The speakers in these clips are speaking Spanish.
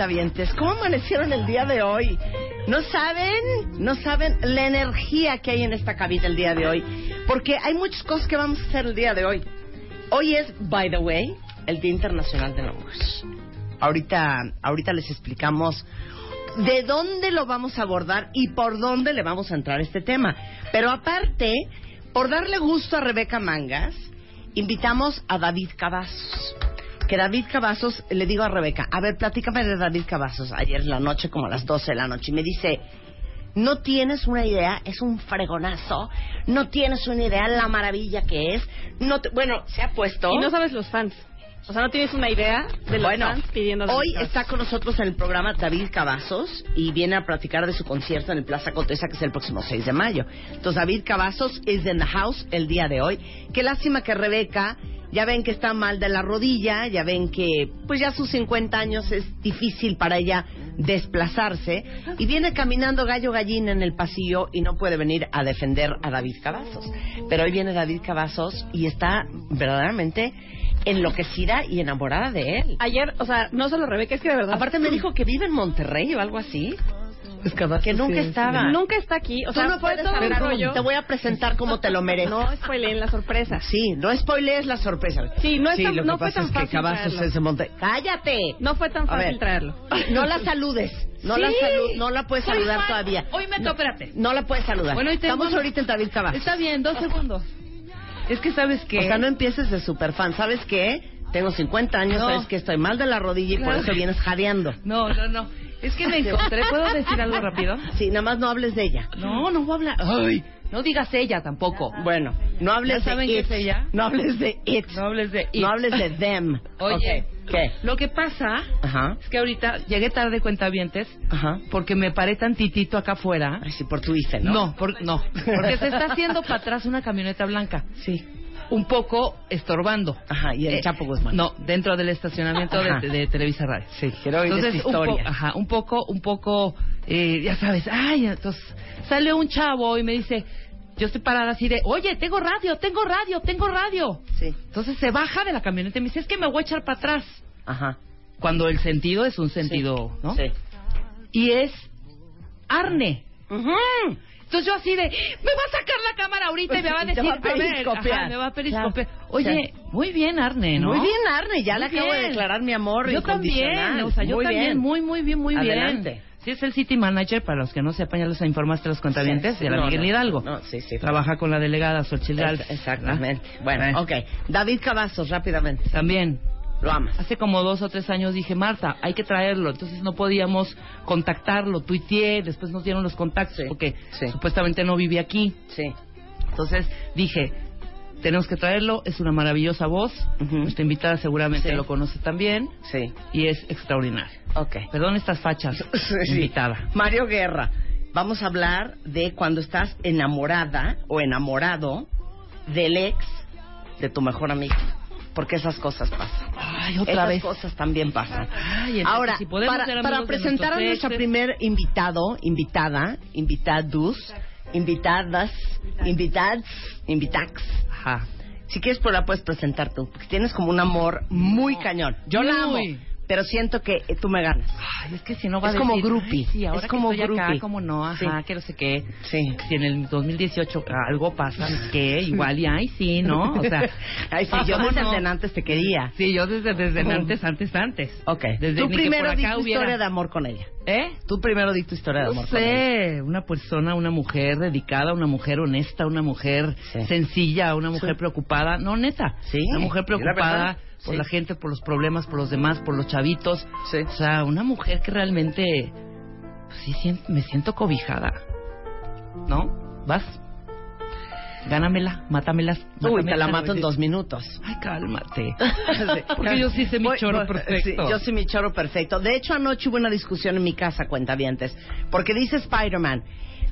Cuentavientes. ¿Cómo amanecieron el día de hoy? No saben, no saben la energía que hay en esta cabina el día de hoy. Porque hay muchas cosas que vamos a hacer el día de hoy. Hoy es, by the way, el Día Internacional de la Mujer. Ahorita, ahorita les explicamos de dónde lo vamos a abordar y por dónde le vamos a entrar este tema. Pero aparte, por darle gusto a Rebeca Mangas, invitamos a David Cavazos. Que David Cavazos, le digo a Rebeca, a ver, platícame de David Cavazos ayer en la noche, como a las 12 de la noche, y me dice, no tienes una idea, es un fregonazo, no tienes una idea la maravilla que es, no te- bueno, se ha puesto... Y no sabes los fans. O sea, no tienes una idea de los Bueno, fans pidiendo hoy está con nosotros en el programa David Cavazos y viene a platicar de su concierto en el Plaza Condesa que es el próximo 6 de mayo. Entonces David Cavazos es in the house el día de hoy. Qué lástima que Rebeca, ya ven que está mal de la rodilla, ya ven que pues ya sus 50 años es difícil para ella desplazarse y viene caminando gallo gallina en el pasillo y no puede venir a defender a David Cavazos. Pero hoy viene David Cavazos y está verdaderamente enloquecida y enamorada de él. Ayer, o sea, no solo Rebeca, es que de verdad. Aparte me dijo que vive en Monterrey o algo así. Que nunca estaba. Nunca está aquí. O Tú sea, no fue puedes todo un rollo. Te voy a presentar como te lo mereces. No spoileen la sorpresa. Sí, no spoilees la sorpresa. Sí, no es tan- lo que no fue pasa tan es que fácil Cavazos de Monterrey. ¡Cállate! No fue tan fácil traerlo. No la saludes. No Sí. la salu- no la puedes Soy saludar fan. todavía. Hoy me no, toca, espérate. No la puedes saludar. Bueno, tengo- Estamos ahorita en David Cavazos. Está bien, dos segundos. Es que sabes que... O sea, no empieces de superfan. ¿Sabes qué? Tengo 50 años, No. sabes que estoy mal de la rodilla y por Claro. eso vienes jadeando. No, no, no. Es que me encontré... ¿Puedo decir algo rápido? Sí, nada más no hables de ella. No, no voy a hablar... Ay, no digas ella tampoco. Bueno, no hables ¿Ya saben de it. es ella? No hables de it. No hables de it. No hables de them. Oye, Ok, ¿Qué? lo que pasa Ajá. es que ahorita llegué tarde cuentavientes Ajá. porque me paré tantitito acá afuera. Ay, sí, por tu IFE, ¿no? No, por- no, porque se está haciendo para atrás una camioneta blanca. Sí. Un poco estorbando. Ajá, y el Eh, Chapo Guzmán. No, dentro del estacionamiento de, de Televisa Radio. Sí, quiero oír Entonces, esta un, po- historia. ajá, un poco, un poco, eh, ya sabes, ay, entonces sale un chavo y me dice, yo estoy parada así de, oye, tengo radio, tengo radio, tengo radio. Sí. Entonces se baja de la camioneta y me dice, es que me voy a echar para atrás. Ajá. Cuando el sentido es un sentido, ¿no? Sí. Y es Arne. Ujú. Entonces yo así de, me va a sacar la cámara ahorita y me va a decir, va a periscopear. ajá, me va a periscopear. Claro. Oye, muy bien Arne, ¿no? Muy bien, Arne. Ya Muy le acabo de bien. declarar mi amor Yo también, o sea, yo muy también, bien. muy, muy bien, muy Adelante. bien. Sí, es el City Manager, para los que no sepan, ya los informaste a los cuentavientes, Sí, de la no, Miguel no, Hidalgo. no, sí, sí. Trabaja con la delegada Gálvez, Exactamente. Bueno, Bueno, ok. David Cavazos, rápidamente. También, Lo amas. hace como dos o tres años dije, Marta, hay que traerlo. Entonces no podíamos contactarlo, tuiteé, después nos dieron los contactos Sí, porque sí. supuestamente no vivía aquí. Sí. Entonces dije, tenemos que traerlo, es una maravillosa voz, nuestra invitada seguramente Sí. lo conoce también Sí. y es extraordinario. Ok. Perdón estas fachas, Sí. invitada. Mario Guerra, vamos a hablar de cuando estás enamorada o enamorado del ex de tu mejor amigo. Porque esas cosas pasan. Ay, otra Esas vez. cosas también pasan. Ay, entonces, Ahora, si podemos para, para presentar a nuestro primer invitado, invitada, invitados, invitadas, invitads, invitax. Ajá. Si quieres, pues la puedes presentar tú, porque tienes como un amor muy cañón. Yo la amo. Pero siento que eh, tú me ganas. Ay, es que si no va Es a como decir, groupie. sí, ahora Es que como acá, groupie. como no, ajá, Sí. que no sé qué. Sí. Si en el 2018 algo pasa, ¿qué? Igual y ay, sí, ¿no? O sea, Ay, sí, yo ¿cómo desde no? antes te quería. Sí, yo desde, desde antes, antes, antes. Ok. Desde tú que primero di tu hubiera- historia de amor con ella. ¿Eh? Tú primero di tu historia de No amor con ella. sé, una persona, una mujer dedicada, una mujer honesta, una mujer Sí. sencilla, una mujer preocupada. No, neta. Sí, Una mujer preocupada, por Sí. la gente, por los problemas, por los demás, por los chavitos. Sí. O sea, una mujer que realmente pues, sí me siento cobijada. ¿No? ¿Vas? Gánamela, mátamelas. Uy, te la mato en dos minutos. Ay, cálmate. Porque yo sí sé mi Voy- choro voy- perfecto. sí, yo sé mi choro perfecto. De hecho, anoche hubo una discusión en mi casa, cuentavientes. Porque dice Spider-Man,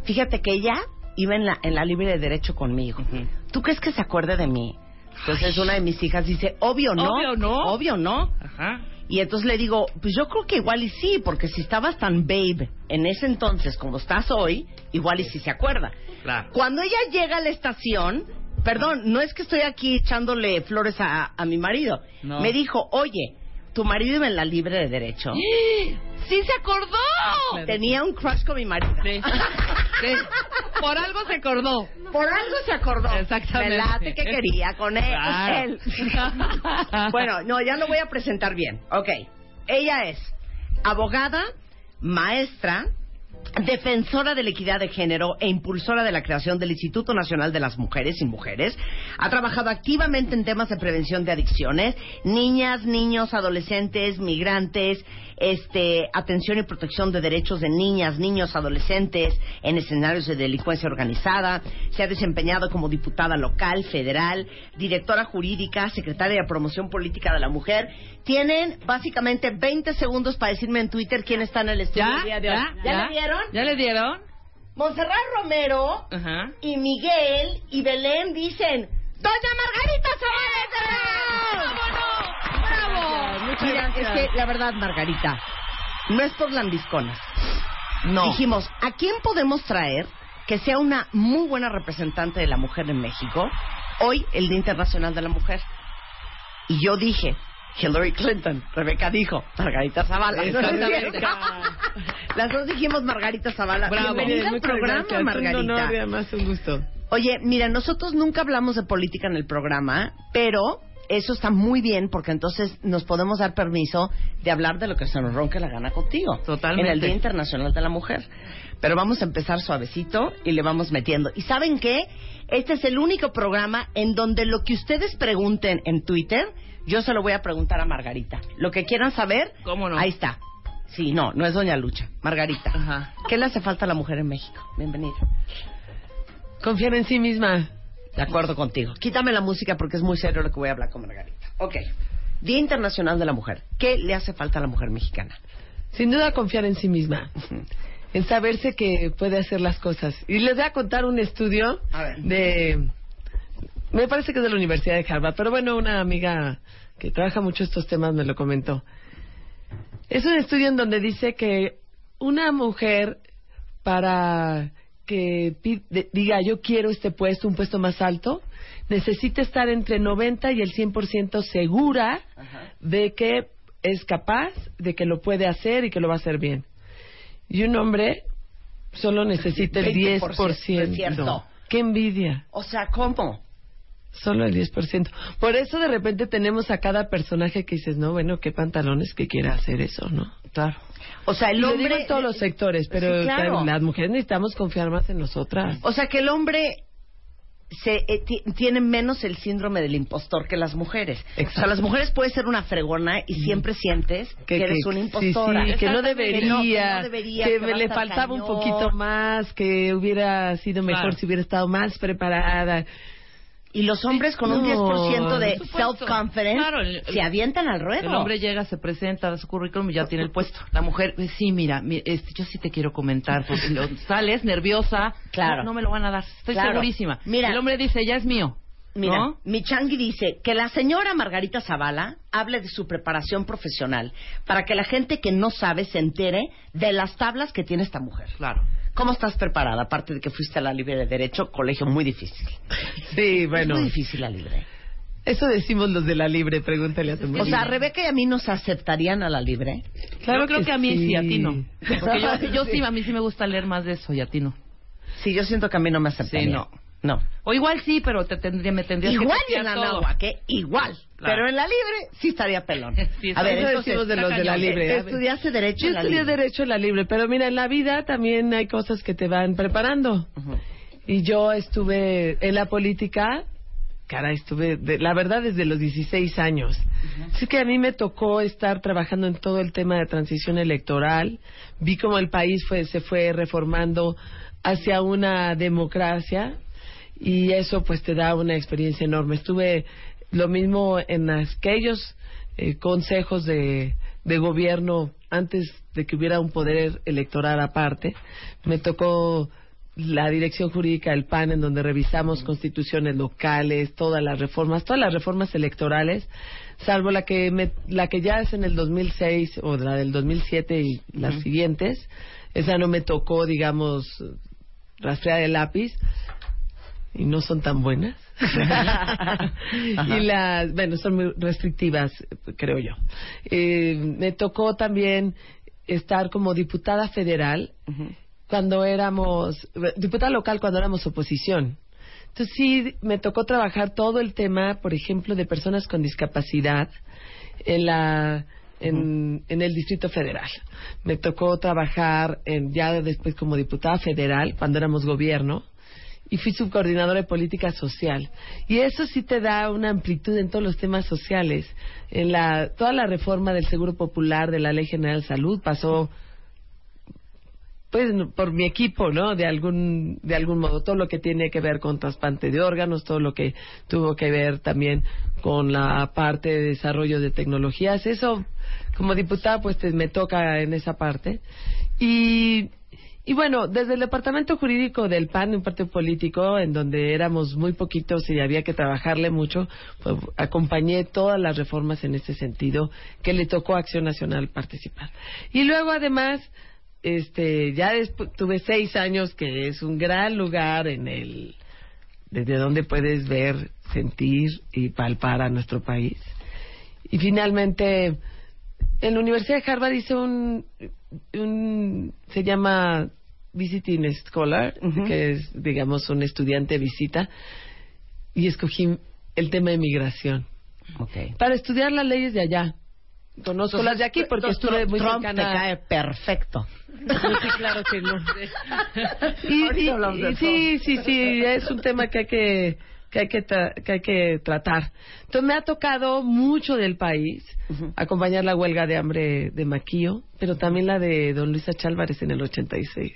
fíjate que ella iba en la, en la libre de derecho conmigo. ¿Tú crees que se acuerde de mí? Entonces una de mis hijas dice, obvio no. Obvio no. Obvio no. Ajá. Y entonces le digo, pues yo creo que igual y sí, porque si estabas tan babe en ese entonces como estás hoy, igual y sí se acuerda. Claro. Cuando ella llega a la estación, perdón, no es que estoy aquí echándole flores a, a mi marido. No. Me dijo, oye, tu marido iba en la libre de derecho. ¡Sí se acordó! Tenía un crush con mi marido. Sí. Sí. Por algo se acordó. Por algo se acordó. Exactamente. Me late que quería con él. Claro. él. bueno, no, ya lo voy a presentar bien. Ok. Ella es abogada, maestra, defensora de la equidad de género e impulsora de la creación del Instituto Nacional de las Mujeres y Mujeres. Ha trabajado activamente en temas de prevención de adicciones, niñas, niños, adolescentes, migrantes, este, atención y protección de derechos de niñas, niños, adolescentes en escenarios de delincuencia organizada. Se ha desempeñado como diputada local, federal, directora jurídica, secretaria de promoción política de la mujer. Tienen básicamente 20 segundos para decirme en Twitter quién está en el estudio ¿Ya? el día de hoy. ¿Ya? ¿Ya le dieron? ¿Ya le dieron? Montserrat Romero y Miguel y Belén dicen ¡Doña Margarita Zavala! ¡Bravo! Mira, es que la verdad, Margarita, no es por lambisconas. No. Dijimos, ¿a quién podemos traer que sea una muy buena representante de la mujer en México? Hoy, el Día Internacional de la Mujer. Y yo dije, Hillary Clinton. Rebeca dijo, Margarita Zavala. Las dos dijimos Margarita Zavala. Bravo. Bienvenida al programa, gracias. Margarita. Un honor y además un gusto. Oye, mira, nosotros nunca hablamos de política en el programa, pero eso está muy bien porque entonces nos podemos dar permiso de hablar de lo que se nos ronque la gana contigo. Totalmente. En el Día Internacional de la Mujer. Pero vamos a empezar suavecito y le vamos metiendo. ¿Y saben qué? Este es el único programa en donde lo que ustedes pregunten en Twitter, yo se lo voy a preguntar a Margarita. Lo que quieran saber, ¿Cómo no? ahí está. Sí, no, no es Doña Lucha. Margarita. Ajá. ¿Qué le hace falta a la mujer en México? Bienvenida. Confiar en sí misma. De acuerdo contigo. Quítame la música porque es muy serio lo que voy a hablar con Margarita. Ok. Día Internacional de la Mujer. ¿Qué le hace falta a la mujer mexicana? Sin duda confiar en sí misma. En saberse que puede hacer las cosas. Y les voy a contar un estudio A ver. de... Me parece que es de la Universidad de Harvard, pero bueno, una amiga que trabaja mucho estos temas me lo comentó. Es un estudio en donde dice que una mujer para que diga yo quiero este puesto, un puesto más alto, necesita estar entre 90 y el 100% segura de que es capaz, de que lo puede hacer y que lo va a hacer bien. Y un hombre solo necesita el 20%, 10%. es cierto. Qué envidia. O sea, ¿cómo? Solo el 10%. Por eso de repente tenemos a cada personaje que dices, no, bueno, qué pantalones que quiera hacer eso, ¿no? Claro. O sea, el Y lo digo hombre... en todos los sectores, pero Sí, claro. las mujeres necesitamos confiar más en nosotras. O sea, que el hombre se eh, ti- tiene menos el síndrome del impostor que las mujeres. O sea, las mujeres puedes ser una fregona y siempre sientes que, eres una impostora. Sí, sí, que no debería, que no- que no debería, que le faltaba un poquito más, que hubiera sido mejor Claro. si hubiera estado más preparada. Y los hombres con un No, 10% de self-confidence Claro, se avientan al ruedo. El hombre llega, se presenta, da su currículum y ya tiene el puesto. La mujer, eh, sí, mira, mi- este, yo sí te quiero comentar, porque lo- sales nerviosa. Claro. No, no me lo van a dar, estoy Claro. segurísima. Mira. El hombre dice, ya es mío. Mira, ¿no? mi changui dice que la señora Margarita Zavala hable de su preparación profesional para que la gente que no sabe se entere de las tablas que tiene esta mujer. Claro. ¿Cómo estás preparada? Aparte de que fuiste a la Libre de Derecho, colegio muy difícil. Sí, bueno. Es muy difícil la Libre. Eso decimos los de la libre, pregúntale a tu O marido. sea, Rebeca y a mí nos aceptarían a la Libre. Claro, creo que, a mí sí. a ti no. Porque yo, yo sí, Sí. a mí sí me gusta leer más de eso y a ti no. Sí, yo siento que a mí no me aceptarían. Sí, no. No. O igual sí, pero te tendría, me tendrías que Igual en la todo. ¿eh? Igual. Claro. Pero en la Libre sí estaría pelón. Sí, a ver, eso de los de la libre. ¿estudiaste Derecho Yo en la estudié Libre? Derecho en la libre, pero mira, en la vida también hay cosas que te van preparando. Y yo estuve en la política Cara, estuve, de- la verdad, desde los 16 años. Así que a mí me tocó estar trabajando en todo el tema de transición electoral. Vi cómo el país fue, se fue reformando hacia una democracia y eso pues te da una experiencia enorme. Estuve lo mismo en aquellos eh, consejos de, de gobierno antes de que hubiera un poder electoral aparte. Me tocó la dirección jurídica del PAN en donde revisamos constituciones locales, todas las reformas, todas las reformas electorales, salvo la que me- la que ya es en el 2006 o la del 2007 y las siguientes. Esa no me tocó, digamos, rastrear el lápiz y no son tan buenas. y las, bueno, son muy restrictivas, creo yo. Eh, me tocó también estar como diputada federal cuando éramos, diputada local cuando éramos oposición. Entonces sí, me tocó trabajar todo el tema, por ejemplo, de personas con discapacidad en la en, en el Distrito Federal. Me tocó trabajar en, ya después como diputada federal cuando éramos gobierno y fui subcoordinadora de política social. Y eso sí te da una amplitud en todos los temas sociales. En la toda la reforma del Seguro Popular de la Ley General de Salud pasó pues por mi equipo, ¿no? De algún de algún modo todo lo que tiene que ver con trasplante de órganos, todo lo que tuvo que ver también con la parte de desarrollo de tecnologías, eso como diputada pues me toca en esa parte. Y y bueno, desde el departamento jurídico del PAN, un partido político en donde éramos muy poquitos y había que trabajarle mucho, pues, acompañé todas las reformas en ese sentido que le tocó a Acción Nacional participar. Y luego además este ya despu- tuve seis años que es un gran lugar en el desde donde puedes ver sentir y palpar a nuestro país y finalmente en la Universidad de Harvard hice un, un se llama visiting scholar que es digamos un estudiante visita y escogí el tema de migración Ok. para estudiar las leyes de allá conozco las de aquí porque Entonces, estuve muy Trump cercana te cae perfecto. Sí, claro que no. Y sí, sí, sí, es un tema que hay que que hay que, tra- que hay que tratar. Entonces me ha tocado mucho del país acompañar la huelga de hambre de Maquillo, pero también la de don Luis H. Álvarez en el 86.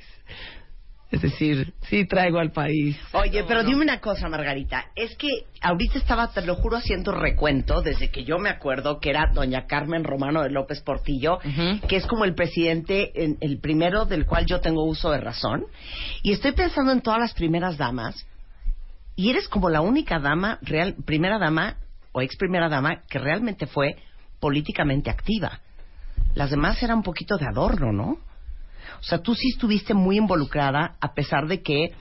Es decir, sí traigo al país. Oye, pero dime una cosa, Margarita. Es que ahorita estaba, te lo juro, haciendo recuento desde que yo me acuerdo que era doña Carmen Romano de López Portillo, que es como el presidente, en- el primero del cual yo tengo uso de razón. Y estoy pensando en todas las primeras damas. Y eres como la única dama, real, primera dama o ex primera dama, que realmente fue políticamente activa. Las demás eran un poquito de adorno, ¿no? O sea, tú sí estuviste muy involucrada a pesar de que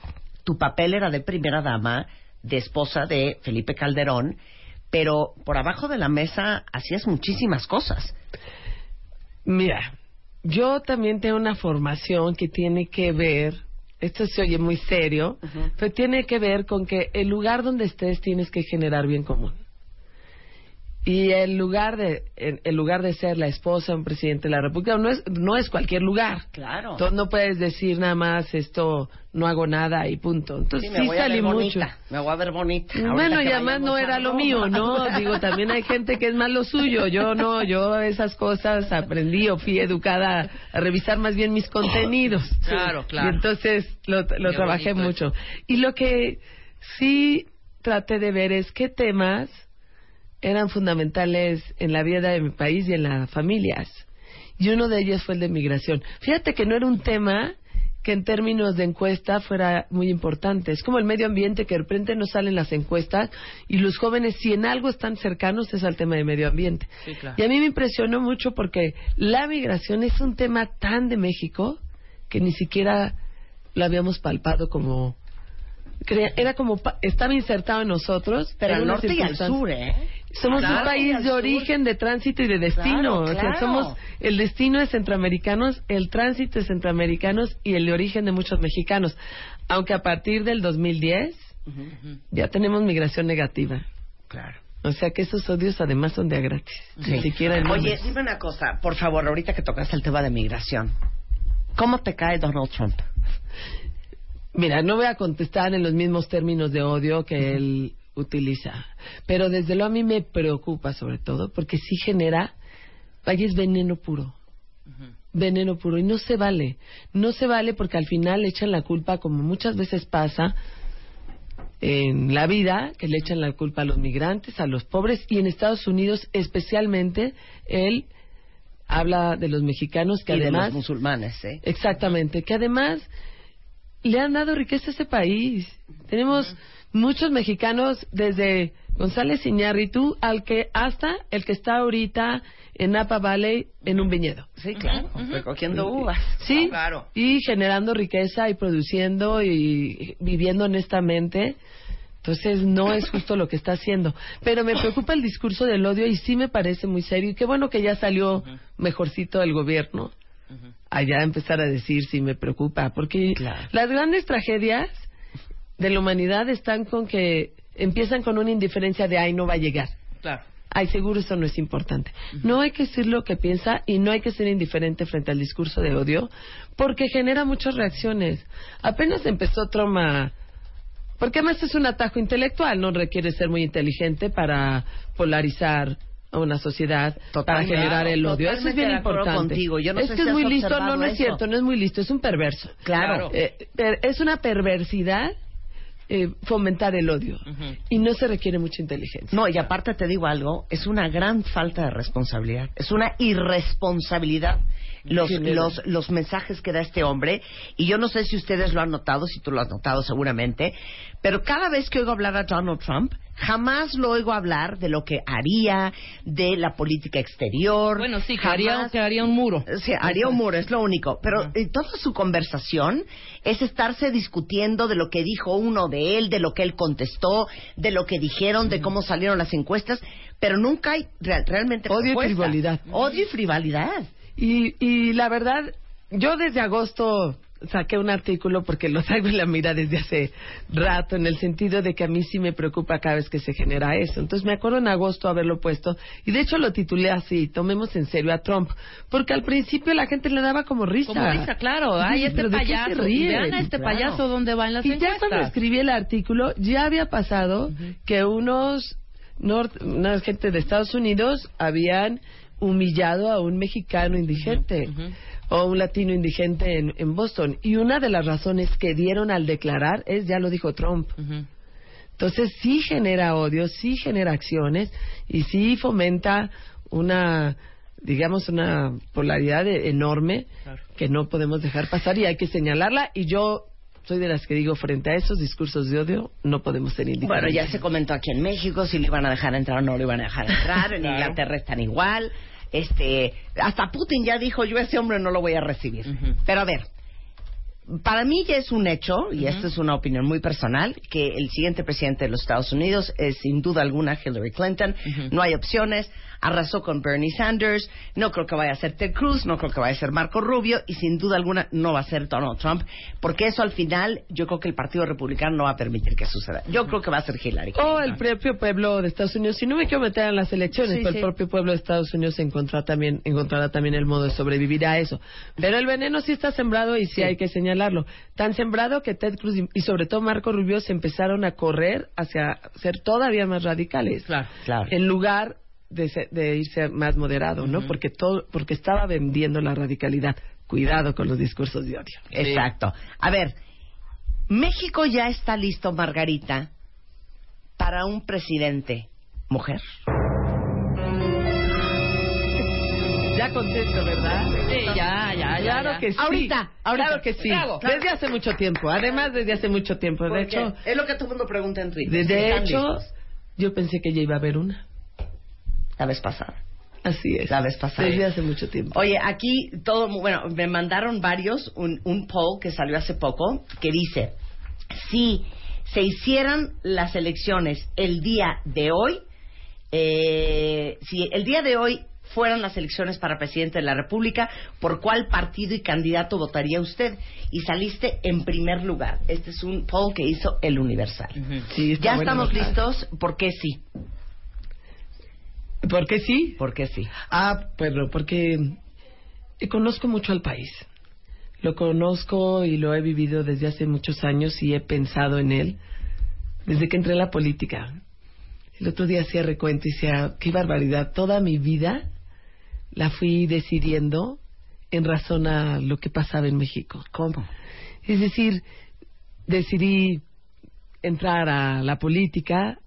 tu papel era de primera dama, de esposa de Felipe Calderón, pero por abajo de la mesa hacías muchísimas cosas. Mira, yo también tengo una formación que tiene que ver, esto se oye muy serio, pero tiene que ver con que el lugar donde estés tienes que generar bien común. Y el lugar de el, lugar de ser la esposa de un presidente de la República no es no es cualquier lugar. Claro. Entonces no puedes decir nada más esto no hago nada y punto. Entonces Sí, sí, me voy a salí ver mucho. bonita. Me voy a ver bonita. Bueno, y además no a era lo mío, ¿no? Digo, también hay gente que es más lo suyo. Yo no, yo esas cosas aprendí o fui educada a revisar más bien mis contenidos. Claro, claro. Y entonces lo, lo trabajé mucho. Y lo que sí traté de ver es qué temas eran fundamentales en la vida de mi país y en las familias. Y uno de ellos fue el de migración. Fíjate que no era un tema que en términos de encuesta fuera muy importante. Es como el medio ambiente que de repente no salen las encuestas y los jóvenes, si en algo están cercanos, es al tema de medio ambiente. Sí, claro. Y a mí me impresionó mucho porque la migración es un tema tan de México que ni siquiera lo habíamos palpado como... Era como... Estaba insertado en nosotros. Pero al norte y al sur, ¿eh? Somos Claro, un país de origen, de tránsito y de destino. Claro, O sea, somos el destino de centroamericanos, el tránsito de centroamericanos y el de origen de muchos mexicanos. Aunque a partir del 2010 ya tenemos migración negativa. Claro. O sea que esos odios además son de a gratis. Ni siquiera en Oye, dime una cosa, por favor, ahorita que tocas el tema de migración. ¿Cómo te cae Donald Trump? Mira, no voy a contestar en los mismos términos de odio que él utiliza. Pero desde luego a mí me preocupa sobre todo porque sí genera, vaya, es veneno puro. Veneno puro. Y no se vale. No se vale porque al final le echan la culpa, como muchas veces pasa en la vida, que le echan la culpa a los migrantes, a los pobres, y en Estados Unidos especialmente, él habla de los mexicanos que y de además... los musulmanes, ¿eh? Exactamente, que además le han dado riqueza a ese país. Tenemos muchos mexicanos desde González Iñárritu al que hasta el que está ahorita en Napa Valley en un viñedo. Sí, claro, recogiendo uvas. Sí, claro. y generando riqueza y produciendo y viviendo honestamente. Entonces no es justo lo que está haciendo. Pero me preocupa el discurso del odio y sí me parece muy serio. Y qué bueno que ya salió mejorcito el gobierno allá a empezar a decir si me preocupa. Porque Claro. las grandes tragedias de la humanidad están con que empiezan con una indiferencia de ay no va a llegar. Claro. Ay, seguro eso no es importante. No hay que decir lo que piensa y no hay que ser indiferente frente al discurso de odio porque genera muchas reacciones. Apenas empezó Trump a... Porque además es un atajo intelectual, no requiere ser muy inteligente para polarizar a una sociedad, para generar el odio. Eso es bien importante. contigo. Yo no es sé que si es muy listo, no, no es cierto, no es muy listo, es un perverso. Claro. Eh, es una perversidad eh, fomentar el odio. Y no se requiere mucha inteligencia. No, y aparte te digo algo, es una gran falta de responsabilidad, es una irresponsabilidad los, los, los mensajes que da este hombre, y yo no sé si ustedes lo han notado, si tú lo has notado seguramente, pero cada vez que oigo hablar a Donald Trump, jamás lo oigo hablar de lo que haría, de la política exterior. Bueno, sí, que haría, que haría un muro. Sí, haría humor, es lo único. Pero eh, toda su conversación es estarse discutiendo de lo que dijo uno de él, de lo que él contestó, de lo que dijeron, de cómo salieron las encuestas, pero nunca hay real- realmente Odio y frivolidad. Odio y frivolidad. Y, y la verdad, yo desde agosto saqué un artículo porque lo traigo en la mira desde hace rato, en el sentido de que a mí sí me preocupa cada vez que se genera eso. Entonces me acuerdo en agosto haberlo puesto y de hecho lo titulé así, tomemos en serio a Trump, porque al principio la gente le daba como risa. Como risa, claro. Ay, este ¿Pero de qué se payaso. Vean a este Claro. payaso dónde va en las Y ya cuando escribí el artículo, ya había pasado que unos una gente de Estados Unidos habían humillado a un mexicano indigente o un latino indigente en, en Boston. Y una de las razones que dieron al declarar es, ya lo dijo Trump. Entonces sí genera odio, sí genera acciones y sí fomenta una, digamos, una polaridad e- enorme que no podemos dejar pasar y hay que señalarla. Y yo soy de las que digo, frente a esos discursos de odio, no podemos ser Bueno, indiferentes. ya se comentó aquí en México si le iban a dejar entrar o no le iban a dejar entrar. En Inglaterra están igual. Este, hasta Putin ya dijo, yo a ese hombre no lo voy a recibir. Pero a ver, para mí ya es un hecho, y esta es una opinión muy personal, que el siguiente presidente de los Estados Unidos es sin duda alguna Hillary Clinton. No hay opciones. Arrasó con Bernie Sanders. No creo que vaya a ser Ted Cruz. No creo que vaya a ser Marco Rubio. Y sin duda alguna no va a ser Donald Trump. Porque eso al final yo creo que el Partido Republicano no va a permitir que suceda. Yo creo que va a ser Hillary. O el propio pueblo de Estados Unidos. Si no me quiero meter en las elecciones, Sí, pero sí. el propio pueblo de Estados Unidos encontrará también, encontrará también el modo de sobrevivir a eso. Pero el veneno sí está sembrado y sí, hay que señalarlo. Tan sembrado que Ted Cruz y, y sobre todo Marco Rubio se empezaron a correr hacia ser todavía más radicales. Claro. Claro. En lugar de, se- de irse más moderado, ¿no? Porque todo, porque estaba vendiendo la radicalidad. Cuidado con los discursos de odio. Exacto. A ver, México ya está listo, Margarita, para un presidente mujer. Ya contesto, ¿verdad? Sí, ya, ya, ya. Claro ya. que sí. Ahorita, ahorita. Claro que sí. Claro. Desde hace mucho tiempo. Además, desde hace mucho tiempo. De hecho, es lo que todo el mundo pregunta en Twitter. de, de ¿Están hecho, listos? yo pensé que ya iba a haber una. La vez pasada. Así es. La vez pasada. Desde hace mucho tiempo. Oye, aquí todo, mu- bueno, me mandaron varios, un, un poll que salió hace poco, que dice, si se hicieran las elecciones el día de hoy, eh, si el día de hoy fueran las elecciones para presidente de la República, ¿por cuál partido y candidato votaría usted? Y saliste en primer lugar. Este es un poll que hizo el Universal. Sí, está Ya buena estamos listos, ¿por qué sí? ¿Por qué sí? ¿Por qué sí? Ah, bueno, porque eh, conozco mucho al país. Lo conozco y lo he vivido desde hace muchos años y he pensado en él desde que entré en la política. El otro día hacía recuento y decía, qué barbaridad, toda mi vida la fui decidiendo en razón a lo que pasaba en México. ¿Cómo? Es decir, decidí entrar a la política.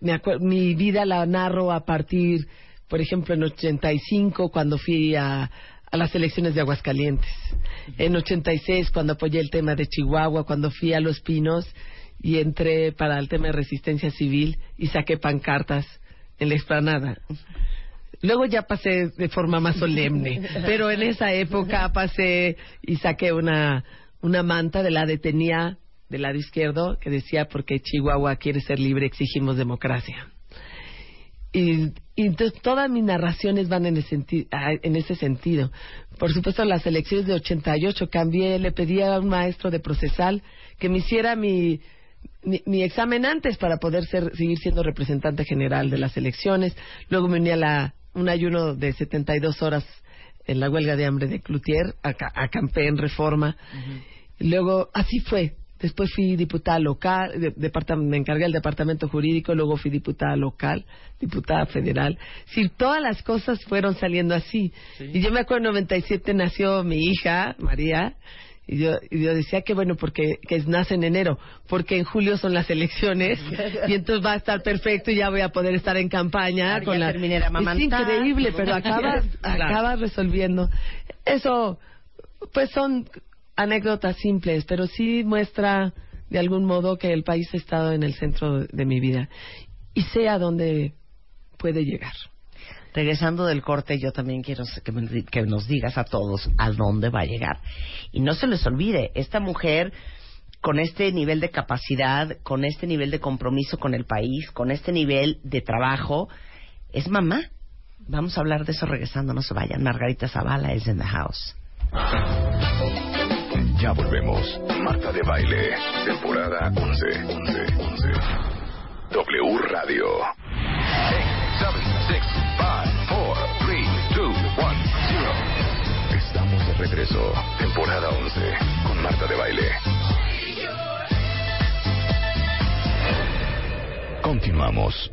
Me mi vida la narro a partir, por ejemplo, en 85, cuando fui a, a las elecciones de Aguascalientes. En 86, cuando apoyé el tema de Chihuahua, cuando fui a Los Pinos y entré para el tema de resistencia civil y saqué pancartas en la explanada. Luego ya pasé de forma más solemne, pero en esa época pasé y saqué una, una manta de la detenía del lado izquierdo que decía porque Chihuahua quiere ser libre exigimos democracia. Y, y entonces todas mis narraciones van en, ese senti- ah, en ese sentido. Por supuesto, las elecciones de 88 cambié, le pedí a un maestro de procesal que me hiciera mi, mi, mi examen antes para poder ser, seguir siendo representante general de las elecciones. Luego me uní a la, un ayuno de 72 horas en la huelga de hambre de Cloutier, acampé en reforma. Luego, así fue. Después fui diputada local, de- me encargué del departamento jurídico, luego fui diputada local, diputada federal. Sí, todas las cosas fueron saliendo así. Y yo me acuerdo en 97 nació mi hija, María, y yo, y yo decía que bueno, porque que nace en enero, porque en julio son las elecciones, y entonces va a estar perfecto y ya voy a poder estar en campaña Claro, con la... es increíble, pero acabas, acabas resolviendo. Eso, pues son anécdotas simples, pero sí muestra de algún modo que el país ha estado en el centro de mi vida y sé a dónde puede llegar. Regresando del corte, yo también quiero que, me que nos digas a todos a dónde va a llegar. Y no se les olvide, esta mujer con este nivel de capacidad, con este nivel de compromiso con el país, con este nivel de trabajo, es mamá. Vamos a hablar de eso regresando, no se vayan. Margarita Zavala es in the house. Ya volvemos. Marta de Baile, temporada 11. 11, 11. W Radio. 8, 7, 6, 5, 4, 3, 2, 1, 0. Estamos de regreso. Temporada 11 con Marta de Baile. Continuamos.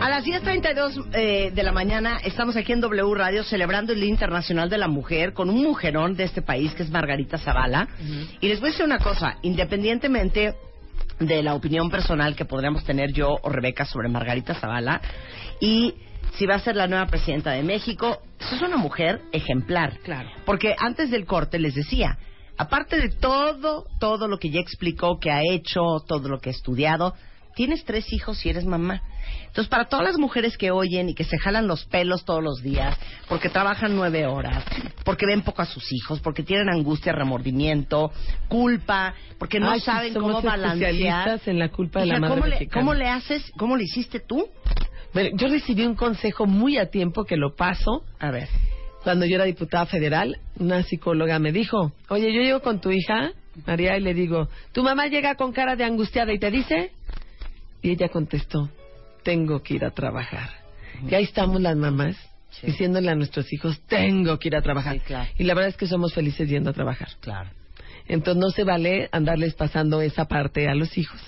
A las 10.32 eh, de la mañana estamos aquí en W Radio celebrando el Día Internacional de la Mujer con un mujerón de este país que es Margarita Zavala. Y les voy a decir una cosa, independientemente de la opinión personal que podríamos tener yo o Rebeca sobre Margarita Zavala y si va a ser la nueva presidenta de México, es una mujer ejemplar. Claro. Porque antes del corte les decía, aparte de todo, todo lo que ya explicó que ha hecho, todo lo que ha estudiado, tienes tres hijos y eres mamá. Entonces, para todas las mujeres que oyen y que se jalan los pelos todos los días, porque trabajan nueve horas, porque ven poco a sus hijos, porque tienen angustia, remordimiento, culpa, porque no Ay, saben somos cómo balancear. en la culpa de la Hija, madre ¿cómo, le, mexicana. ¿Cómo le haces? ¿Cómo le hiciste tú? Bueno, yo recibí un consejo muy a tiempo que lo paso A ver. cuando yo era diputada federal, una psicóloga me dijo, oye, yo llego con tu hija, María, y le digo, tu mamá llega con cara de angustiada y te dice, y ella contestó, tengo que ir a trabajar. Y ahí estamos las mamás Sí. diciéndole a nuestros hijos, tengo que ir a trabajar. Sí, claro. Y la verdad es que somos felices yendo a trabajar. Claro. Entonces no se vale andarles pasando esa parte a los hijos.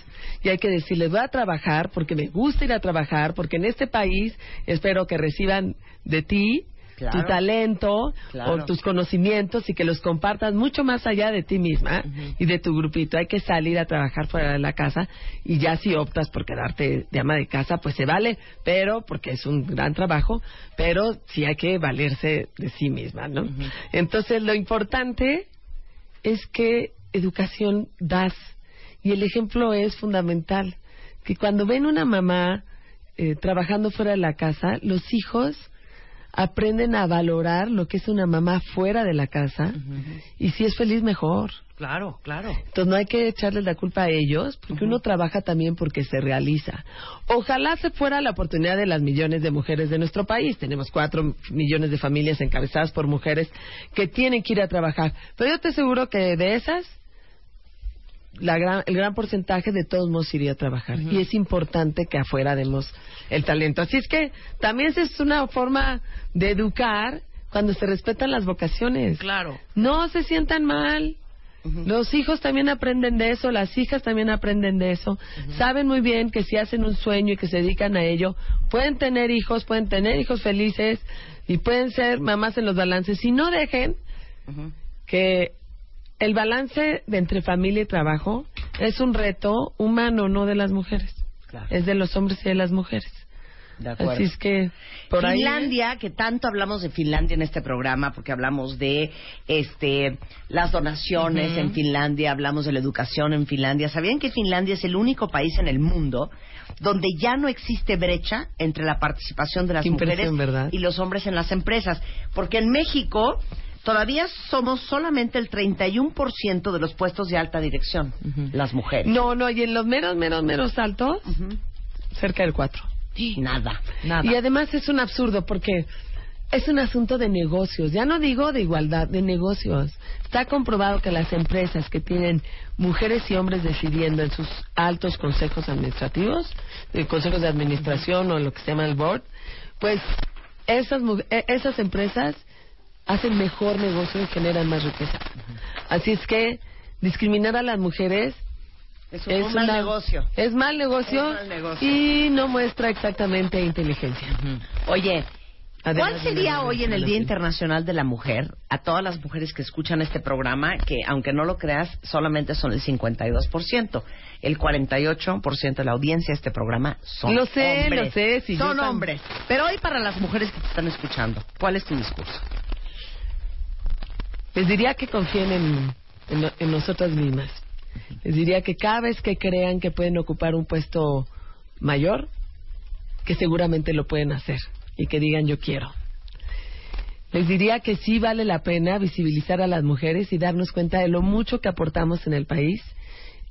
Y hay que decirles, voy a trabajar porque me gusta ir a trabajar, porque en este país espero que reciban de ti Claro. tu talento Claro. o tus conocimientos y que los compartas mucho más allá de ti misma y de tu grupito. Hay que salir a trabajar fuera de la casa y ya si optas por quedarte de ama de casa, pues se vale, pero porque es un gran trabajo, pero sí hay que valerse de sí misma, ¿no? Entonces lo importante es que educación das y el ejemplo es fundamental que cuando ven una mamá eh, trabajando fuera de la casa los hijos aprenden a valorar lo que es una mamá fuera de la casa y si es feliz mejor Claro, claro. entonces no hay que echarles la culpa a ellos, porque uno trabaja también porque se realiza. Ojalá se fuera la oportunidad de las millones de mujeres de nuestro país. Tenemos cuatro millones de familias encabezadas por mujeres que tienen que ir a trabajar. Pero yo te aseguro que de esas, la gran, el gran porcentaje de todos modos iría a trabajar. Y es importante que afuera demos el talento. Así es que también es una forma de educar cuando se respetan las vocaciones. Claro. No se sientan mal. Los hijos también aprenden de eso, las hijas también aprenden de eso. Saben muy bien que si hacen un sueño y que se dedican a ello, pueden tener hijos, pueden tener hijos felices y pueden ser mamás en los balances. Si no dejen que el balance de entre familia y trabajo es un reto humano, no de las mujeres. Es de los hombres y de las mujeres. De acuerdo. Así es que por ahí Finlandia, que tanto hablamos de Finlandia en este programa, porque hablamos de este las donaciones en Finlandia, hablamos de la educación en Finlandia. ¿Sabían que Finlandia es el único país en el mundo donde ya no existe brecha entre la participación de las Qué mujeres y los hombres en las empresas? Porque en México todavía somos solamente el 31% de los puestos de alta dirección, las mujeres. No, no, y en los meros, meros, meros altos, cerca del 4. Nada. Nada. Y además es un absurdo porque es un asunto de negocios. Ya no digo de igualdad, de negocios. Está comprobado que las empresas que tienen mujeres y hombres decidiendo en sus altos consejos administrativos, eh, consejos de administración o lo que se llama el board, pues esas, mu- eh, esas empresas hacen mejor negocio y generan más riqueza. Así es que discriminar a las mujeres Es un mal una- negocio. Es mal negocio, Es mal negocio. y no muestra exactamente inteligencia. Oye, Además ¿cuál sería hoy en el Día Internacional de la Mujer a todas las mujeres que escuchan este programa, que aunque no lo creas, solamente son el 52%? El 48% de la audiencia de este programa son Lo sé, hombres. lo sé, si son hombres. Pero hoy para las mujeres que te están escuchando, ¿cuál es tu discurso? Les diría que confíen en, en, en nosotras mismas. Les diría que cada vez que crean que pueden ocupar un puesto mayor, que seguramente lo pueden hacer y que digan yo quiero. Les diría que sí vale la pena visibilizar a las mujeres y darnos cuenta de lo mucho que aportamos en el país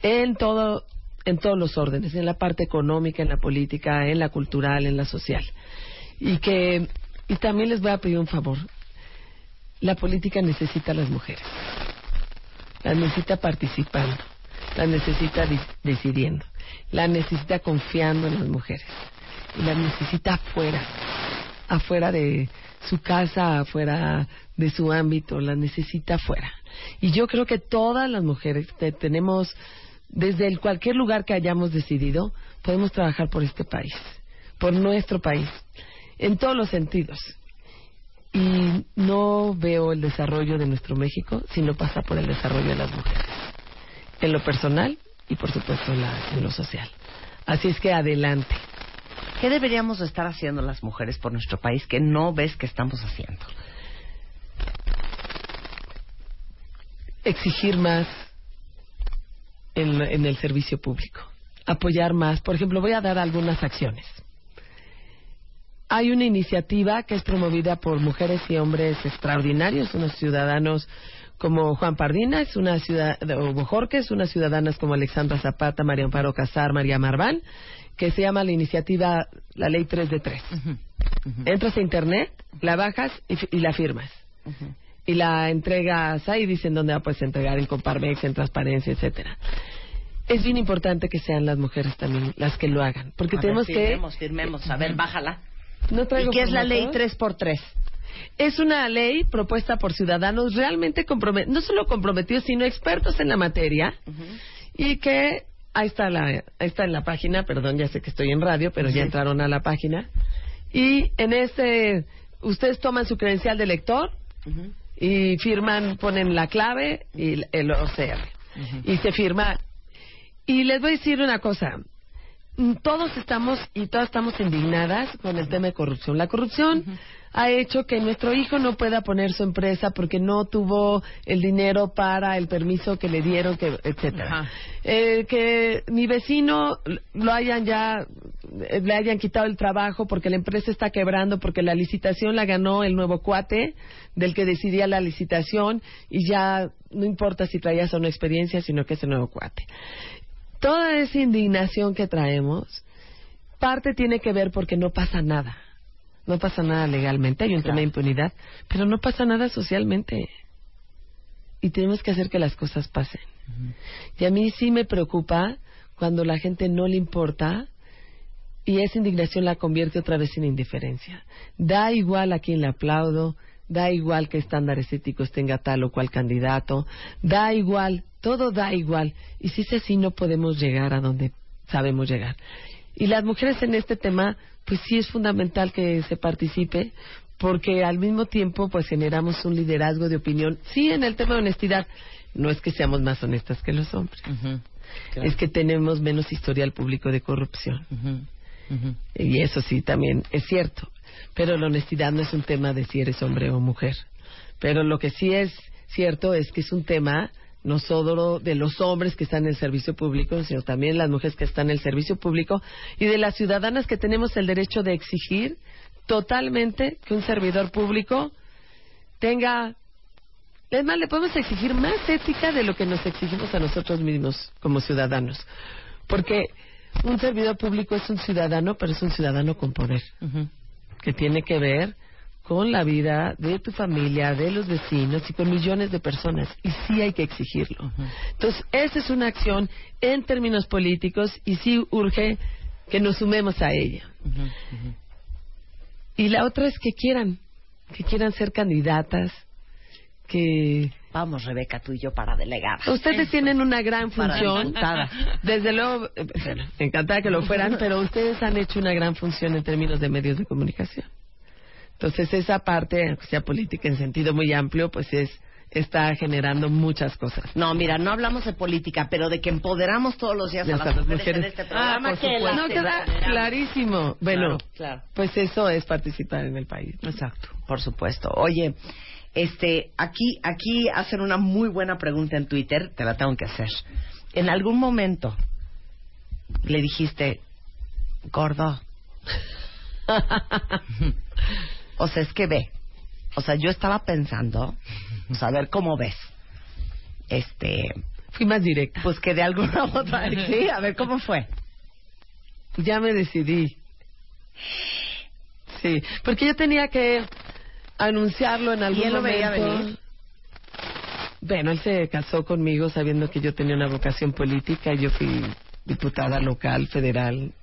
en todo en todos los órdenes, en la parte económica, en la política, en la cultural, en la social. Y que y también les voy a pedir un favor. La política necesita a las mujeres. Las necesita participando. Las necesita di- decidiendo. Las necesita confiando en las mujeres. Y las necesita afuera. Afuera de su casa, afuera de su ámbito. Las necesita afuera. Y yo creo que todas las mujeres te- tenemos, desde el cualquier lugar que hayamos decidido, podemos trabajar por este país. Por nuestro país. En todos los sentidos y no veo el desarrollo de nuestro México si no pasa por el desarrollo de las mujeres, en lo personal y por supuesto en, la- en lo social. Así es que adelante. ¿Qué deberíamos de estar haciendo las mujeres por nuestro país que no ves que estamos haciendo? Exigir más en, en el servicio público, apoyar más. Por ejemplo, voy a dar algunas acciones. Hay una iniciativa que es promovida por mujeres y hombres extraordinarios, unos ciudadanos como Juan Pardina, es una ciudad, o Bojorques, unas ciudadanas como Alexandra Zapata, María Amparo Casar, María Marván, que se llama la iniciativa La Ley 3 de 3. Entras a Internet, la bajas y, la firmas. Y la entregas ahí, dicen dónde la puedes entregar, en Comparmex, en Transparencia, etcétera. Es bien importante que sean las mujeres también las que lo hagan, porque A ver, tenemos que... firmemos, firmemos. A ver, bájala. No ¿Y traigo qué es la ley formatos. 3x3? Es una ley propuesta por ciudadanos realmente comprometidos, no solo comprometidos, sino expertos en la materia, y que ahí está, la, ahí está en la página, perdón, ya sé que estoy en radio, pero ya entraron a la página, y en este, ustedes toman su credencial de lector y firman, ponen la clave y el OCR, y se firma. Y les voy a decir una cosa, todos estamos y todas estamos indignadas con el tema de corrupción. La corrupción ha hecho que nuestro hijo no pueda poner su empresa porque no tuvo el dinero para el permiso que le dieron, que, etcétera. Eh, que mi vecino lo hayan ya eh, le hayan quitado el trabajo porque la empresa está quebrando porque la licitación la ganó el nuevo cuate del que decidía la licitación y ya no importa si traías o no experiencia, sino que es el nuevo cuate toda esa indignación que traemos, parte tiene que ver porque no pasa nada. No pasa nada legalmente, hay un tema de impunidad, pero no pasa nada socialmente. Y tenemos que hacer que las cosas pasen. Y a mí sí me preocupa cuando la gente no le importa y esa indignación la convierte otra vez en indiferencia. Da igual a quien le aplaudo, da igual que estándares éticos tenga tal o cual candidato, da igual, todo da igual. Y si es así, no podemos llegar a donde sabemos llegar. Y las mujeres en este tema, pues sí es fundamental que se participe, porque al mismo tiempo, pues generamos un liderazgo de opinión. Sí, en el tema de honestidad, no es que seamos más honestas que los hombres, es que tenemos menos historial público de corrupción. Y eso sí, también es cierto. Pero la honestidad no es un tema de si eres hombre o mujer. Pero lo que sí es cierto es que es un tema no solo de los hombres que están en el servicio público, sino también las mujeres que están en el servicio público y de las ciudadanas que tenemos el derecho de exigir totalmente que un servidor público tenga es más, le podemos exigir más ética de lo que nos exigimos a nosotros mismos como ciudadanos. Porque un servidor público es un ciudadano, pero es un ciudadano con poder, que tiene que ver con la vida de tu familia, de los vecinos y con millones de personas. Y sí hay que exigirlo. Entonces, esa es una acción en términos políticos y sí urge que nos sumemos a ella. Y la otra es que quieran, que quieran ser candidatas, que Vamos, Rebeca, tú y yo para delegada. Ustedes tienen una gran función. Desde luego, eh, bueno, encantada que lo fueran, pero ustedes han hecho una gran función en términos de medios de comunicación. Entonces, esa parte, aunque sea política en sentido muy amplio, pues es está generando muchas cosas. No, mira, no hablamos de política, pero de que empoderamos todos los días a las las mujeres, en mujeres. este programa. Ah, que supuesto. las No, queda clarísimo. Bueno, claro. pues eso es participar en el país. Exacto, por supuesto. Oye, este, aquí, aquí hacen una muy buena pregunta en Twitter, te la tengo que hacer. ¿En algún momento le dijiste, gordo? o sea, es que ve. O sea, yo estaba pensando, o sea, a ver cómo ves. Este, Fui más directa. pues que de alguna u otra, sí, a ver cómo fue. Ya me decidí. Sí, porque yo tenía que anunciarlo en algún él lo veía momento. venir? Bueno, él se casó conmigo sabiendo que yo tenía una vocación política y yo fui diputada local, federal.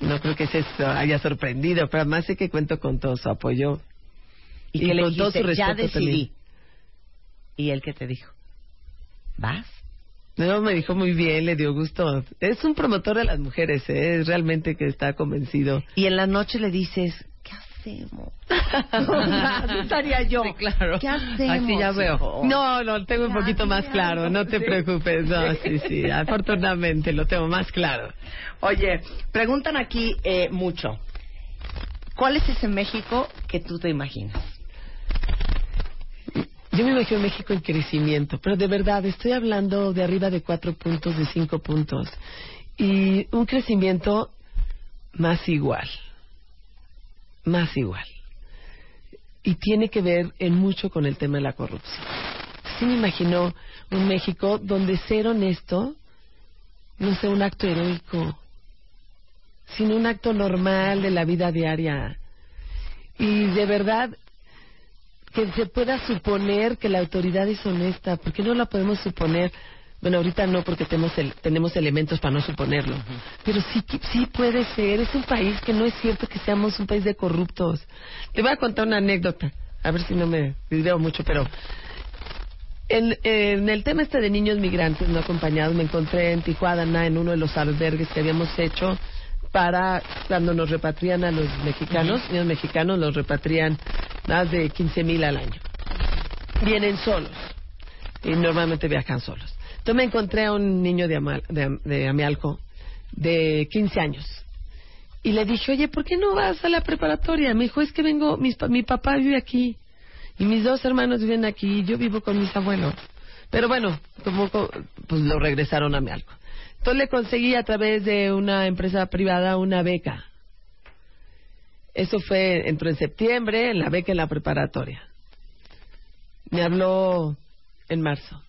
No creo que se haya sorprendido, pero además sé que cuento con todo su apoyo. Y, que le dijiste, su ya decidí. también. ¿Y él qué te dijo? ¿Vas? No, me dijo muy bien, le dio gusto. Es un promotor de las mujeres, ¿eh? es realmente que está convencido. Y en la noche le dices, ¿qué hacemos? Así estaría yo. Sí, claro. ¿Qué hacemos? Así ya veo. hijo? No, lo tengo un poquito más claro, no te sí. preocupes. No, sí, sí, afortunadamente lo tengo más claro. Oye, preguntan aquí eh, mucho. ¿Cuál es ese México que tú te imaginas? Yo me imagino México en crecimiento, pero de verdad estoy hablando de arriba de cuatro puntos, de cinco puntos. Y un crecimiento más igual. Más igual. Y tiene que ver en mucho con el tema de la corrupción. Sí me imagino un México donde ser honesto no sea un acto heroico, sino un acto normal de la vida diaria. Y de verdad que se pueda suponer que la autoridad es honesta, porque no la podemos suponer. Bueno, ahorita no, porque tenemos, el- tenemos elementos para no suponerlo. Pero sí, sí puede ser. Es un país que no es cierto que seamos un país de corruptos. Te voy a contar una anécdota. A ver si no me video mucho, pero en, en el tema este de niños migrantes no acompañados, me encontré en Tijuana, en uno de los albergues que habíamos hecho para cuando nos repatrian a los mexicanos, niños mexicanos los repatrian más de 15 mil al año. Vienen solos y normalmente viajan solos. Entonces me encontré a un niño de, Amal- de, de Amialco de 15 años y le dije, oye, ¿por qué no vas a la preparatoria? Me dijo, es que vengo, mis mi papá vive aquí y mis dos hermanos viven aquí y yo vivo con mis abuelos. Pero bueno, como co- pues lo regresaron a Amialco. Entonces le conseguí a través de una empresa privada una beca. Eso fue, entró en septiembre, en la beca en la preparatoria. Me habló en marzo.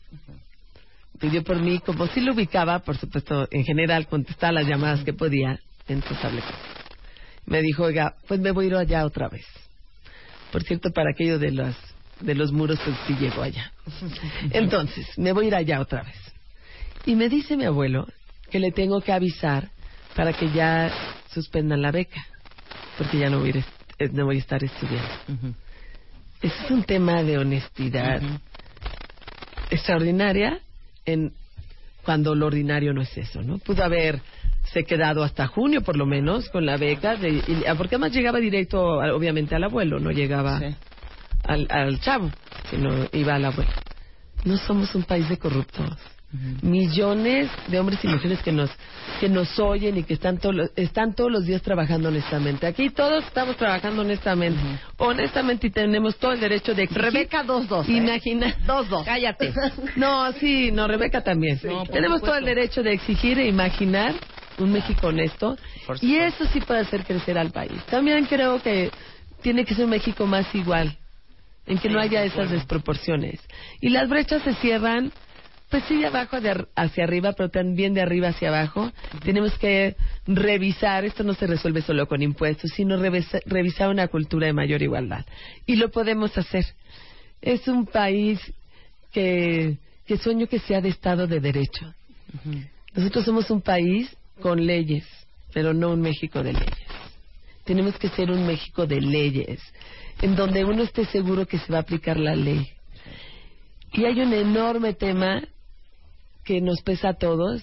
Pidió por mí, como si lo ubicaba, por supuesto, en general contestaba las llamadas que podía, entonces hablé con él. Me dijo, oiga, pues me voy a ir allá otra vez. Por cierto, para aquello de los, de los muros, pues sí llegó allá. Entonces, me voy a ir allá otra vez. Y me dice mi abuelo que le tengo que avisar para que ya suspendan la beca, porque ya no voy a, ir eh, no voy a estar estudiando. es un tema de honestidad extraordinaria en cuando lo ordinario no es eso, ¿no? Pudo haberse quedado hasta junio, por lo menos, con la beca, de, y- porque además llegaba directo, obviamente, al abuelo, no llegaba Sí. al, al chavo, sino iba al abuelo. No somos un país de corruptos. Millones de hombres y mujeres que nos que nos oyen y que están, to- están todos los días trabajando honestamente. Aquí todos estamos trabajando honestamente. Honestamente y tenemos todo el derecho de exigir. Rebeca 2-2. ¿eh? Imagina. 2-2. Cállate. No, sí, no, Rebeca también. No, Tenemos todo el derecho de exigir e imaginar un México honesto y eso sí puede hacer crecer al país. También creo que tiene que ser un México más igual, en que no haya esas desproporciones. Y las brechas se cierran, pues sí, de abajo de ar- hacia arriba, pero también de arriba hacia abajo. Tenemos que revisar, esto no se resuelve solo con impuestos, sino revisa- revisar una cultura de mayor igualdad. Y lo podemos hacer. Es un país que, que sueño que sea de Estado de Derecho. Nosotros somos un país con leyes, pero no un México de leyes. Tenemos que ser un México de leyes, en donde uno esté seguro que se va a aplicar la ley. Y hay un enorme tema que nos pesa a todos,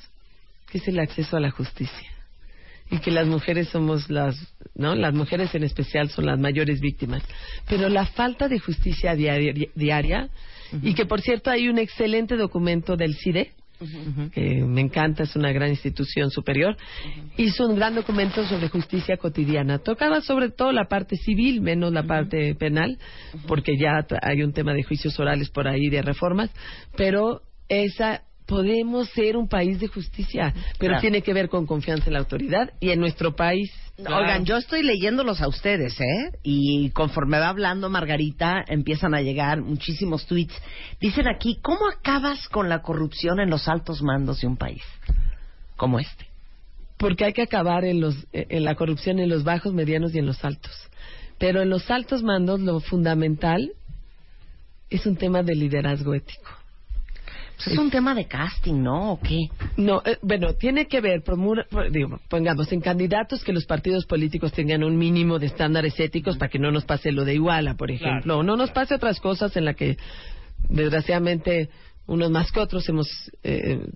que es el acceso a la justicia. Y que las mujeres somos las, ¿no? Las mujeres en especial son las mayores víctimas. Pero la falta de justicia diaria, diaria y que por cierto hay un excelente documento del CIDE, que me encanta, es una gran institución superior, hizo un gran documento sobre justicia cotidiana. Tocaba sobre todo la parte civil, menos la parte penal, porque ya hay un tema de juicios orales por ahí, de reformas, pero esa podemos ser un país de justicia, pero Claro. tiene que ver con confianza en la autoridad y en nuestro país. Oigan, yo estoy leyéndolos a ustedes, ¿eh? Y conforme va hablando Margarita, empiezan a llegar muchísimos tweets. Dicen aquí, ¿cómo acabas con la corrupción en los altos mandos de un país como este? porque hay que acabar en, los, en la corrupción en los bajos, medianos y en los altos. Pero en los altos mandos lo fundamental es un tema de liderazgo ético. Pues es un tema de casting, ¿no? ¿O qué? No, eh, bueno, tiene que ver, promul- digo, pongamos, en candidatos que los partidos políticos tengan un mínimo de estándares éticos para que no nos pase lo de Iguala, por ejemplo, o no nos pase otras cosas en las que, desgraciadamente, unos más que otros hemos, eh,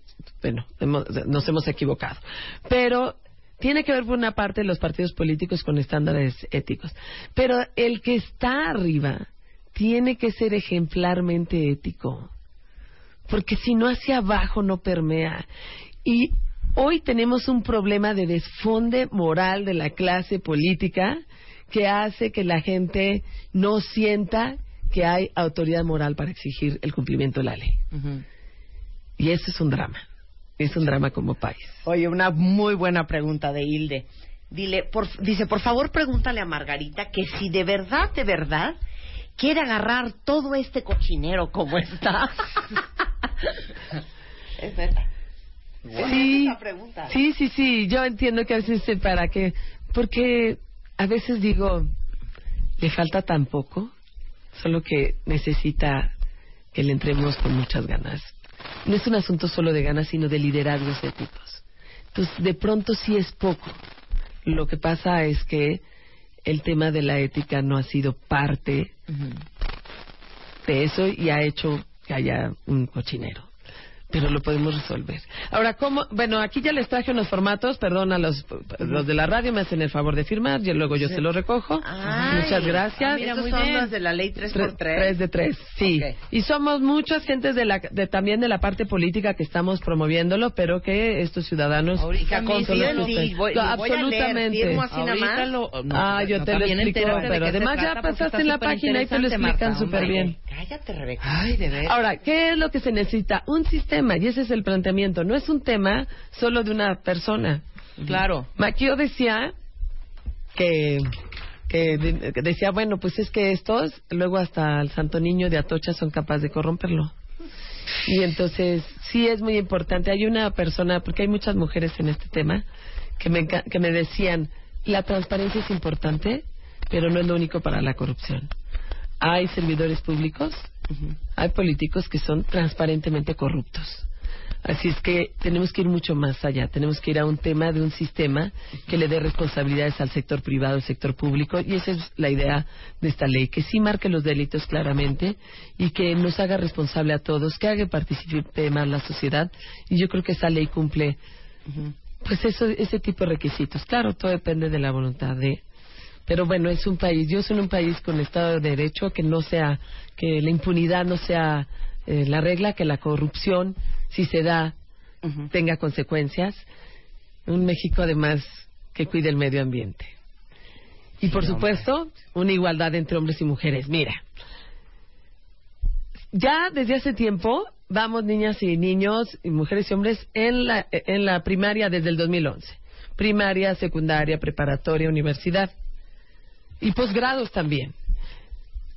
bueno, hemos- nos hemos equivocado. Pero tiene que ver por una parte los partidos políticos con estándares éticos. Pero el que está arriba tiene que ser ejemplarmente ético porque si no hacia abajo no permea. Y hoy tenemos un problema de desfonde moral de la clase política que hace que la gente no sienta que hay autoridad moral para exigir el cumplimiento de la ley. Y eso es un drama. Es un drama como país. Oye, una muy buena pregunta de Hilde. Dile, por, dice, por favor pregúntale a Margarita que si de verdad, de verdad, quiere agarrar todo este cochinero como está. es verdad. Sí, esa pregunta. sí, sí, sí. Yo entiendo que a veces se para que, porque a veces digo, le falta tan poco, solo que necesita que le entremos con muchas ganas. No es un asunto solo de ganas, sino de liderazgos éticos. Entonces, de pronto sí es poco. Lo que pasa es que el tema de la ética no ha sido parte de eso y ha hecho que haya un cochinero. Pero lo podemos resolver. Ahora, ¿cómo? Bueno, aquí ya les traje unos formatos, perdón a los, los de la radio, me hacen el favor de firmar, y luego yo se los recojo. Ay, Muchas gracias. Mira, muy son bien. las de la ley 3x3. Tres, tres de tres, sí. Ok. Y somos muchas gentes de la, de, también de la parte política que estamos promoviéndolo, pero que estos ciudadanos Ahorita los que ti, ustedes- voy- lo voy a leer, absolutamente. así nada Ahorita más. lo- no, ah, yo no, te lo explico, pero además ya pasaste en la página y te lo explican súper bien. Cállate, Rebeca. Ay, de ver. Ahora, ¿qué es lo que se necesita? Un sistema, y ese es el planteamiento. No es un tema solo de una persona. Claro. Maquio decía que, que, de- que decía, bueno, pues es que estos, luego hasta el Santo Niño de Atocha son capaces de corromperlo. Y entonces, sí es muy importante. Hay una persona, porque hay muchas mujeres en este tema, que me, que me decían, la transparencia es importante, pero no es lo único para la corrupción. Hay servidores públicos, hay políticos que son transparentemente corruptos. Así es que tenemos que ir mucho más allá. Tenemos que ir a un tema de un sistema que le dé responsabilidades al sector privado, al sector público. Y esa es la idea de esta ley, que sí marque los delitos claramente y que nos haga responsable a todos, que haga participar más la sociedad. Y yo creo que esa ley cumple pues eso, ese tipo de requisitos. Claro, todo depende de la voluntad de. Pero bueno, es un país, yo soy un país con Estado de Derecho, que no sea, que la impunidad no sea eh, la regla, que la corrupción, si se da, tenga consecuencias. Un México, además, que cuide el medio ambiente. Y por supuesto, una igualdad entre hombres y mujeres. Mira, ya desde hace tiempo vamos niñas y niños, y mujeres y hombres, en la, en la primaria desde el 2011. Primaria, secundaria, preparatoria, universidad. Y posgrados también.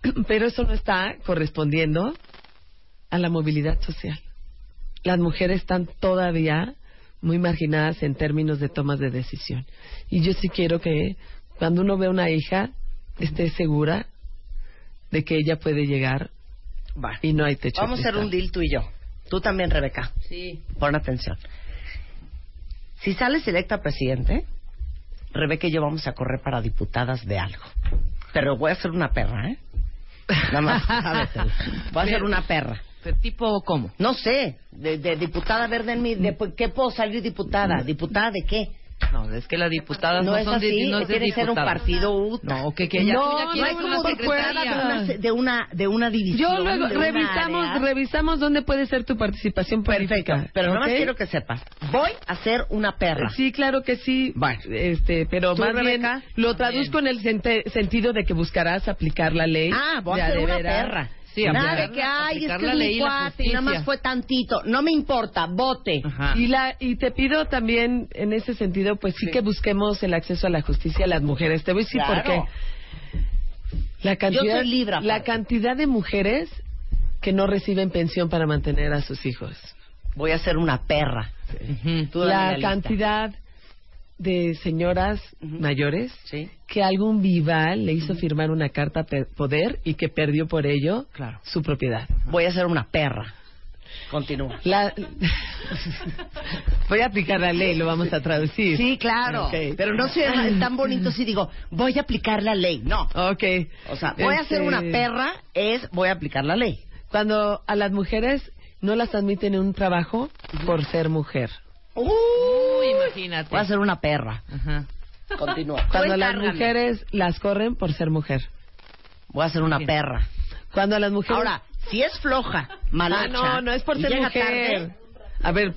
Pero eso no está correspondiendo a la movilidad social. Las mujeres están todavía muy marginadas en términos de tomas de decisión. Y yo sí quiero que cuando uno ve a una hija esté segura de que ella puede llegar Va. y no hay techo. Vamos a hacer un deal tú y yo. Tú también, Rebeca. Sí. Pon atención. Si sales electa presidente, Rebeca y yo vamos a correr para diputadas de algo. Pero voy a ser una perra, ¿eh? Nada más, sábetelo. Voy a ser una perra. Pero tipo, ¿cómo? No sé, de, de diputada verde en mi... De, ¿Qué puedo salir diputada? ¿Diputada de qué? No, es que las diputadas no, no es son así, de, no es de tiene que ser un partido UTA. No, que, que ella, No, no una como diputada de secretaria. una, de una, de una división. Yo luego revisamos, revisamos dónde puede ser tu participación Perfecto, política. pero nada más quiero que sepas. Voy a ser una perra. Sí, claro que sí. Bueno. Este, pero ¿Tú, más bien lo traduzco en el sente- sentido de que buscarás aplicar la ley. Ah, voy a ser una perra. Sí, Nada de que, ay, es que es mi cuate y nada más fue tantito. No me importa, vote. Ajá. Y, la, y te pido también, en ese sentido, pues sí, que busquemos el acceso a la justicia a las mujeres. Te voy a decir por Claro. qué. La cantidad, soy libre, aparte. la cantidad de mujeres que no reciben pensión para mantener a sus hijos. Voy a ser una perra. La lista. cantidad de señoras mayores Sí. que algún vival le hizo firmar una carta poder y que perdió por ello Claro. su propiedad. Voy a ser una perra. Continúa. La... Voy a aplicar la ley, lo vamos a traducir. Sí, claro. Pero no soy tan bonito si digo, voy a aplicar la ley. No. Ok. O sea, voy a ser Este, una perra es voy a aplicar la ley. Cuando a las mujeres no las admiten en un trabajo por ser mujer. Uy, imagínate. voy a ser una perra. Ajá. Continúa. Cuando las Cuéntame. mujeres las corren por ser mujer. Voy a ser una perra. Cuando las mujeres... Ahora, si es floja, mal Ah, no, no es por y ser llega mujer. tarde, A ver,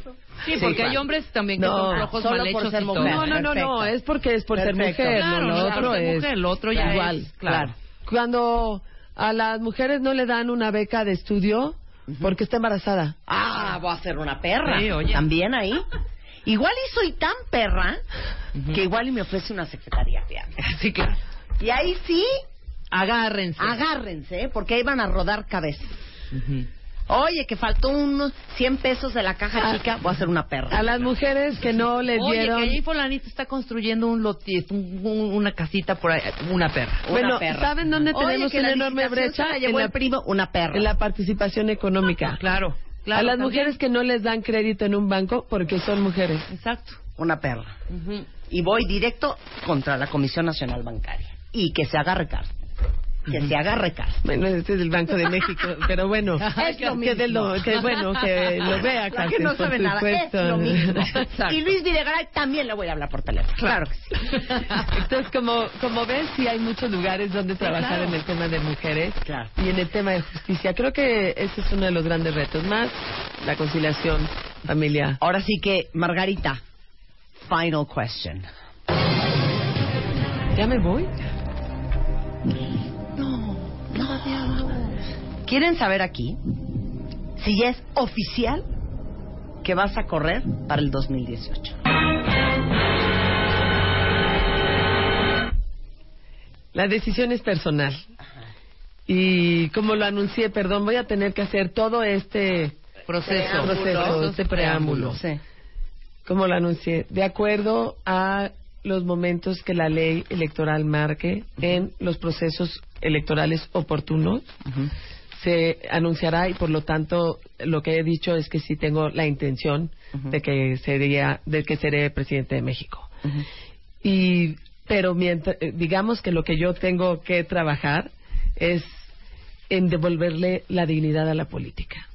Sí, porque hay hombres también que No, son flojos, solo mal por hechos ser y mujer. No, no, no, no, Perfecto. es porque es por Perfecto. ser mujer, Claro, no, no, otro ser es mujer, lo otro ya igual, es, claro. Cuando a las mujeres no le dan una beca de estudio porque está embarazada. Ah, voy a ser una perra. Sí, oye. También ahí. Igual y soy tan perra que igual y me ofrece una secretaría, fíjate. Sí, claro. Y ahí sí, Agárrense. agárrense, ¿eh? porque ahí van a rodar cabezas. Ujú. Oye, que faltó unos 100 pesos de la caja Ah. chica, voy a ser una perra. A las mujeres que no les Oye, dieron que ahí fulanito está construyendo un un- un- una casita por ahí, una perra. Una bueno, perra. ¿saben dónde Oye, tenemos que una la enorme brecha? se la En llevó la, el primo, una perra. en la participación económica. Claro, claro. a las también. mujeres que no les dan crédito en un banco porque son mujeres. Exacto. Una perra. Ujú. Y voy directo contra la Comisión Nacional Bancaria. Y que se agarre cargo. Que se agarre cargo. Bueno, este es el Banco de México, pero bueno, Es lo que, de lo- que bueno, que lo vea, La que Carmen, no sabe nada, es supuesto. lo mismo. Exacto. Y Luis Videgaray también le voy a hablar por teléfono. Claro que sí. Entonces, como, como ves, sí hay muchos lugares donde trabajar claro. en el tema de mujeres Claro. y en el tema de justicia. Creo que ese es uno de los grandes retos, más la conciliación familiar. Ahora sí que, Margarita, final question. ¿Ya me voy? ¿Quieren saber aquí si ya es oficial que vas a correr para el 2018? La decisión es personal. Y como lo anuncié, perdón, voy a tener que hacer todo este Proceso. proceso, este preámbulo. Sí. como lo anuncié, de acuerdo a los momentos que la ley electoral marque en los procesos electorales oportunos, se anunciará y por lo tanto lo que he dicho es que sí tengo la intención de que sería de que seré presidente de México. Y pero mientras, digamos que lo que yo tengo que trabajar es en devolverle la dignidad a la política.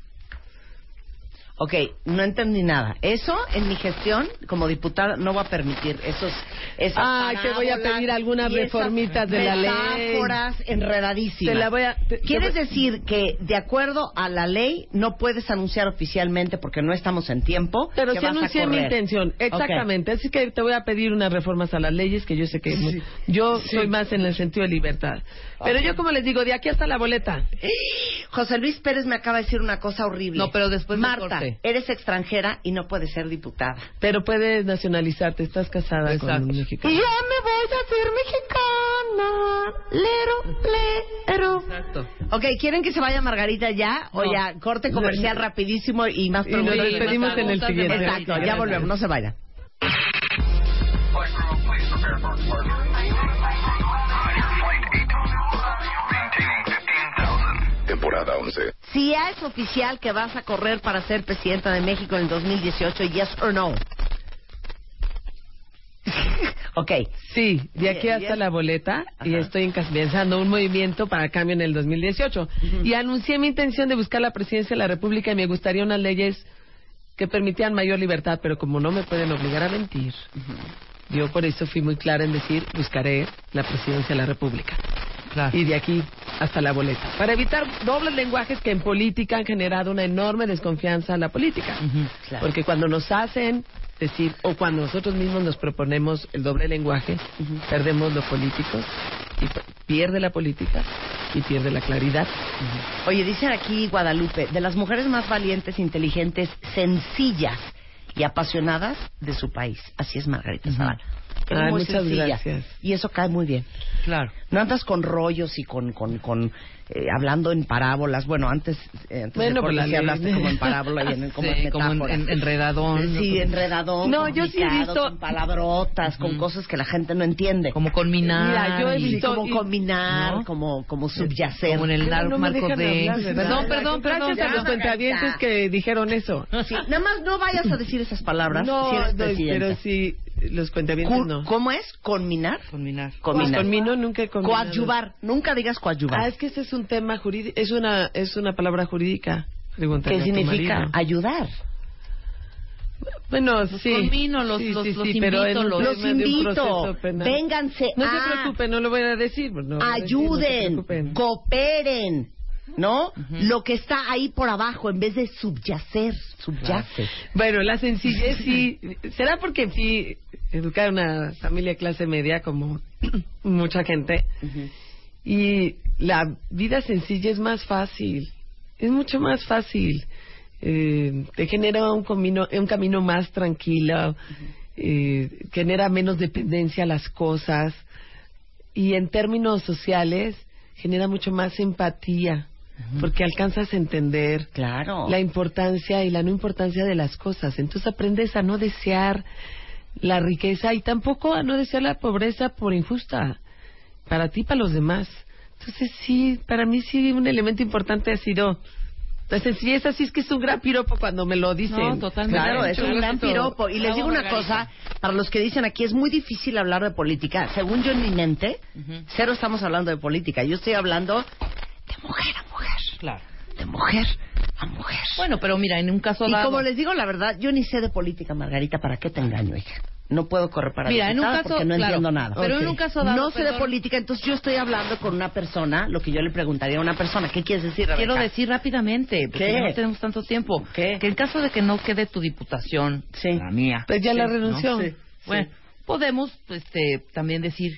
Ok, no entendí nada. Eso en mi gestión como diputada no va a permitir esos esas Ay, te voy a pedir algunas reformitas de la ley. metáforas enredadísimas. Te la voy a- te- te ¿Quieres voy- decir que de acuerdo a la ley no puedes anunciar oficialmente porque no estamos en tiempo? Pero sí a anuncié mi intención, exactamente. Así que te voy a pedir unas reformas a las leyes que yo sé que yo soy más en el sentido de libertad. Pero yo como les digo, de aquí hasta la boleta. José Luis Pérez me acaba de decir una cosa horrible. No, pero después Marta, corte. eres extranjera y no puedes ser diputada. Pero puedes nacionalizarte, estás casada con Exacto. un mexicano. me voy a ser mexicana, lero, lero. Exacto. Ok, ¿quieren que se vaya Margarita ya? O No. ya, corte comercial rapidísimo y más Y nos despedimos en el siguiente. Exacto, ya volvemos, no se vayan. Temporada 11. Si ya es oficial que vas a correr para ser presidenta de México en el 2018, yes or no. ok. Sí, de aquí hasta bien. la boleta y Ajá. estoy encabezando un movimiento para cambio en el 2018. Y anuncié mi intención de buscar la presidencia de la República y me gustaría unas leyes que permitieran mayor libertad, pero como no me pueden obligar a mentir, yo por eso fui muy clara en decir buscaré la presidencia de la República. Claro. Y de aquí hasta la boleta. Para evitar dobles lenguajes que en política han generado una enorme desconfianza a la política. Claro. Porque cuando nos hacen decir, o cuando nosotros mismos nos proponemos el doble lenguaje, perdemos los políticos, y pierde la política y pierde la claridad. Oye, dicen aquí Guadalupe, de las mujeres más valientes, inteligentes, sencillas y apasionadas de su país. Así es Margarita Zavala. Muy muchas sencilla. gracias. Y eso cae muy bien. Claro. No andas con rollos y con, con, con eh, hablando en parábolas. Bueno, antes, eh, antes Bueno, de por la sí ley. hablaste como en parábola y en, como Sí, en como en- metáfora. en- enredadón. Sí, enredadón. No, yo sí he visto- Con palabrotas, con cosas que la gente no entiende. Como combinar. Mira, yo he visto- como y- combinar, ¿no? como, como subyacer. Como en el dar no marco de... perdón, perdón, perdón. Gracias a los cuentavientes que dijeron eso. Sí, nada más no vayas a decir esas palabras No, si pero sí, los cuentavientes Cu- no. ¿Cómo es? ¿Conminar? Combinar. Combinar. Conmino nunca he combinado. Coadyuvar. Nunca digas coadyuvar. Ah, es que ese es un tema jurídico, es una, es una palabra jurídica. Pregúntale ¿Qué significa? Ayudar. Bueno, sí. conmino, los- Sí, los- sí, los sí, pero invito, en un los- Los invito. Vénganse No a... se preocupen, no lo voy a decir. pues, no voy a decir, no se ¿no? Lo que está ahí por abajo, en vez de subyacer, subyace. Bueno, la sencillez sí. ¿Será porque fui educar una familia de clase media como mucha gente? Y la vida sencilla es más fácil. Es mucho más fácil. Eh, te genera un camino, un camino más tranquilo. eh, genera menos dependencia a las cosas. Y en términos sociales, genera mucho más empatía. Porque alcanzas a entender Claro. la importancia y la no importancia de las cosas. Entonces aprendes a no desear la riqueza y tampoco a no desear la pobreza por injusta para ti y para los demás. Entonces sí, para mí sí un elemento importante ha sido la sencillez, así es que es un gran piropo cuando me lo dicen. No, totalmente. Claro, es un gran piropo. Y les digo una cosa, para los que dicen aquí, es muy difícil hablar de política. Según yo en mi mente, cero estamos hablando de política. Yo estoy hablando de mujer a mujer. Claro. De mujer a mujer. Bueno, pero mira, en un caso y dado... como les digo la verdad, yo ni sé de política, Margarita, ¿para qué te engaño, hija? No puedo correr para Mira, en un caso, porque no claro, entiendo nada. pero en un caso dado, No sé de política, entonces yo estoy hablando con una persona, lo que yo le preguntaría a una persona. ¿Qué quieres decir, Rebeca? Quiero decir rápidamente, porque ¿Qué? no tenemos tanto tiempo, ¿Qué? que en caso de que no quede tu diputación, Sí. la mía, Pues ya la ¿no? renunció. Sí. bueno, podemos este, también decir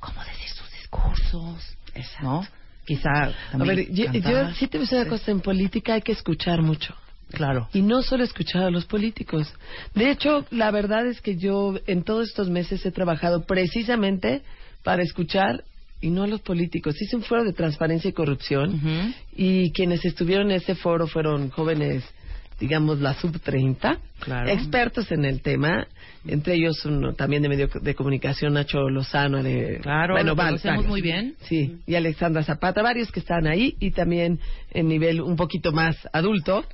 cómo decir sus discursos, ¿no? Quizá A ver, yo, yo sí te voy a decir una cosa, en política hay que escuchar mucho. Claro. Y no solo escuchar a los políticos. De hecho, la verdad es que yo en todos estos meses he trabajado precisamente para escuchar y no a los políticos. Hice un foro de transparencia y corrupción y quienes estuvieron en ese foro fueron jóvenes digamos, la sub 30, Claro. expertos en el tema, entre ellos uno también de medio de comunicación, Nacho Lozano, de, Claro, bueno, lo conocemos varios. muy bien. Sí, y Alexandra Zapata, varios que están ahí y también en nivel un poquito más adulto,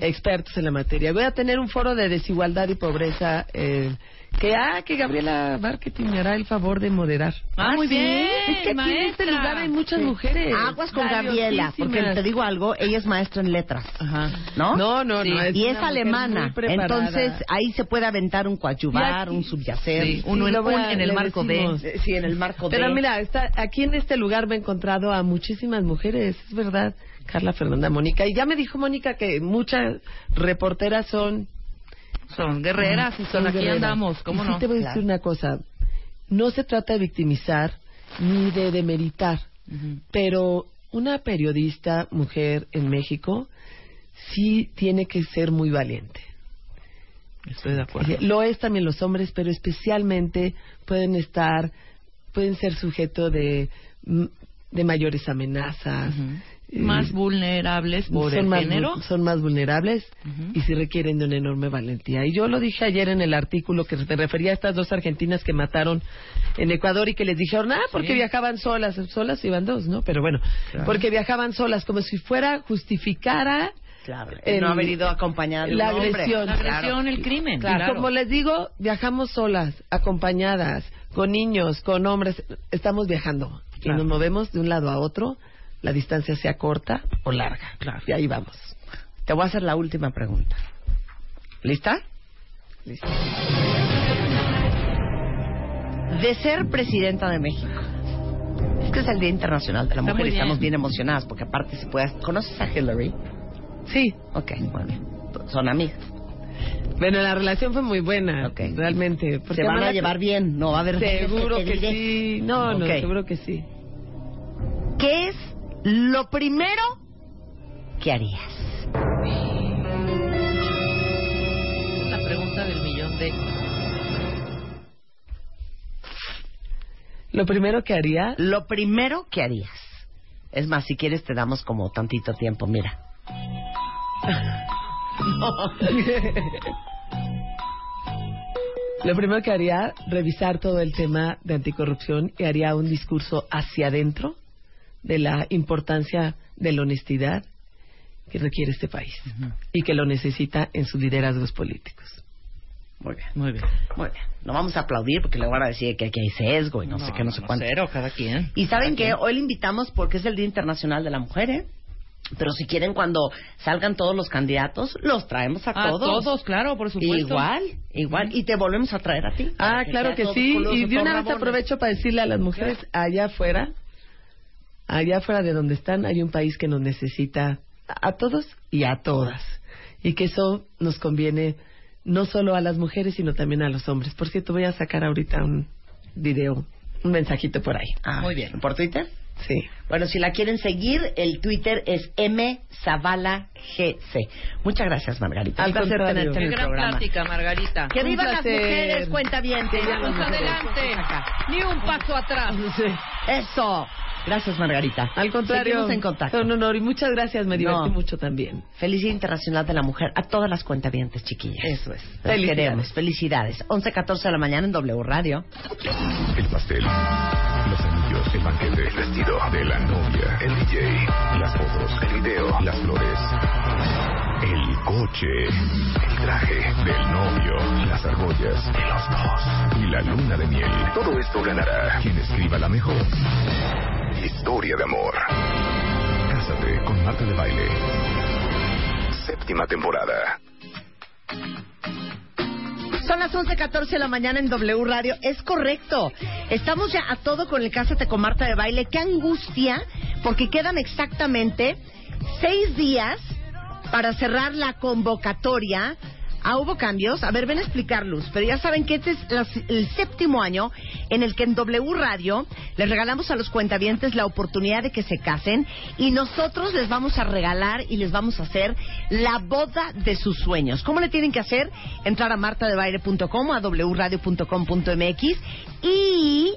expertos en la materia. Voy a tener un foro de desigualdad y pobreza eh, que, ah, que Gabriela Marketing me hará el favor de moderar. Ah, muy ¿sí? bien, Es que aquí en este lugar hay muchas mujeres. Aguas con Gabriela, porque te digo algo, ella es maestra en letras, Ajá. ¿no? No, no, Sí. no. y es una mujer alemana, muy entonces ahí se puede aventar un coadyuvar, Y un subyacer. Sí, uno Sí, en, un- en el marco decimos. de... Eh, Sí, en el marco Pero de... mira, está, aquí en este lugar me he encontrado a muchísimas mujeres, es verdad, Carla Fernanda Mónica. Y ya me dijo Mónica que muchas reporteras son... Son guerreras y son, aquí guerreras. andamos, ¿cómo Y sí no? te voy a decir una cosa, no se trata de victimizar ni de demeritar, pero una periodista mujer en México sí tiene que ser muy valiente. Estoy de acuerdo. Lo es también los hombres, pero especialmente pueden estar, pueden ser sujeto de, mm, de mayores amenazas. Eh, Más vulnerables por son el más, género. son más vulnerables y sí requieren de una enorme valentía. Y yo lo dije ayer en el artículo que me refería a estas dos argentinas que mataron en Ecuador y que les dijeron, ah, porque Sí. viajaban solas, solas iban dos, ¿no? Pero bueno, porque viajaban solas, como si fuera justificara Claro, el- no haber ido acompañada la agresión. La agresión, el crimen. Y Claro. como les digo, viajamos solas, acompañadas, con niños, con hombres, estamos viajando y nos movemos de un lado a otro, la distancia sea corta o larga. Claro. Y ahí vamos. Te voy a hacer la última pregunta. ¿Lista? Listo. De ser presidenta de México. Es que es el Día Internacional de la Está Mujer y estamos bien. emocionadas porque aparte se puede... ¿Conoces a Hillary? Sí. Ok, bien. Son amigas. Bueno, la relación fue muy buena, Ok. realmente. Se van a llevar bien, no va a haber... Seguro que sí. No, no, seguro que sí. ¿Qué es lo primero que harías? La pregunta del millón de... Lo primero que haría, Lo primero que harías. Es más, si quieres te damos como tantito tiempo, mira. lo primero que haría, revisar todo el tema de anticorrupción y haría un discurso hacia adentro de la importancia de la honestidad que requiere este país y que lo necesita en sus liderazgos políticos. Muy bien. Muy bien. Muy bien. No vamos a aplaudir porque le van a decir que aquí hay sesgo y no, sé qué, no sé cuánto. Cero, cada quien. Y saben que hoy le invitamos porque es el Día Internacional de la Mujer, ¿eh? Pero si quieren cuando salgan todos los candidatos, los traemos a quien. A todos. todos, claro, por supuesto. Igual, igual. Y te volvemos a traer a ti. Ah, claro que sí. Y de una vez aprovecho para decirle a las mujeres allá afuera, allá afuera de donde están, hay un país que nos necesita a todos y a todas. Y que eso nos conviene no solo a las mujeres, sino también a los hombres. Por cierto, voy a sacar ahorita un video, un mensajito por ahí. Ah, Muy bien. ¿Por Twitter? Sí. Bueno, si la quieren seguir, el Twitter es mzabalagc. Muchas gracias, Margarita. Al Un placer tenerte en Qué el gran programa. plática, Margarita. Que vivan las mujeres, cuenta bien. Vamos adelante. Ni un paso atrás. Eso. Gracias, Margarita. Al contrario, Seguimos en contacto. un honor y muchas gracias, me divertí No. mucho también. Feliz Día Internacional de la Mujer a todas las cuentavientes, chiquillas. Eso es. Las Felicidades. queremos. Felicidades. 11.14 de la mañana en W Radio. El pastel, los anillos, el banquete, el vestido de la novia, el DJ, las fotos, el video, las flores, el coche, el traje del novio, las argollas de los dos y la luna de miel. Todo esto ganará quien escriba la mejor historia de amor. Cásate con Marta de Baile. Séptima temporada. Son las 11.14 de la mañana en W Radio. Es correcto. Estamos ya a todo con el Cásate con Marta de Baile. Qué angustia, porque quedan exactamente seis días para cerrar la convocatoria. Ah, hubo cambios. A ver, ven a explicarlos. Pero ya saben que este es la- el séptimo año en el que en W Radio les regalamos a los cuentavientes la oportunidad de que se casen y nosotros les vamos a regalar y les vamos a hacer la boda de sus sueños. ¿Cómo le tienen que hacer? Entrar a martadebaile.com, a wradio.com.mx y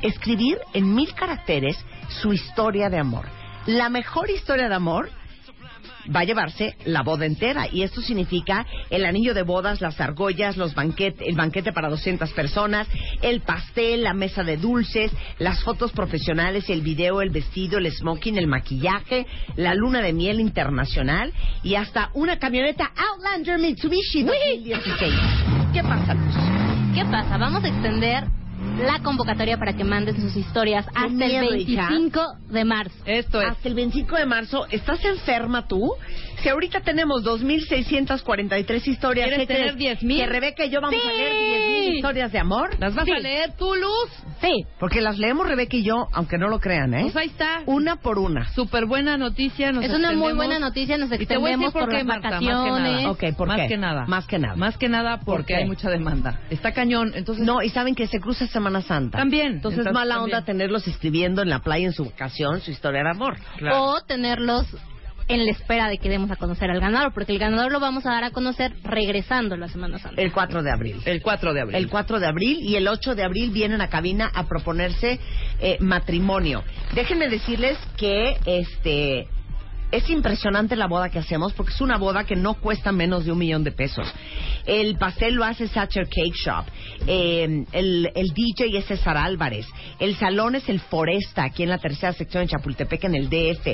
escribir en mil caracteres su historia de amor. La mejor historia de amor va a llevarse la boda entera. Y esto significa el anillo de bodas, las argollas, los banquete, el banquete para 200 personas, el pastel, la mesa de dulces, las fotos profesionales, el video, el vestido, el smoking, el maquillaje, la luna de miel internacional y hasta una camioneta Outlander Mitsubishi 2016. ¿Qué pasa, Luz? ¿Qué pasa? Vamos a extender la convocatoria para que manden sus historias hasta miedo, el hija. 25 de marzo. Esto es. Hasta el 25 de marzo, ¿estás enferma tú? Si ahorita tenemos 2.643 historias, ¿Quieres ¿qué tener crees? 10,000? Que Rebeca y yo vamos a leer 10.000 historias de amor. ¿Las vas Sí. a leer tú, Luz? Sí. Porque las leemos Rebeca y yo, aunque no lo crean, ¿eh? Pues ahí está. Una por una. Súper buena noticia. Nos es una muy buena noticia. Nos extendemos por por qué, las Marta, más que nada. Ok, ¿por más qué? que nada. Más que nada. Más que nada ¿Por porque hay mucha demanda. Está cañón, entonces... No, y saben que se cruza Semana Santa. También. Entonces, Entonces, mala también. onda tenerlos escribiendo en la playa en su vacación su historia de amor. Claro. O tenerlos en la espera de que demos a conocer al ganador, porque el ganador lo vamos a dar a conocer regresando la Semana Santa. El 4 de abril. El 4 de abril. El 4 de abril y el 8 de abril vienen a cabina a proponerse eh, matrimonio. Déjenme decirles que este es impresionante la boda que hacemos porque es una boda que no cuesta menos de un millón de pesos. El pastel lo hace Satcher Cake Shop. Eh, el, el DJ es César Álvarez. El salón es el Foresta, aquí en la tercera sección en Chapultepec, en el DF.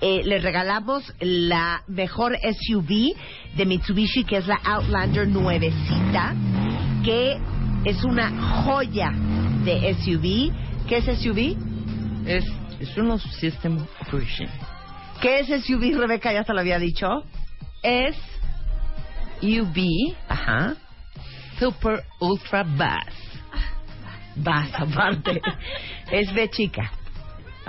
Eh, les regalamos la mejor SUV de Mitsubishi, que es la Outlander nuevecita, que es una joya de SUV. ¿Qué es SUV? Es, es un System Operation. ¿Qué es SUV, Rebeca? Ya te lo había dicho. Es UV Ajá. Super Ultra Bass. Vas, aparte. es B chica.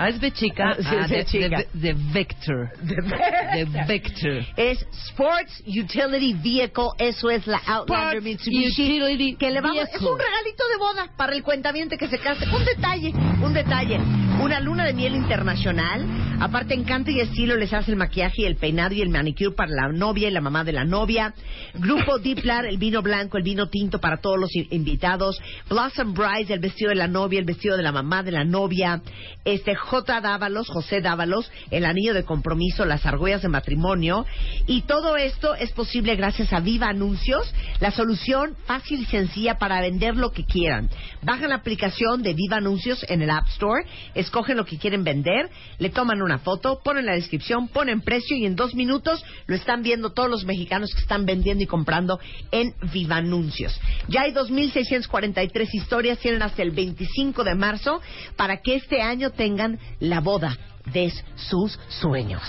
Ah, es B chica. Ah, Ah, es de, chica. de- de Vector. De Vector. Es Sports Utility Vehicle. Eso es la Outlander Sports Mitsubishi. Utility que le vamos, es un regalito de boda para el cuentaviente que se case. Un detalle, un detalle. Una luna de miel internacional. Aparte, encanto y estilo les hace el maquillaje y el peinado y el manicure para la novia y la mamá de la novia. Grupo Diplar, el vino blanco, el vino tinto para todos los invitados. Blossom Brides, el vestido de la novia, el vestido de la mamá de la novia. Este J. Dávalos, José Dávalos, el anillo de compromiso, las argollas de matrimonio. Y todo esto es posible gracias a Viva Anuncios, la solución fácil y sencilla para vender lo que quieran. Bajan la aplicación de Viva Anuncios en el App Store, escogen lo que quieren vender, le toman una foto, ponen la descripción, ponen precio y en dos minutos lo están viendo todos los mexicanos que están vendiendo y comprando en Viva Anuncios. Ya hay 2.643 historias, tienen hasta el 25 de marzo para que este año tengan la boda de sus sueños.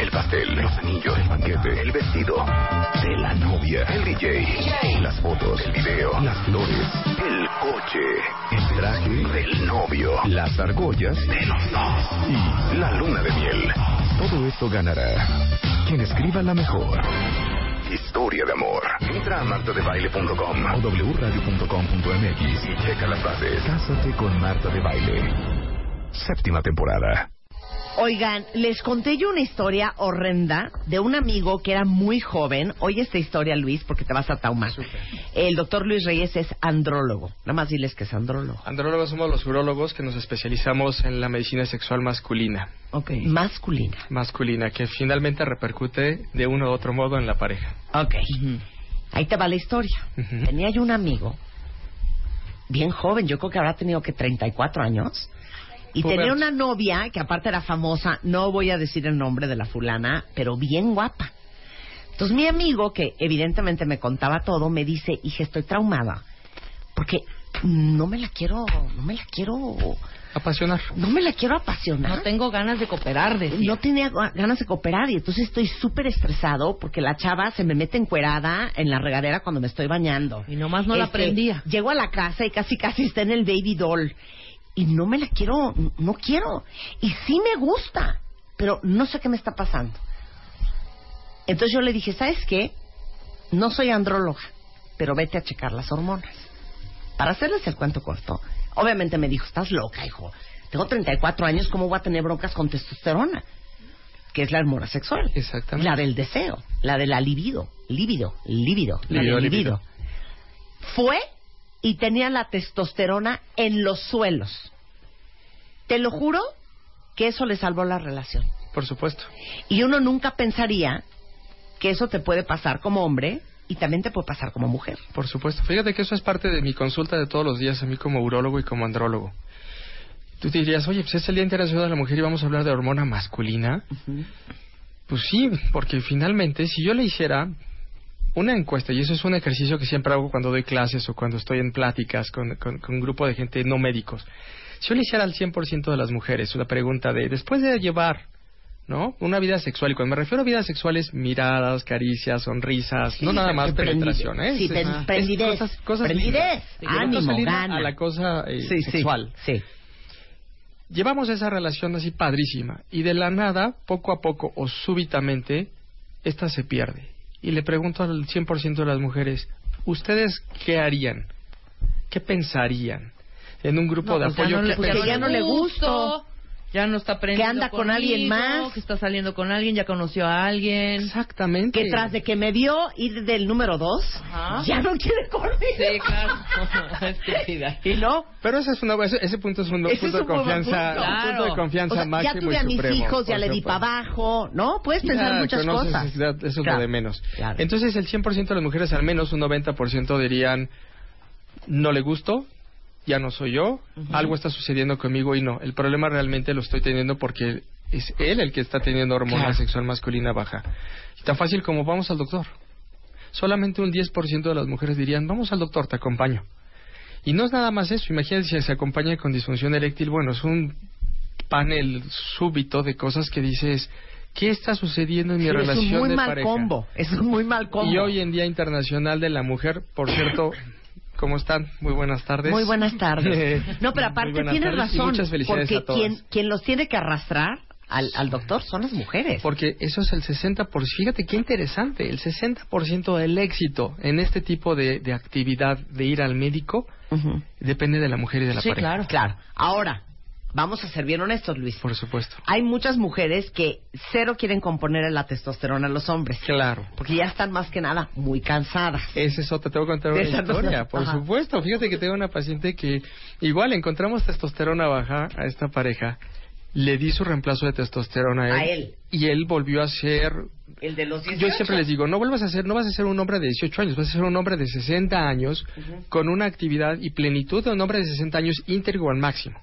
El pastel, los anillos, el banquete, el vestido de la novia, el DJ, las fotos, el video, las flores, el coche, el traje del novio, las argollas de los dos y la luna de miel. Todo esto ganará quien escriba la mejor historia de amor. Entra a martadebaile.com o wradio.com.mx y checa las bases. Cásate con Marta de Baile. Séptima temporada. Oigan, les conté yo una historia horrenda de un amigo que era muy joven. Oye esta historia, Luis, porque te vas a taumar. El doctor Luis Reyes es andrólogo. Nada más diles que es andrólogo. Andrólogos somos los urólogos que nos especializamos en la medicina sexual masculina. Ok. Masculina. Masculina, que finalmente repercute de uno u otro modo en la pareja. Ok. Ahí te va la historia. Tenía yo un amigo, bien joven, yo creo que habrá tenido que 34 años, y tenía una novia que aparte era famosa, no voy a decir el nombre de la fulana, pero bien guapa. Entonces mi amigo, que evidentemente me contaba todo, me dice, hija, estoy traumada, porque no me la quiero, no me la quiero, Apasionar. no me la quiero apasionar. No tengo ganas de cooperar, decía. No tenía ganas de cooperar y entonces estoy súper estresado porque la chava se me mete encuerada en la regadera cuando me estoy bañando. Y nomás no la Este, prendía. Llego a la casa y casi casi está en el baby doll y no me la quiero, no quiero. Y sí me gusta, pero no sé qué me está pasando. Entonces yo le dije, ¿sabes qué? No soy andróloga, pero vete a checar las hormonas. Para hacerles el cuento corto, obviamente me dijo, estás loca, hijo. Tengo 34 años, ¿cómo voy a tener broncas con testosterona? Que es la hormona sexual. Exactamente. La del deseo, la de la libido, la Libido, del libido. libido. Fue y tenía la testosterona en los suelos. Te lo juro que eso le salvó la relación. Por supuesto. Y uno nunca pensaría que eso te puede pasar como hombre y también te puede pasar como mujer. Por supuesto. Fíjate que eso es parte de mi consulta de todos los días a mí como urólogo y como andrólogo. Tú te dirías, oye, pues es el Día Internacional de la Mujer y vamos a hablar de hormona masculina. Pues sí, porque finalmente si yo le hiciera una encuesta, y eso es un ejercicio que siempre hago cuando doy clases o cuando estoy en pláticas con, con- con un grupo de gente no médicos, si yo le hiciera al 100% de las mujeres una pregunta de, después de llevar ¿no? Una vida sexual. Y cuando me refiero a vida sexual es miradas, caricias, sonrisas, no nada más penetración, ¿eh? Sí, Es- pen- es prendidez. cosas, cosas Prendidez. Ánimo, gana. A la cosa eh, Sí, sí. sexual. Sí. Llevamos esa relación así padrísima y de la nada, poco a poco o súbitamente, esta se pierde. Y le pregunto al 100% de las mujeres, ¿ustedes qué harían? ¿Qué pensarían? En un grupo de pues ya apoyo no ¿qué pues porque ya no le gustó. Ya no está aprendiendo Que anda con alguien más. Que está saliendo con alguien, ya conoció a alguien. Exactamente. Que tras de que me vio ir del número dos, Ajá. ya no quiere conmigo. Sí, claro. Estúpida. Y no, Pero ese, es una, ese, ese punto es un Ese punto es de un buen confianza, punto. un punto de Claro. confianza o sea, máximo ya tuve y a mis supremo, hijos, ya por le di para abajo, ¿no? Puedes pensar Ya, muchas cosas. Eso es lo Claro. de menos. Claro. Entonces, el 100% de las mujeres, al menos un 90% dirían, no le gusto, ya no soy yo, algo está sucediendo conmigo y no. El problema realmente lo estoy teniendo porque es él el que está teniendo hormona Claro. sexual masculina baja. Y tan fácil como vamos al doctor. Solamente un 10% de las mujeres dirían, vamos al doctor, te acompaño. Y no es nada más eso. Imagínense si se acompaña con disfunción eréctil. Bueno, es un panel súbito de cosas que dices, ¿qué está sucediendo en mi Sí, es relación un muy de mal pareja? combo. Es un muy mal combo. Y hoy en Día Internacional de la Mujer, por cierto, ¿cómo están? Muy buenas tardes. Muy buenas tardes. No, pero aparte tienes razón. muchas felicidades porque a todas. quien, quien los tiene que arrastrar al, al doctor son las mujeres. Porque eso es el 60%. Fíjate qué interesante. El 60% del éxito en este tipo de, de actividad de ir al médico Ujú. depende de la mujer y de la Sí, pareja. claro. Claro. Ahora, vamos a ser bien honestos, Luis. Por supuesto. Hay muchas mujeres que cero quieren componer la testosterona a los hombres. Claro. Porque ya están más que nada muy cansadas. Es otra, te voy a contar una historia, por Ajá. supuesto. Fíjate que tengo una paciente que igual encontramos testosterona baja a esta pareja, le di su reemplazo de testosterona a él, A él. y él volvió a ser El de los Yo siempre les digo, no vuelvas a ser, no vas a ser un hombre de 18 años, vas a ser un hombre de 60 años con una actividad y plenitud de un hombre de 60 años íntegro al máximo.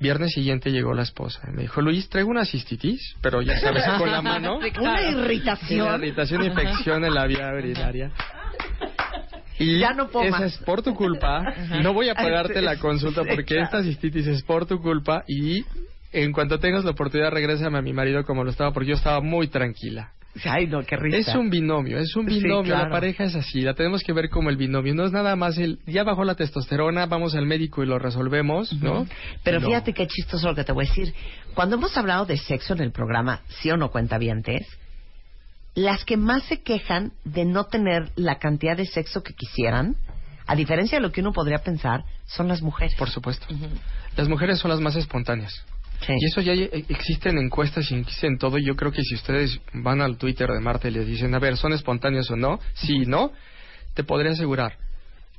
Viernes siguiente llegó la esposa y me dijo, Luis, traigo una cistitis, pero ya sabes, con la mano. Una irritación. Una irritación, infección en la vía urinaria. Y Ya no puedo esa más. es por tu culpa. No voy a pagarte la consulta porque esta cistitis es por tu culpa y en cuanto tengas la oportunidad regrésame a mi marido como lo estaba porque yo estaba muy tranquila. Ay, no, qué risa. Es un binomio, es un Sí, binomio. claro. La pareja es así, la tenemos que ver como el binomio. No es nada más el, ya bajó la testosterona, vamos al médico y lo resolvemos, ¿no? Pero No. fíjate qué chistoso lo que te voy a decir. Cuando hemos hablado de sexo en el programa, sí o no cuenta las que más se quejan de no tener la cantidad de sexo que quisieran, a diferencia de lo que uno podría pensar, son las mujeres. Por supuesto. Las mujeres son las más espontáneas. Sí. Y eso ya existen encuestas y existen todo. Y yo creo que si ustedes van al Twitter de Marta y les dicen, a ver, ¿son espontáneos o no? Sí, no. Te podría asegurar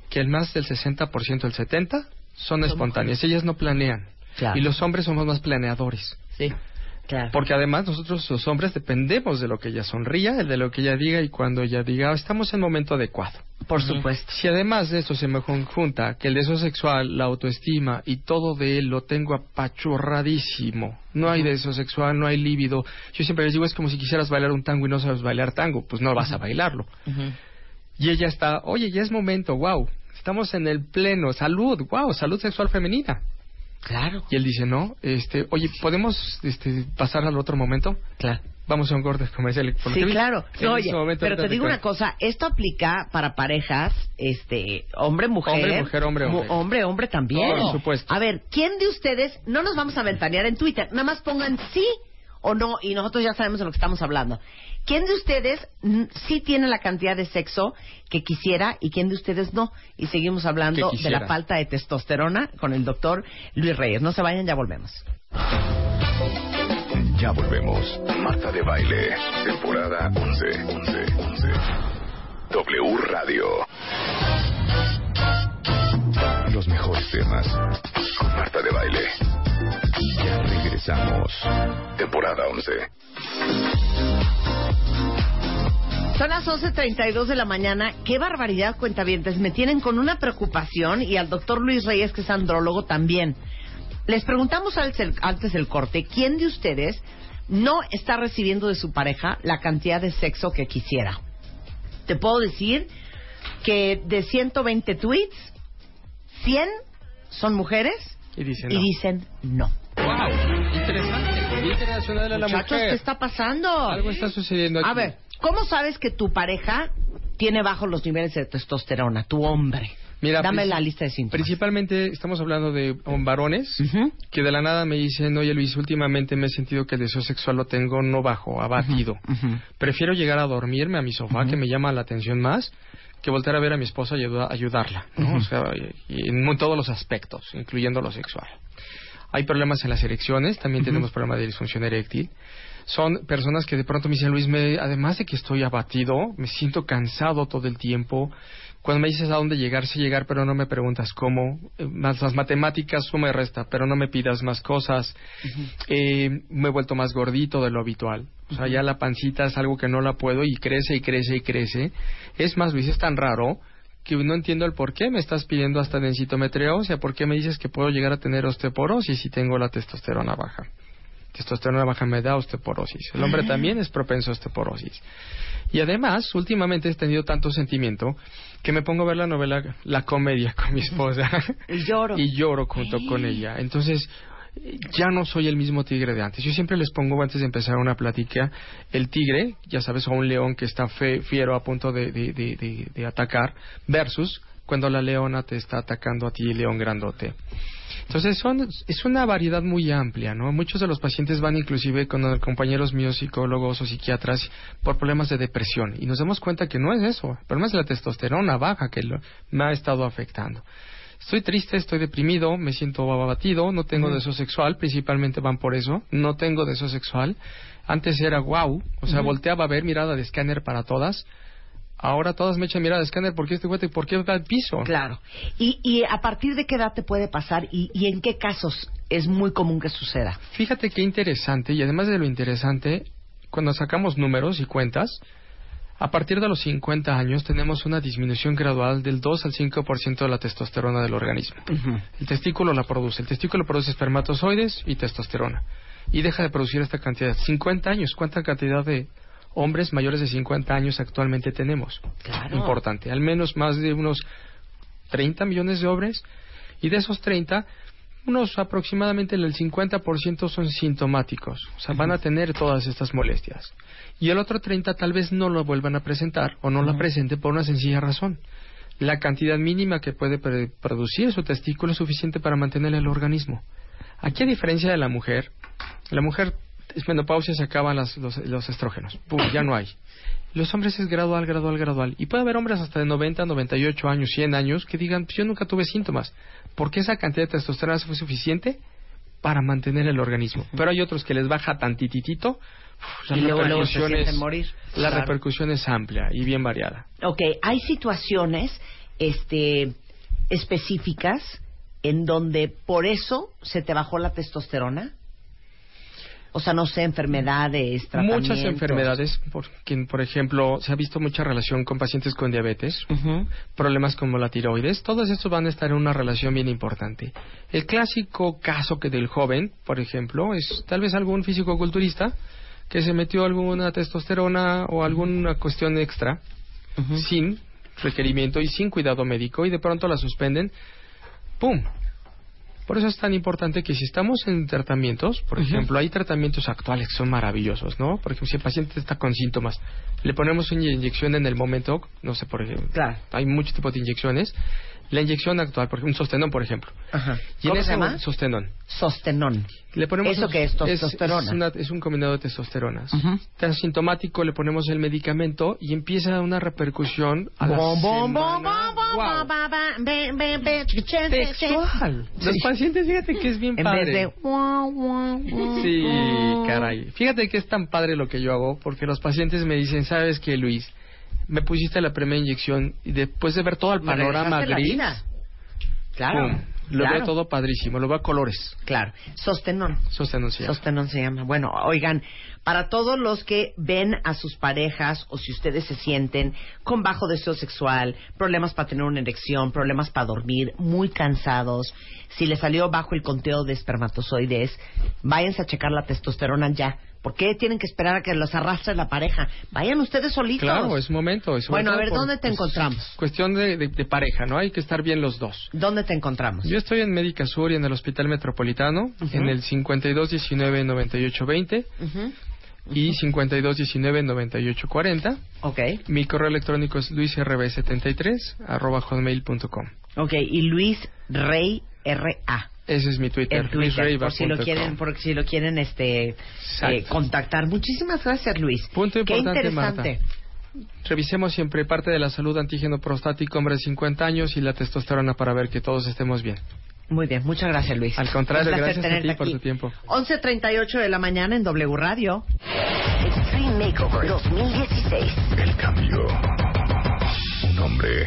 que el más del 60%, el 70%, son espontáneas. Ellas no planean. Claro. Y los hombres somos más planeadores. Sí. Claro. Porque además nosotros los hombres dependemos de lo que ella sonría, de lo que ella diga y cuando ella diga, "Ah, estamos en el momento adecuado. Por supuesto. Si además de esto se me conjunta que el deseo sexual, la autoestima y todo de él lo tengo apachurradísimo, no hay deseo sexual, no hay líbido. Yo siempre les digo, es como si quisieras bailar un tango y no sabes bailar tango, pues no vas a bailarlo. Y ella está, oye, ya es momento, wow, estamos en el pleno, salud, wow, salud sexual femenina. Claro. Y él dice, no, este, oye, ¿podemos este, pasar al otro momento? Claro. Vamos a un corte comercial. Sí, claro. Oye, pero te digo una cosa, esto aplica para parejas, este, hombre, mujer. Hombre, mujer, hombre, hombre. Hombre, hombre también. Por supuesto. A ver, ¿quién de ustedes, no nos vamos a ventanear en Twitter, nada más pongan sí o no, y nosotros ya sabemos de lo que estamos hablando. ¿Quién de ustedes sí tiene la cantidad de sexo que quisiera y quién de ustedes no? Y seguimos hablando de la falta de testosterona con el doctor Luis Reyes. No se vayan, ya volvemos. Ya volvemos. Marta de Baile, temporada 11. 11. 11. W Radio. Los mejores temas con Marta de Baile. Ya regresamos. Temporada 11. Son las 11.32 de la mañana. Qué barbaridad, cuentavientes. Me tienen con una preocupación y al doctor Luis Reyes, que es andrólogo, también. Les preguntamos antes antes del corte, ¿quién de ustedes no está recibiendo de su pareja la cantidad de sexo que quisiera? Te puedo decir que de 120 tweets, 100 son mujeres Y dicen y no. dicen no. ¡Wow! Interesante. Internacional de la Muchachos, Mujer. ¿qué está pasando? Algo está sucediendo aquí. A ver, ¿cómo sabes que tu pareja tiene bajos los niveles de testosterona, tu hombre? Mira, Dame la lista de síntomas. Principalmente estamos hablando de varones que de la nada me dicen, oye Luis, últimamente me he sentido que el deseo sexual lo tengo no bajo, abatido. Prefiero llegar a dormirme a mi sofá, que me llama la atención más, que volver a ver a mi esposa y ayuda- ayudarla, ¿no? O sea, y- y en todos los aspectos, incluyendo lo sexual. Hay problemas en las erecciones, también tenemos problemas de disfunción eréctil. Son personas que de pronto me dicen, Luis, me, además de que estoy abatido, me siento cansado todo el tiempo. Cuando me dices a dónde llegar, sé llegar, pero no me preguntas cómo. Eh, Más las matemáticas, suma y resta, pero no me pidas más cosas. Eh, me he vuelto más gordito de lo habitual. O sea, ya la pancita es algo que no la puedo y crece y crece y crece. Es más, Luis, es tan raro que no entiendo el por qué me estás pidiendo hasta densitometría ósea, por qué me dices que puedo llegar a tener osteoporosis si tengo la testosterona baja. Testosterona baja me da osteoporosis. El hombre también es propenso a osteoporosis. Y además, últimamente he tenido tanto sentimiento que me pongo a ver la novela, la comedia con mi esposa. Y lloro. y lloro junto con ella. Entonces, ya no soy el mismo tigre de antes. Yo siempre les pongo antes de empezar una plática el tigre, ya sabes, o un león que está fe- fiero a punto de, de- de- de- de atacar, versus cuando la leona te está atacando a ti, león grandote. Entonces son, es una variedad muy amplia, ¿no? Muchos de los pacientes van inclusive con compañeros míos psicólogos o psiquiatras por problemas de depresión y nos damos cuenta que no es eso, el problema es la testosterona baja que lo- me ha estado afectando. Estoy triste, estoy deprimido, me siento abatido, no tengo deseo sexual, principalmente van por eso, no tengo deseo sexual. Antes era wow, o sea, volteaba a ver mirada de escáner para todas. Ahora todas me echan mirada escáner, ¿por qué este güey? ¿Por qué va al piso? Claro. ¿Y, ¿Y a partir de qué edad te puede pasar y, y en qué casos es muy común que suceda? Fíjate qué interesante, y además de lo interesante, cuando sacamos números y cuentas, a partir de los 50 años tenemos una disminución gradual del 2 al 5% de la testosterona del organismo. El testículo la produce. El testículo produce espermatozoides y testosterona. Y deja de producir esta cantidad. 50 años. ¿Cuánta cantidad de hombres mayores de 50 años actualmente tenemos? Claro. Importante. Al menos más de unos 30 millones de hombres. Y de esos 30, unos aproximadamente el 50% son sintomáticos. O sea, van a tener todas estas molestias. Y el otro 30 tal vez no lo vuelvan a presentar o no la presente por una sencilla razón. La cantidad mínima que puede producir su testículo es suficiente para mantener el organismo. Aquí, a diferencia de la mujer, la mujer es menopausia, se acaban las- los, los estrógenos. ¡Pum! Ya no hay. Los hombres es gradual, gradual, gradual. Y puede haber hombres hasta de 90, 98 años, 100 años que digan, "Pues yo nunca tuve síntomas. Porque esa cantidad de testosterona fue suficiente para mantener el organismo. Pero hay otros que les baja tantititito. uf, Y luego, luego se repercusión es- sienten morir. La Claro. repercusión es amplia y bien variada. Ok, hay situaciones este, específicas en donde por eso se te bajó la testosterona. O sea, no sé, enfermedades, tratamientos. Muchas enfermedades, porque, por ejemplo, se ha visto mucha relación con pacientes con diabetes, problemas como la tiroides, todos estos van a estar en una relación bien importante. El clásico caso que del joven, por ejemplo, es tal vez algún físico-culturista que se metió alguna testosterona o alguna cuestión extra sin requerimiento y sin cuidado médico y de pronto la suspenden, ¡pum! Por eso es tan importante que si estamos en tratamientos, por ejemplo, hay tratamientos actuales que son maravillosos, ¿no? Por ejemplo, si el paciente está con síntomas, le ponemos una inyección en el momento, no sé, por ejemplo, Claro. hay muchos tipos de inyecciones. La inyección actual, por ejemplo, un sostenón, por ejemplo. Ajá. Y en ¿Cómo se ese llama? Sostenón. Sostenón. Le ponemos ¿Eso qué es? ¿Testosterona? Es, una- es un combinado de testosteronas. Está sintomático, le ponemos el medicamento y empieza una repercusión a la. Textual. Los pacientes, fíjate que es bien En padre. vez de... Sí, caray. Fíjate que es tan padre lo que yo hago, porque los pacientes me dicen, ¿sabes qué, Luis? Me pusiste la primera inyección y después de ver todo el panorama gris. Claro. pum, Lo Claro. veo todo padrísimo, lo veo a colores. Claro. Sostenón. Sostenón se llama. Sostenón se llama. Bueno, oigan, para todos los que ven a sus parejas o si ustedes se sienten con bajo deseo sexual, problemas para tener una erección, problemas para dormir, muy cansados, si les salió bajo el conteo de espermatozoides, váyanse a checar la testosterona ya. ¿Por qué tienen que esperar a que los arrastre la pareja? Vayan ustedes solitos. Claro, es momento. Bueno, a ver, por, ¿dónde te pues, encontramos? Cuestión de, de- de pareja, ¿no? Hay que estar bien los dos. ¿Dónde te encontramos? Yo estoy en Médica Sur y en el Hospital Metropolitano, en el 5219-9820 Ujú. y 5219-9840. Ok. Mi correo electrónico es luisrb73 arroba hotmail.com. Ok, y Luis Rey R.A. Ese es mi Twitter. en Twitter, por si lo quieren, por si lo quieren este eh, contactar. Muchísimas gracias, Luis. Punto Qué importante, interesante. Revisemos siempre parte de la salud antígeno prostático, hombre de 50 años y la testosterona para ver que todos estemos bien. Muy bien, muchas gracias, Luis. Al contrario, gracias a ti por aquí. tu tiempo. 11.38 de la mañana en W Radio. Extreme Makeover 2016. El cambio. Un hombre.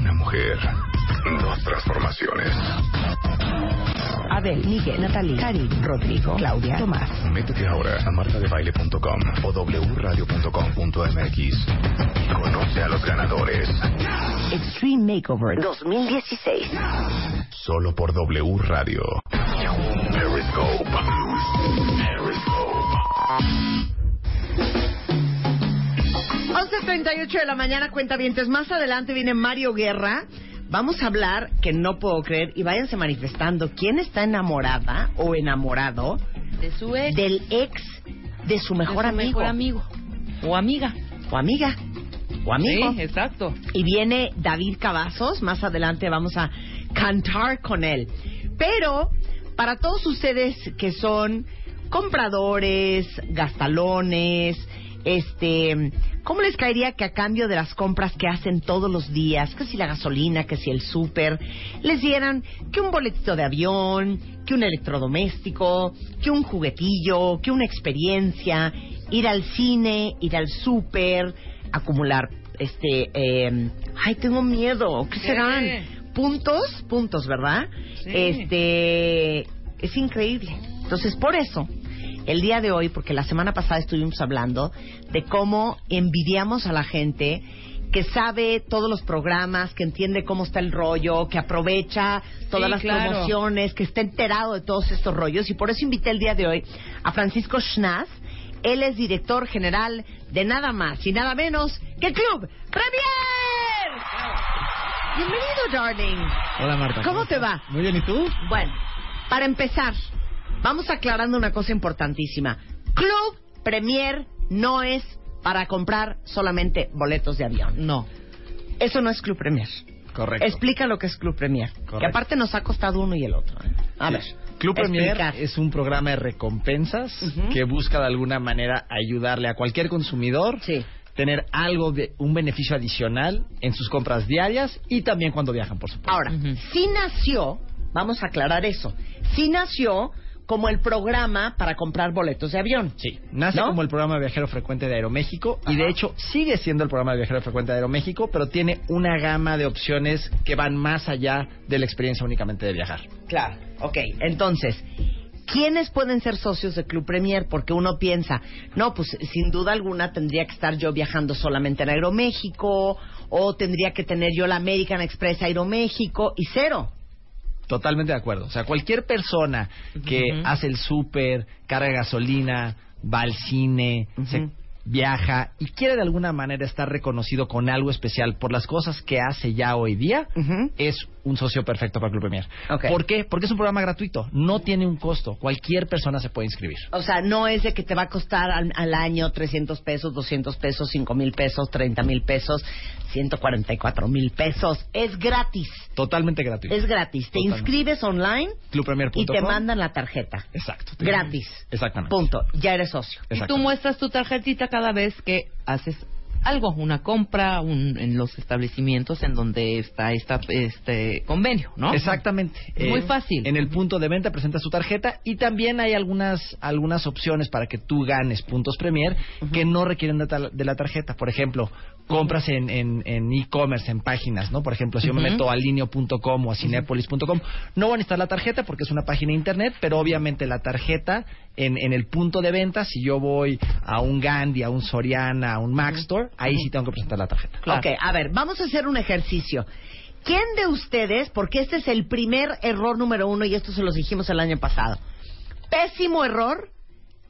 Una mujer. Dos transformaciones. Abel, Miguel, Natalie, Karin, Rodrigo, Claudia, Tomás. Métete ahora a martadebaile.com o wradio.com.mx y conoce a los ganadores. Extreme Makeover 2016. Solo por W Radio. Periscope. Once 11.38 de la mañana, cuenta Más adelante viene Mario Guerra. Vamos a hablar, que no puedo creer, y váyanse manifestando, ¿quién está enamorada o enamorado De su ex. del ex de su mejor de su amigo? mejor amigo. O amiga. O amiga. O amigo. Sí, exacto. Y viene David Cavazos, más adelante vamos a cantar con él. Pero para todos ustedes que son compradores, gastalones, este, ¿cómo les caería que a cambio de las compras que hacen todos los días, que si la gasolina, que si el súper, les dieran que un boletito de avión, que un electrodoméstico, que un juguetillo, que una experiencia, ir al cine, ir al súper, acumular este eh, ay tengo miedo qué serán puntos puntos verdad Sí. este es increíble. Entonces por eso el día de hoy porque la semana pasada estuvimos hablando de cómo envidiamos a la gente que sabe todos los programas, que entiende cómo está el rollo, que aprovecha todas Sí, las claro. promociones, que está enterado de todos estos rollos. Y por eso invité el día de hoy a Francisco Schnaz. Él es director general de nada más y nada menos que el Club Premier. Bienvenido, darling. Hola Marta. ¿Cómo te estás? va? Muy bien, ¿y tú? Bueno, para empezar, vamos aclarando una cosa importantísima. Club Premier no es para comprar solamente boletos de avión. No. Eso no es Club Premier. Correcto. Explica lo que es Club Premier. Que Correcto. aparte nos ha costado uno y el otro. ¿eh? A ver. Club Premier explicar. es un programa de recompensas que busca de alguna manera ayudarle a cualquier consumidor Sí. tener algo de un beneficio adicional en sus compras diarias y también cuando viajan, por supuesto. Ahora, Ujú. sí nació, vamos a aclarar eso, sí nació como el programa para comprar boletos de avión. Sí, nace ¿No? como el programa de viajero frecuente de Aeroméxico y de hecho sigue siendo el programa de viajero frecuente de Aeroméxico, pero tiene una gama de opciones que van más allá de la experiencia únicamente de viajar. Claro, ok. Entonces, ¿quiénes pueden ser socios de Club Premier? Porque uno piensa, no, pues sin duda alguna tendría que estar yo viajando solamente en Aeroméxico o tendría que tener yo la American Express Aeroméxico y cero. Totalmente de acuerdo. O sea, cualquier persona que hace el súper, carga gasolina, va al cine, se viaja y quiere de alguna manera estar reconocido con algo especial por las cosas que hace ya hoy día, es un socio perfecto para Club Premier. Ok. ¿Por qué? Porque es un programa gratuito, no tiene un costo, cualquier persona se puede inscribir. O sea, no es de que te va a costar al, al año 300 pesos, 200 pesos, 5 mil pesos, 30 mil pesos, 144 mil pesos. Es gratis. Totalmente gratuito. Es gratis. Te inscribes online y te mandan la tarjeta. Exacto. Gratis. Exactamente. Punto. Ya eres socio. Y tú muestras tu tarjetita cada vez que haces algo, una compra un- en los establecimientos en donde está esta, este convenio, ¿no? Exactamente. Eh, Muy fácil. En el punto de venta presenta su tarjeta y también hay algunas algunas opciones para que tú ganes puntos Premier que no requieren de, de la tarjeta. Por ejemplo, compras en en en e-commerce, en páginas, ¿no? Por ejemplo, si yo me meto a linio.com o a cinepolis.com, no van a necesitar la tarjeta porque es una página de internet, pero obviamente la tarjeta en, en el punto de venta, si yo voy a un Gandhi, a un Soriana, a un Mac Store, ahí sí tengo que presentar la tarjeta. Ok, a ver, vamos a hacer un ejercicio. ¿Quién de ustedes, porque este es el primer error número uno y esto se los dijimos el año pasado, pésimo error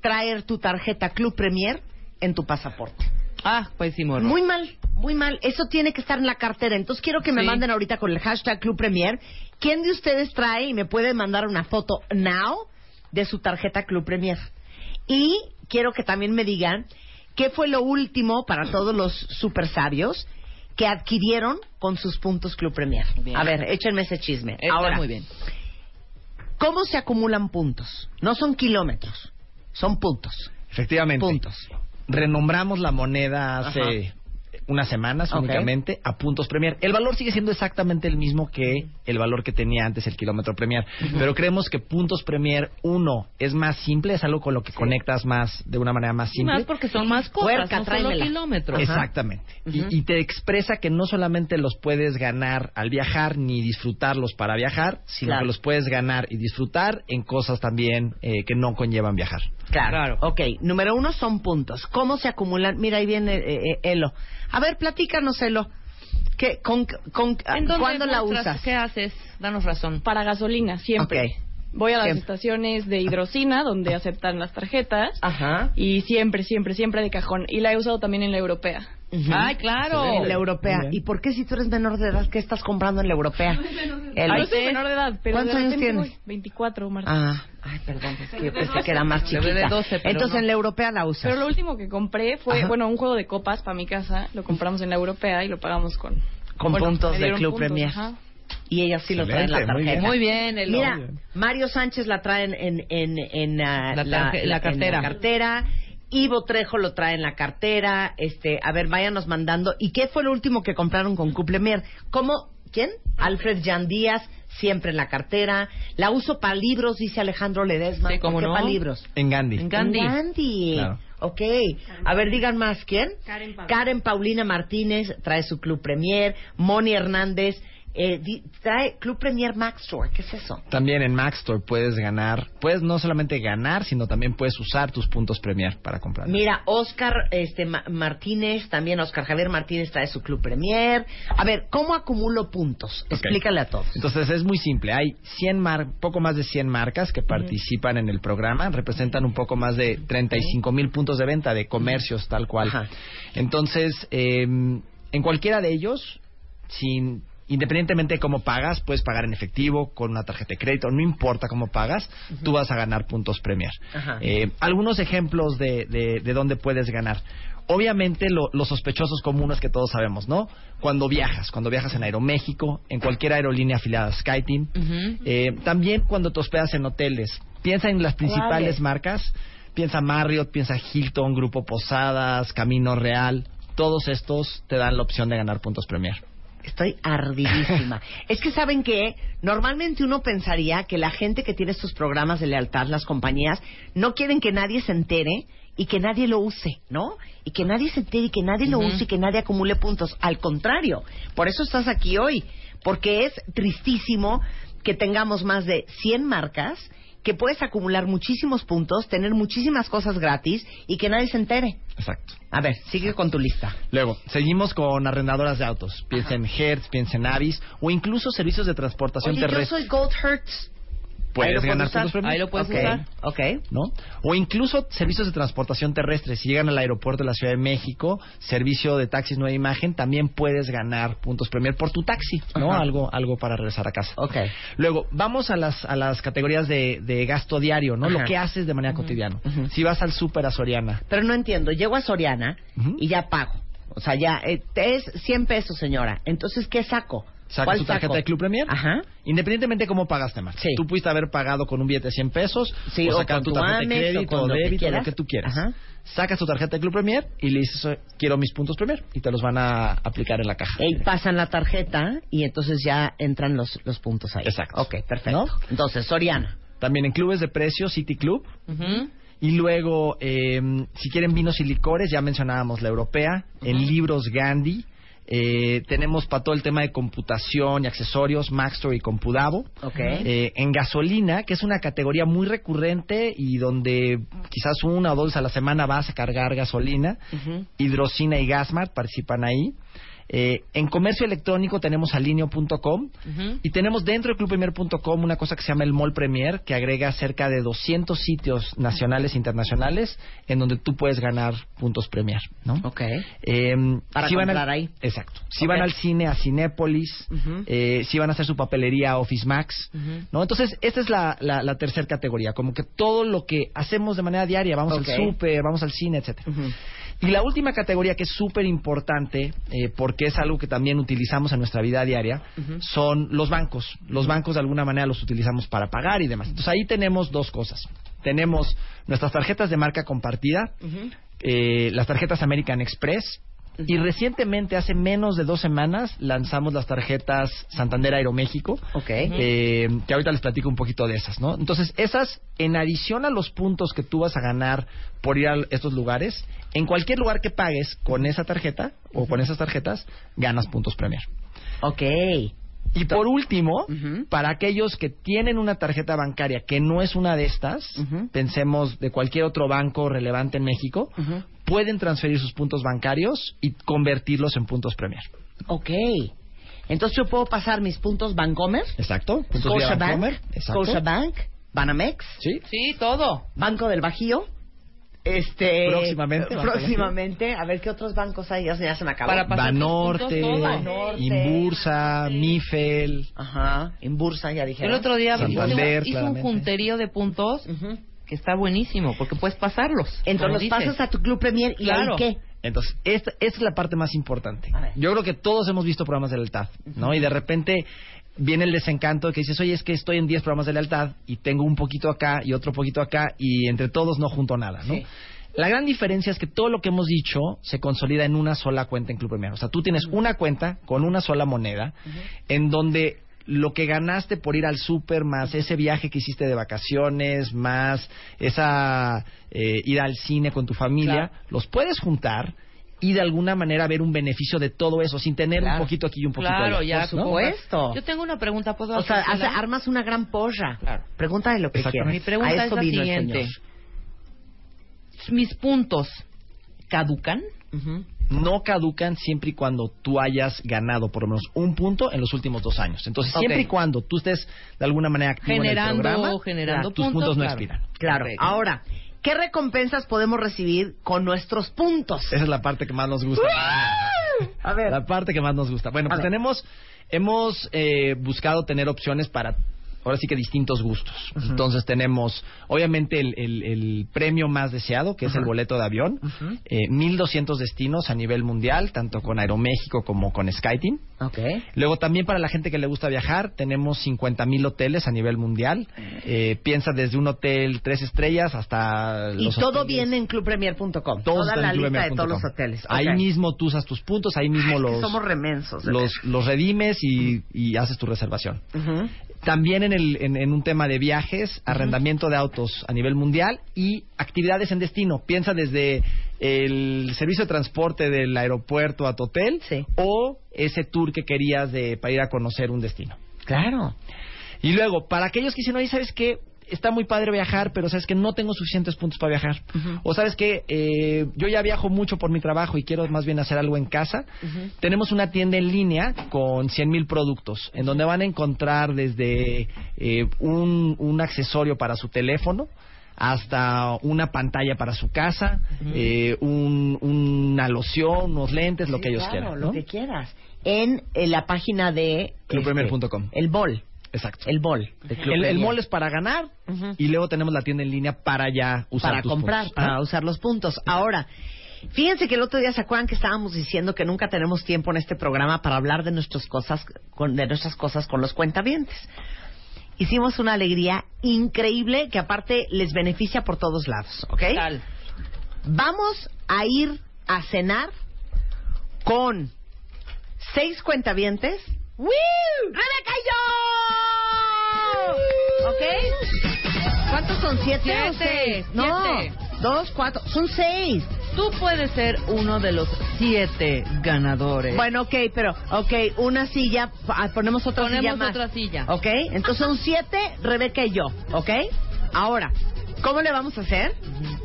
traer tu tarjeta Club Premier en tu pasaporte? Ah, pues sí, morro. Muy mal, muy mal. Eso tiene que estar en la cartera. Entonces quiero que me Sí. manden ahorita con el hashtag Club Premier. ¿Quién de ustedes trae y me puede mandar una foto now de su tarjeta Club Premier? Y quiero que también me digan qué fue lo último para todos los super sabios que adquirieron con sus puntos Club Premier. Bien. A ver, échenme ese chisme. Está Ahora, muy bien. ¿cómo se acumulan puntos? No son kilómetros, son puntos. Efectivamente. Puntos. Renombramos la moneda hace Ajá. unas semanas únicamente a puntos Premier. El valor sigue siendo exactamente el mismo que el valor que tenía antes el kilómetro Premier, pero creemos que puntos Premier 1 es más simple, es algo con lo que conectas más de una manera más Y simple. más porque son más cosas, Puerca, no solo kilómetros. Exactamente. Y- te expresa que no solamente los puedes ganar al viajar ni disfrutarlos para viajar, sino Claro. que los puedes ganar y disfrutar en cosas también eh, que no conllevan viajar. Claro. Claro. Ok, número uno son puntos. ¿Cómo se acumulan? Mira, ahí viene eh, eh, Elo. A ver, platícanos, Elo. ¿Qué, con, con, ¿En dónde ¿Cuándo la usas? ¿Qué haces? Danos razón. Para gasolina, siempre. Voy a las Siempre. estaciones de hidrocina, donde aceptan las tarjetas. Ajá. Y siempre, siempre, siempre de cajón. Y la he usado también en la europea. Ujú. Ay, claro. En la europea. ¿Y por qué si tú eres menor de edad, qué estás comprando en la europea? Elo. Ay, soy menor de edad, pero ¿Cuántos años tienes? voy. 24, Marta. Ah, ay, perdón, es que yo pensé que era más chiquita. 12, pero Entonces no. en la europea la usas. Pero lo último que compré fue, Ajá. bueno, un juego de copas para mi casa. Lo compramos en la europea y lo pagamos con... Con bueno, puntos me de dieron Club puntos, Premier. ajá. Y ella sí lo trae en la muy tarjeta. bien. Muy bien, Elo. Mira. Mario Sánchez la trae en, en, en, en, ah, La tarje- la en cartera. cartera. Ivo Trejo lo trae en la cartera. Este, a ver, váyanos mandando. ¿Y qué fue lo último que compraron con Cuplemier? ¿Cómo? ¿Quién? Alfred Jan Díaz, siempre en la cartera. La uso para libros, dice Alejandro Ledesma. Sí, cómo ¿Por qué no. para libros? En Gandhi. En Gandhi. En Gandhi. Claro. Ok. A ver, digan más. ¿Quién? Karen Paulina. Karen Paulina Martínez trae su Club Premier. Moni Hernández eh, trae Club Premier Max Store. ¿Qué es eso? También en Mac Store puedes ganar, puedes no solamente ganar, sino también puedes usar tus puntos Premier para comprar. Mira, Oscar este, Ma- Martínez, también Oscar Javier Martínez trae su Club Premier. A ver, ¿cómo acumulo puntos? Explícale a todos. Entonces es muy simple. Hay 100 mar poco más de 100 marcas que participan en el programa. Representan un poco más de 35 mil puntos de venta de comercios tal cual. Ajá. Entonces, eh, en cualquiera de ellos, sin independientemente de cómo pagas, puedes pagar en efectivo, con una tarjeta de crédito, no importa cómo pagas, tú vas a ganar puntos Premier. Eh, algunos ejemplos de, de, de dónde puedes ganar. Obviamente lo- los sospechosos comunes que todos sabemos, ¿no? Cuando viajas, cuando viajas en Aeroméxico, en cualquier aerolínea afiliada a SkyTeam, Ujú. eh, también cuando te hospedas en hoteles, piensa en las principales marcas, piensa Marriott, piensa Hilton, Grupo Posadas, Camino Real, todos estos te dan la opción de ganar puntos Premier. Estoy ardidísima. es que saben que normalmente uno pensaría que la gente que tiene estos programas de lealtad, las compañías, no quieren que nadie se entere y que nadie lo use, ¿no? Y que nadie se entere y que nadie lo use y que nadie acumule puntos. Al contrario, por eso estás aquí hoy, porque es tristísimo que tengamos más de 100 marcas que puedes acumular muchísimos puntos, tener muchísimas cosas gratis y que nadie se entere. Exacto. A ver, sigue con tu lista. Luego, seguimos con arrendadoras de autos. Piensa en Hertz, piensa en Avis o incluso servicios de transportación Oye, yo terrestre. soy Gold Hertz. Puedes ganar puntos Premier. Ahí lo puedes Ok, usar. Ok. ¿no? O incluso servicios de transportación terrestre. Si llegan al aeropuerto de la Ciudad de México, servicio de taxis Nueva Imagen, también puedes ganar puntos Premier por tu taxi, ¿no? Ajá. Algo, algo para regresar a casa. Ok. Luego, vamos a las, a las categorías de, de gasto diario, ¿no? Ajá. Lo que haces de manera cotidiana. Si vas al súper a Soriana, Pero no entiendo. Llego a Soriana y ya pago. O sea, ya eh, es 100 pesos, señora. Entonces, ¿qué saco? Sacas ¿Cuál tu tarjeta saco? de Club Premier. Ajá. Independientemente de cómo pagaste más. Sí. Tú pudiste haber pagado con un billete de 100 pesos, Sí, o sacar tu tarjeta Amex, crédito, o lo que débito, quieras. lo que tú quieras. Ajá. Sacas tu tarjeta de Club Premier y le dices, "Oye, quiero mis puntos Premier, y te los van a aplicar en la caja. Y pasan la tarjeta y entonces ya entran los, los puntos ahí. Exacto. Ok, perfecto. ¿No? Entonces, Soriana. También en clubes de precios, City Club, Ujú. Y luego, eh, si quieren vinos y licores, ya mencionábamos la europea. En libros, Gandhi. Eh, tenemos para todo el tema de computación y accesorios, Maxtor y Compudavo. Ok. Eh, en gasolina, que es una categoría muy recurrente y donde quizás una o dos a la semana vas a cargar gasolina. Hidrocina y Gasmart participan ahí. Eh, en comercio electrónico tenemos alineo.com y tenemos dentro de clubpremier.com una cosa que se llama el Mall Premier, que agrega cerca de 200 sitios nacionales e internacionales en donde tú puedes ganar puntos Premier, ¿no? Ok. Eh, Para si van al- ahí. Exacto. Si van al cine, a Cinépolis, eh, si van a hacer su papelería a Office Max, ¿no? Entonces, esta es la, la, la tercera categoría, como que todo lo que hacemos de manera diaria, vamos al súper, vamos al cine, etcétera. Y la última categoría que es súper importante, eh, porque es algo que también utilizamos en nuestra vida diaria, son los bancos. Los bancos de alguna manera los utilizamos para pagar y demás. Entonces ahí tenemos dos cosas. Tenemos nuestras tarjetas de marca compartida, eh, las tarjetas American Express, y recientemente, hace menos de dos semanas, lanzamos las tarjetas Santander Aeroméxico, Ok. eh, que ahorita les platico un poquito de esas, ¿no? Entonces, esas, en adición a los puntos que tú vas a ganar por ir a estos lugares, en cualquier lugar que pagues con esa tarjeta o con esas tarjetas, ganas puntos Premier. Ok. Y por último, para aquellos que tienen una tarjeta bancaria que no es una de estas, pensemos de cualquier otro banco relevante en México, pueden transferir sus puntos bancarios y convertirlos en puntos Premier. Ok. Entonces yo puedo pasar mis puntos Bancomer, Exacto. Puntos Scotiabank, Bancomer. Exacto. Scotiabank, Banamex, Sí. Sí, todo. Banco del Bajío. Este, Próximamente, del próximamente, a ver qué otros bancos hay, ya se, me acabó. Para Banorte. Banorte. Inbursa, Mifel. Ajá, en Bursa ya dije. El otro día Santander, hice un junterío de puntos Ujú. que está buenísimo, porque puedes pasarlos. Entonces los pasas a tu Club Premier y Claro. ahí qué. Entonces, esta, esta es la parte más importante. Yo creo que todos hemos visto programas de lealtad, ¿no? Y de repente viene el desencanto de que dices, oye, es que estoy en 10 programas de lealtad y tengo un poquito acá y otro poquito acá y entre todos no junto nada, ¿no? Sí. La gran diferencia es que todo lo que hemos dicho se consolida en una sola cuenta en Club Premier. O sea, tú tienes una cuenta con una sola moneda en donde lo que ganaste por ir al súper, más ese viaje que hiciste de vacaciones, más esa eh, ir al cine con tu familia, los puedes juntar y de alguna manera ver un beneficio de todo eso sin tener Claro. un poquito aquí y un poquito Claro, allá. ya, Por ¿no? supuesto. Yo tengo una pregunta, ¿puedo O sea, armas una gran porra. Claro. Pregúntale lo que quieras. Mi pregunta A es la siguiente. ¿Mis puntos caducan? No caducan siempre y cuando tú hayas ganado por lo menos un punto en los últimos dos años. Entonces, siempre y cuando tú estés de alguna manera activo Generando- en el programa, generando tus puntos, puntos no claro. expiran. Claro. Ahora, ¿qué recompensas podemos recibir con nuestros puntos? Esa es la parte que más nos gusta. A ver. La parte que más nos gusta. Bueno, A pues ver. tenemos, hemos eh, buscado tener opciones para, ahora sí que distintos gustos. Entonces tenemos, obviamente, el, el- el premio más deseado, que es el boleto de avión. Eh, 1.200 destinos a nivel mundial, tanto con Aeroméxico como con SkyTeam. Ok. Luego también para la gente que le gusta viajar, tenemos 50.000 hoteles a nivel mundial. Eh, piensa desde un hotel tres estrellas hasta Y los todo hoteles- viene en clubpremier.com. Toda la lista de todos los hoteles. Ahí mismo tú usas tus puntos, ahí mismo que los, somos remensos. los redimes y, y haces tu reservación. También en, el, en, en un tema de viajes, arrendamiento de autos a nivel mundial y actividades en destino. Piensa desde el servicio de transporte del aeropuerto a tu hotel Sí. o ese tour que querías de, para ir a conocer un destino. Claro. Y luego, para aquellos que dicen, oye, ¿sabes qué? Está muy padre viajar, pero sabes que no tengo suficientes puntos para viajar. O sabes que eh, yo ya viajo mucho por mi trabajo y quiero más bien hacer algo en casa. Tenemos una tienda en línea con 100 mil productos, en donde van a encontrar desde eh, un, un accesorio para su teléfono hasta una pantalla para su casa, eh, un- una loción, unos lentes, lo Sí, que ellos claro, quieran. Lo que quieras. En, eh, la página de... Clubpremier.com. este, el BOL. Exacto. El Club El, el mall es para ganar y luego tenemos la tienda en línea para ya usar para tus comprar, puntos, para ¿no? usar los puntos. Ahora, fíjense que el otro día se acuerdan que estábamos diciendo que nunca tenemos tiempo en este programa para hablar de nuestras cosas, con, de nuestras cosas con los cuentavientes. Hicimos una alegría increíble que aparte les beneficia por todos lados, ¿ok? Tal. Vamos a ir a cenar con seis cuentavientes. ¡Woo! ¡Rebeca y yo! ¿Ok? ¿Cuántos ¿Cuántos son? ¿Siete, o Siete, seis? No, siete. dos, cuatro, son seis. Tú puedes ser uno de los siete ganadores. Bueno, ok, pero, ok, una silla, ah, ponemos otra Ponemos silla más. otra silla. Ok, entonces son siete, Rebeca y yo, ok. Ahora, ¿cómo le vamos a hacer?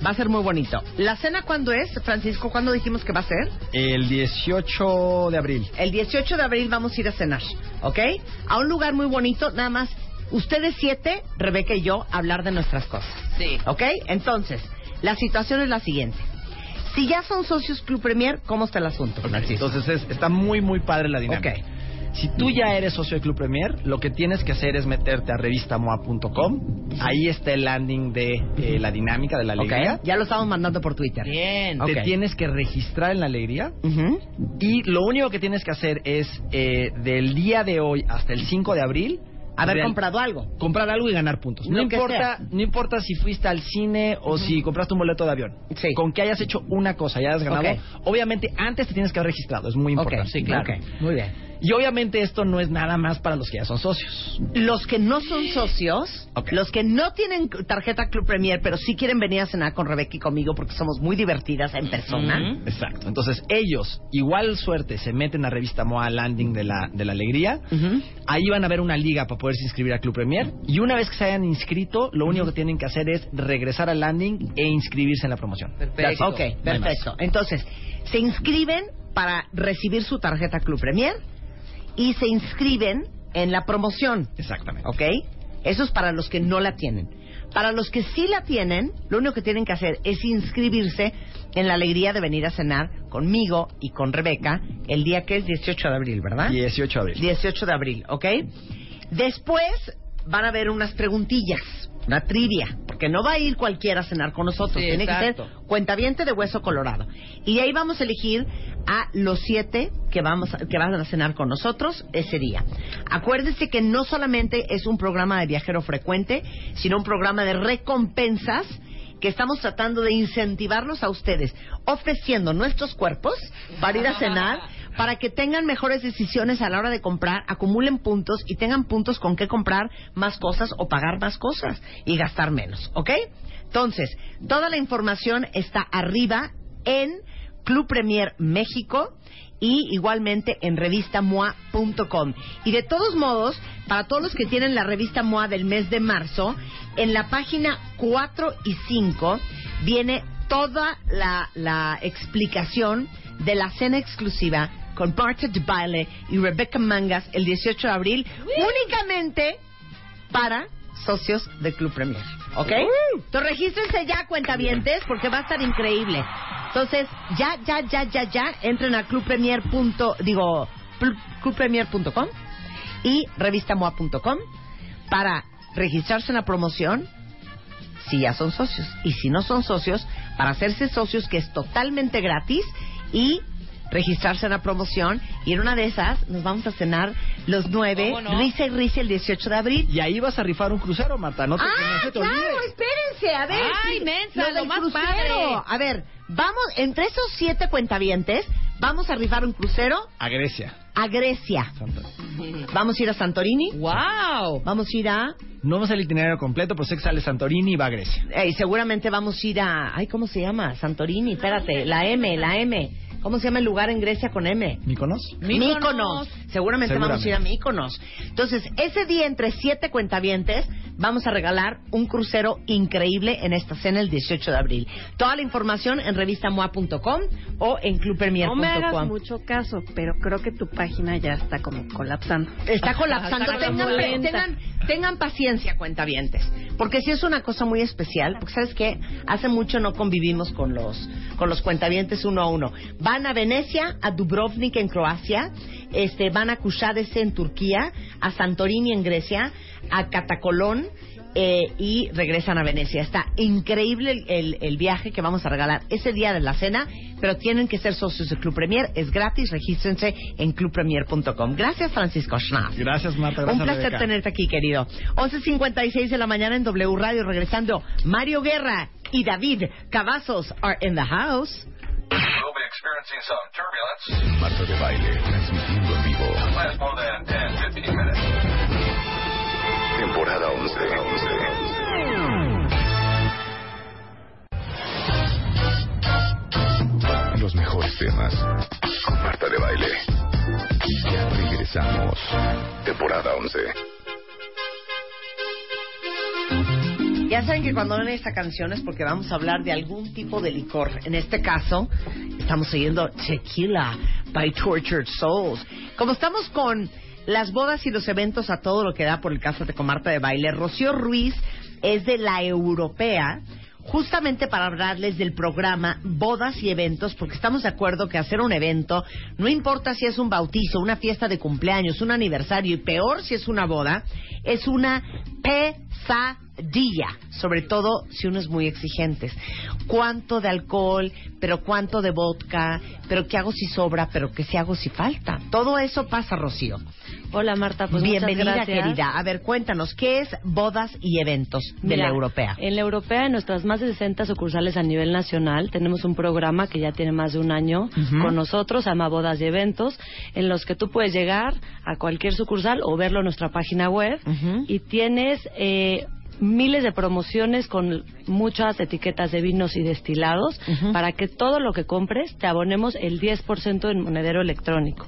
Va a ser muy bonito. ¿La cena cuándo es, Francisco? ¿Cuándo dijimos que va a ser? El 18 de abril. El 18 de abril vamos a ir a cenar, ¿ok? A un lugar muy bonito, nada más. Ustedes siete, Rebeca y yo, hablar de nuestras cosas. Sí. ¿Ok? Entonces, la situación es la siguiente. Si ya son socios Club Premier, ¿cómo está el asunto, Francisco? Entonces es- está muy muy padre la dinámica. Ok. Si tú ya eres socio de Club Premier, lo que tienes que hacer es meterte a revistamoa.com. Ahí está el landing de eh, la dinámica de la alegría. Ya lo estamos mandando por Twitter. Bien. Te tienes que registrar en la alegría. Y lo único que tienes que hacer es, eh, del día de hoy hasta el 5 de abril, Haber real- comprado algo. comprar algo y ganar puntos. No importa, sea. no importa si fuiste al cine o si compraste un boleto de avión. Sí. Con que hayas hecho una cosa y hayas ganado, obviamente antes te tienes que haber registrado, es muy importante. sí, claro. Muy bien. Y obviamente esto no es nada más para los que ya son socios. Los que no son socios, los que no tienen tarjeta Club Premier, pero sí quieren venir a cenar con Rebeca y conmigo porque somos muy divertidas en persona. Exacto. Entonces ellos, igual suerte, se meten a revista MOA Landing de la, de la Alegría. Ahí van a ver una liga para poderse inscribir a Club Premier. Y una vez que se hayan inscrito, lo único que tienen que hacer es regresar al landing e inscribirse en la promoción. Perfecto. Ok, No perfecto. Entonces, se inscriben para recibir su tarjeta Club Premier y se inscriben en la promoción. Exactamente. ¿Ok? Eso es para los que no la tienen. Para los que sí la tienen, lo único que tienen que hacer es inscribirse en la alegría de venir a cenar conmigo y con Rebeca el día que es 18 de abril, ¿verdad? 18 de abril. 18 de abril, ¿ok? Después van a haber unas preguntillas, una trivia, porque no va a ir cualquiera a cenar con nosotros, Sí, tiene que ser cuentaviente de hueso colorado. Y de ahí vamos a elegir a los siete que vamos a- que van a cenar con nosotros ese día. Acuérdense que no solamente es un programa de viajero frecuente, sino un programa de recompensas que estamos tratando de incentivarlos a ustedes, ofreciendo nuestros cuerpos para ir a cenar, para que tengan mejores decisiones a la hora de comprar, acumulen puntos y tengan puntos con qué comprar más cosas o pagar más cosas y gastar menos, ¿ok? Entonces, toda la información está arriba en Club Premier México y igualmente en revistamoa.com. Y de todos modos, para todos los que tienen la revista MOA del mes de marzo, en la página 4 y 5 viene toda la, la explicación de la cena exclusiva con Marta de Baile y Rebecca Mangas el 18 de abril, únicamente para socios de Club Premier. ¿Ok? Entonces regístrense ya, cuentavientes, porque va a estar increíble. Entonces, ya, ya, ya, ya, ya, entren a clubpremier. punto- digo, clubpremier.com y revistamoa.com para registrarse en la promoción si ya son socios. Y si no son socios, para hacerse socios, que es totalmente gratis, y registrarse en la promoción. Y en una de esas nos vamos a cenar los nueve, ¿Cómo no? risa y risa el 18 de abril. Y ahí vas a rifar un crucero, Marta. No te, que no Ah, se te claro, espérense, a ver. Ay, mensa, del lo más crucero. padre. A ver, vamos, entre esos siete cuentavientes, vamos a rifar un crucero A Grecia. a Grecia. Vamos a ir a Santorini. ¡Wow! Vamos a ir a... No vamos al itinerario completo, pero sé que sale Santorini y va a Grecia. y seguramente vamos a ir a... Ay, ¿cómo se llama? Santorini, espérate. La M, la M. ¿Cómo se llama el lugar en Grecia con M? ¿Míconos? Míconos. Seguramente, vamos a ir a Míconos. Entonces, ese día entre siete cuentavientes vamos a regalar un crucero increíble en esta cena el 18 de abril. Toda la información en revistamoa.com o en No me hagas mucho caso, pero creo que tu página ya está como colapsando. Está colapsando. Está tengan, tengan, tengan paciencia, cuentavientes. Porque si es una cosa muy especial, porque sabes qué, hace mucho no convivimos con los, con los cuentavientes uno a uno. Van a Venecia, a Dubrovnik en Croacia, este, van a Kushadese en Turquía, a Santorini en Grecia, a Catacolón. Eh, y regresan a Venecia. Está increíble el, el- el viaje que vamos a regalar ese día de la cena, pero tienen que ser socios de Club Premier. Es gratis, regístrense en clubpremier.com. Gracias, Francisco Schnapp. Gracias, Marta. Gracias, Un placer Rebeca. tenerte aquí, querido. 11.56 de la mañana en W Radio, regresando. Mario Guerra y David Cavazos are in the house. We'll be experiencing some turbulence. Marta de Baile, transmitiendo en vivo temporada 11. Los mejores temas con Marta de Baile. Ya regresamos. Temporada 11. Ya saben que cuando ven esta canción es porque vamos a hablar de algún tipo de licor. En este caso, estamos oyendo Tequila by Tortured Souls. Como estamos con las bodas y los eventos a todo lo que da por el caso de Comarta de Baile, Rocío Ruiz es de la Europea justamente para hablarles del programa Bodas y Eventos, porque estamos de acuerdo que hacer un evento, no importa si es un bautizo, una fiesta de cumpleaños, un aniversario, y peor si es una boda, es una pesadilla, sobre todo si uno es muy exigente. ¿Cuánto de alcohol? ¿Pero cuánto de vodka? ¿Pero qué hago si sobra? ¿Pero qué si hago si falta? Todo eso pasa, Rocío. Hola Marta, pues Bienvenida, muchas gracias. querida. A ver, cuéntanos, ¿qué es Bodas y Eventos de Mira, la Europea? En la Europea, en nuestras más de 60 sucursales a nivel nacional, tenemos un programa que ya tiene más de un año con nosotros, se llama Bodas y Eventos, en los que tú puedes llegar a cualquier sucursal o verlo en nuestra página web y tienes eh, miles de promociones con muchas etiquetas de vinos y destilados para que todo lo que compres te abonemos el 10% en monedero electrónico.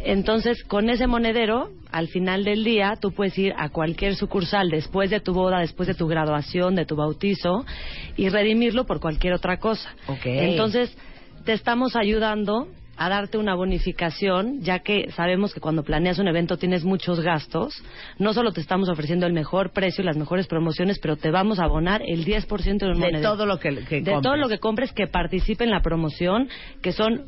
Entonces, con ese monedero, al final del día, tú puedes ir a cualquier sucursal después de tu boda, después de tu graduación, de tu bautizo, y redimirlo por cualquier otra cosa. Entonces, te estamos ayudando a darte una bonificación, ya que sabemos que cuando planeas un evento tienes muchos gastos. No solo te estamos ofreciendo el mejor precio y las mejores promociones, pero te vamos a abonar el 10% de un De todo lo que, que de todo lo que compres que participe en la promoción, que son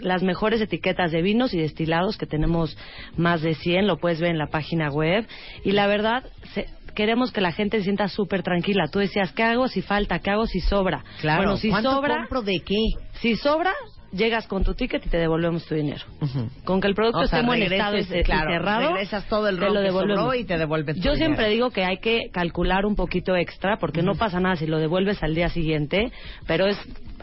las mejores etiquetas de vinos y destilados, que tenemos más de 100, lo puedes ver en la página web. Y la verdad, se- queremos que la gente se sienta súper tranquila. Tú decías, ¿qué hago si falta? ¿Qué hago si sobra? Claro. Bueno, si ¿Cuánto sobra, compro de qué? si sobra, llegas con tu ticket y te devolvemos tu dinero. Con que el producto O sea, esté en buen estado y, claro, cerrado, regresas todo el te ron lo devolvemos. sobró y te devuelves tu Yo dinero. siempre digo que hay que calcular un poquito extra porque no pasa nada si lo devuelves al día siguiente, pero es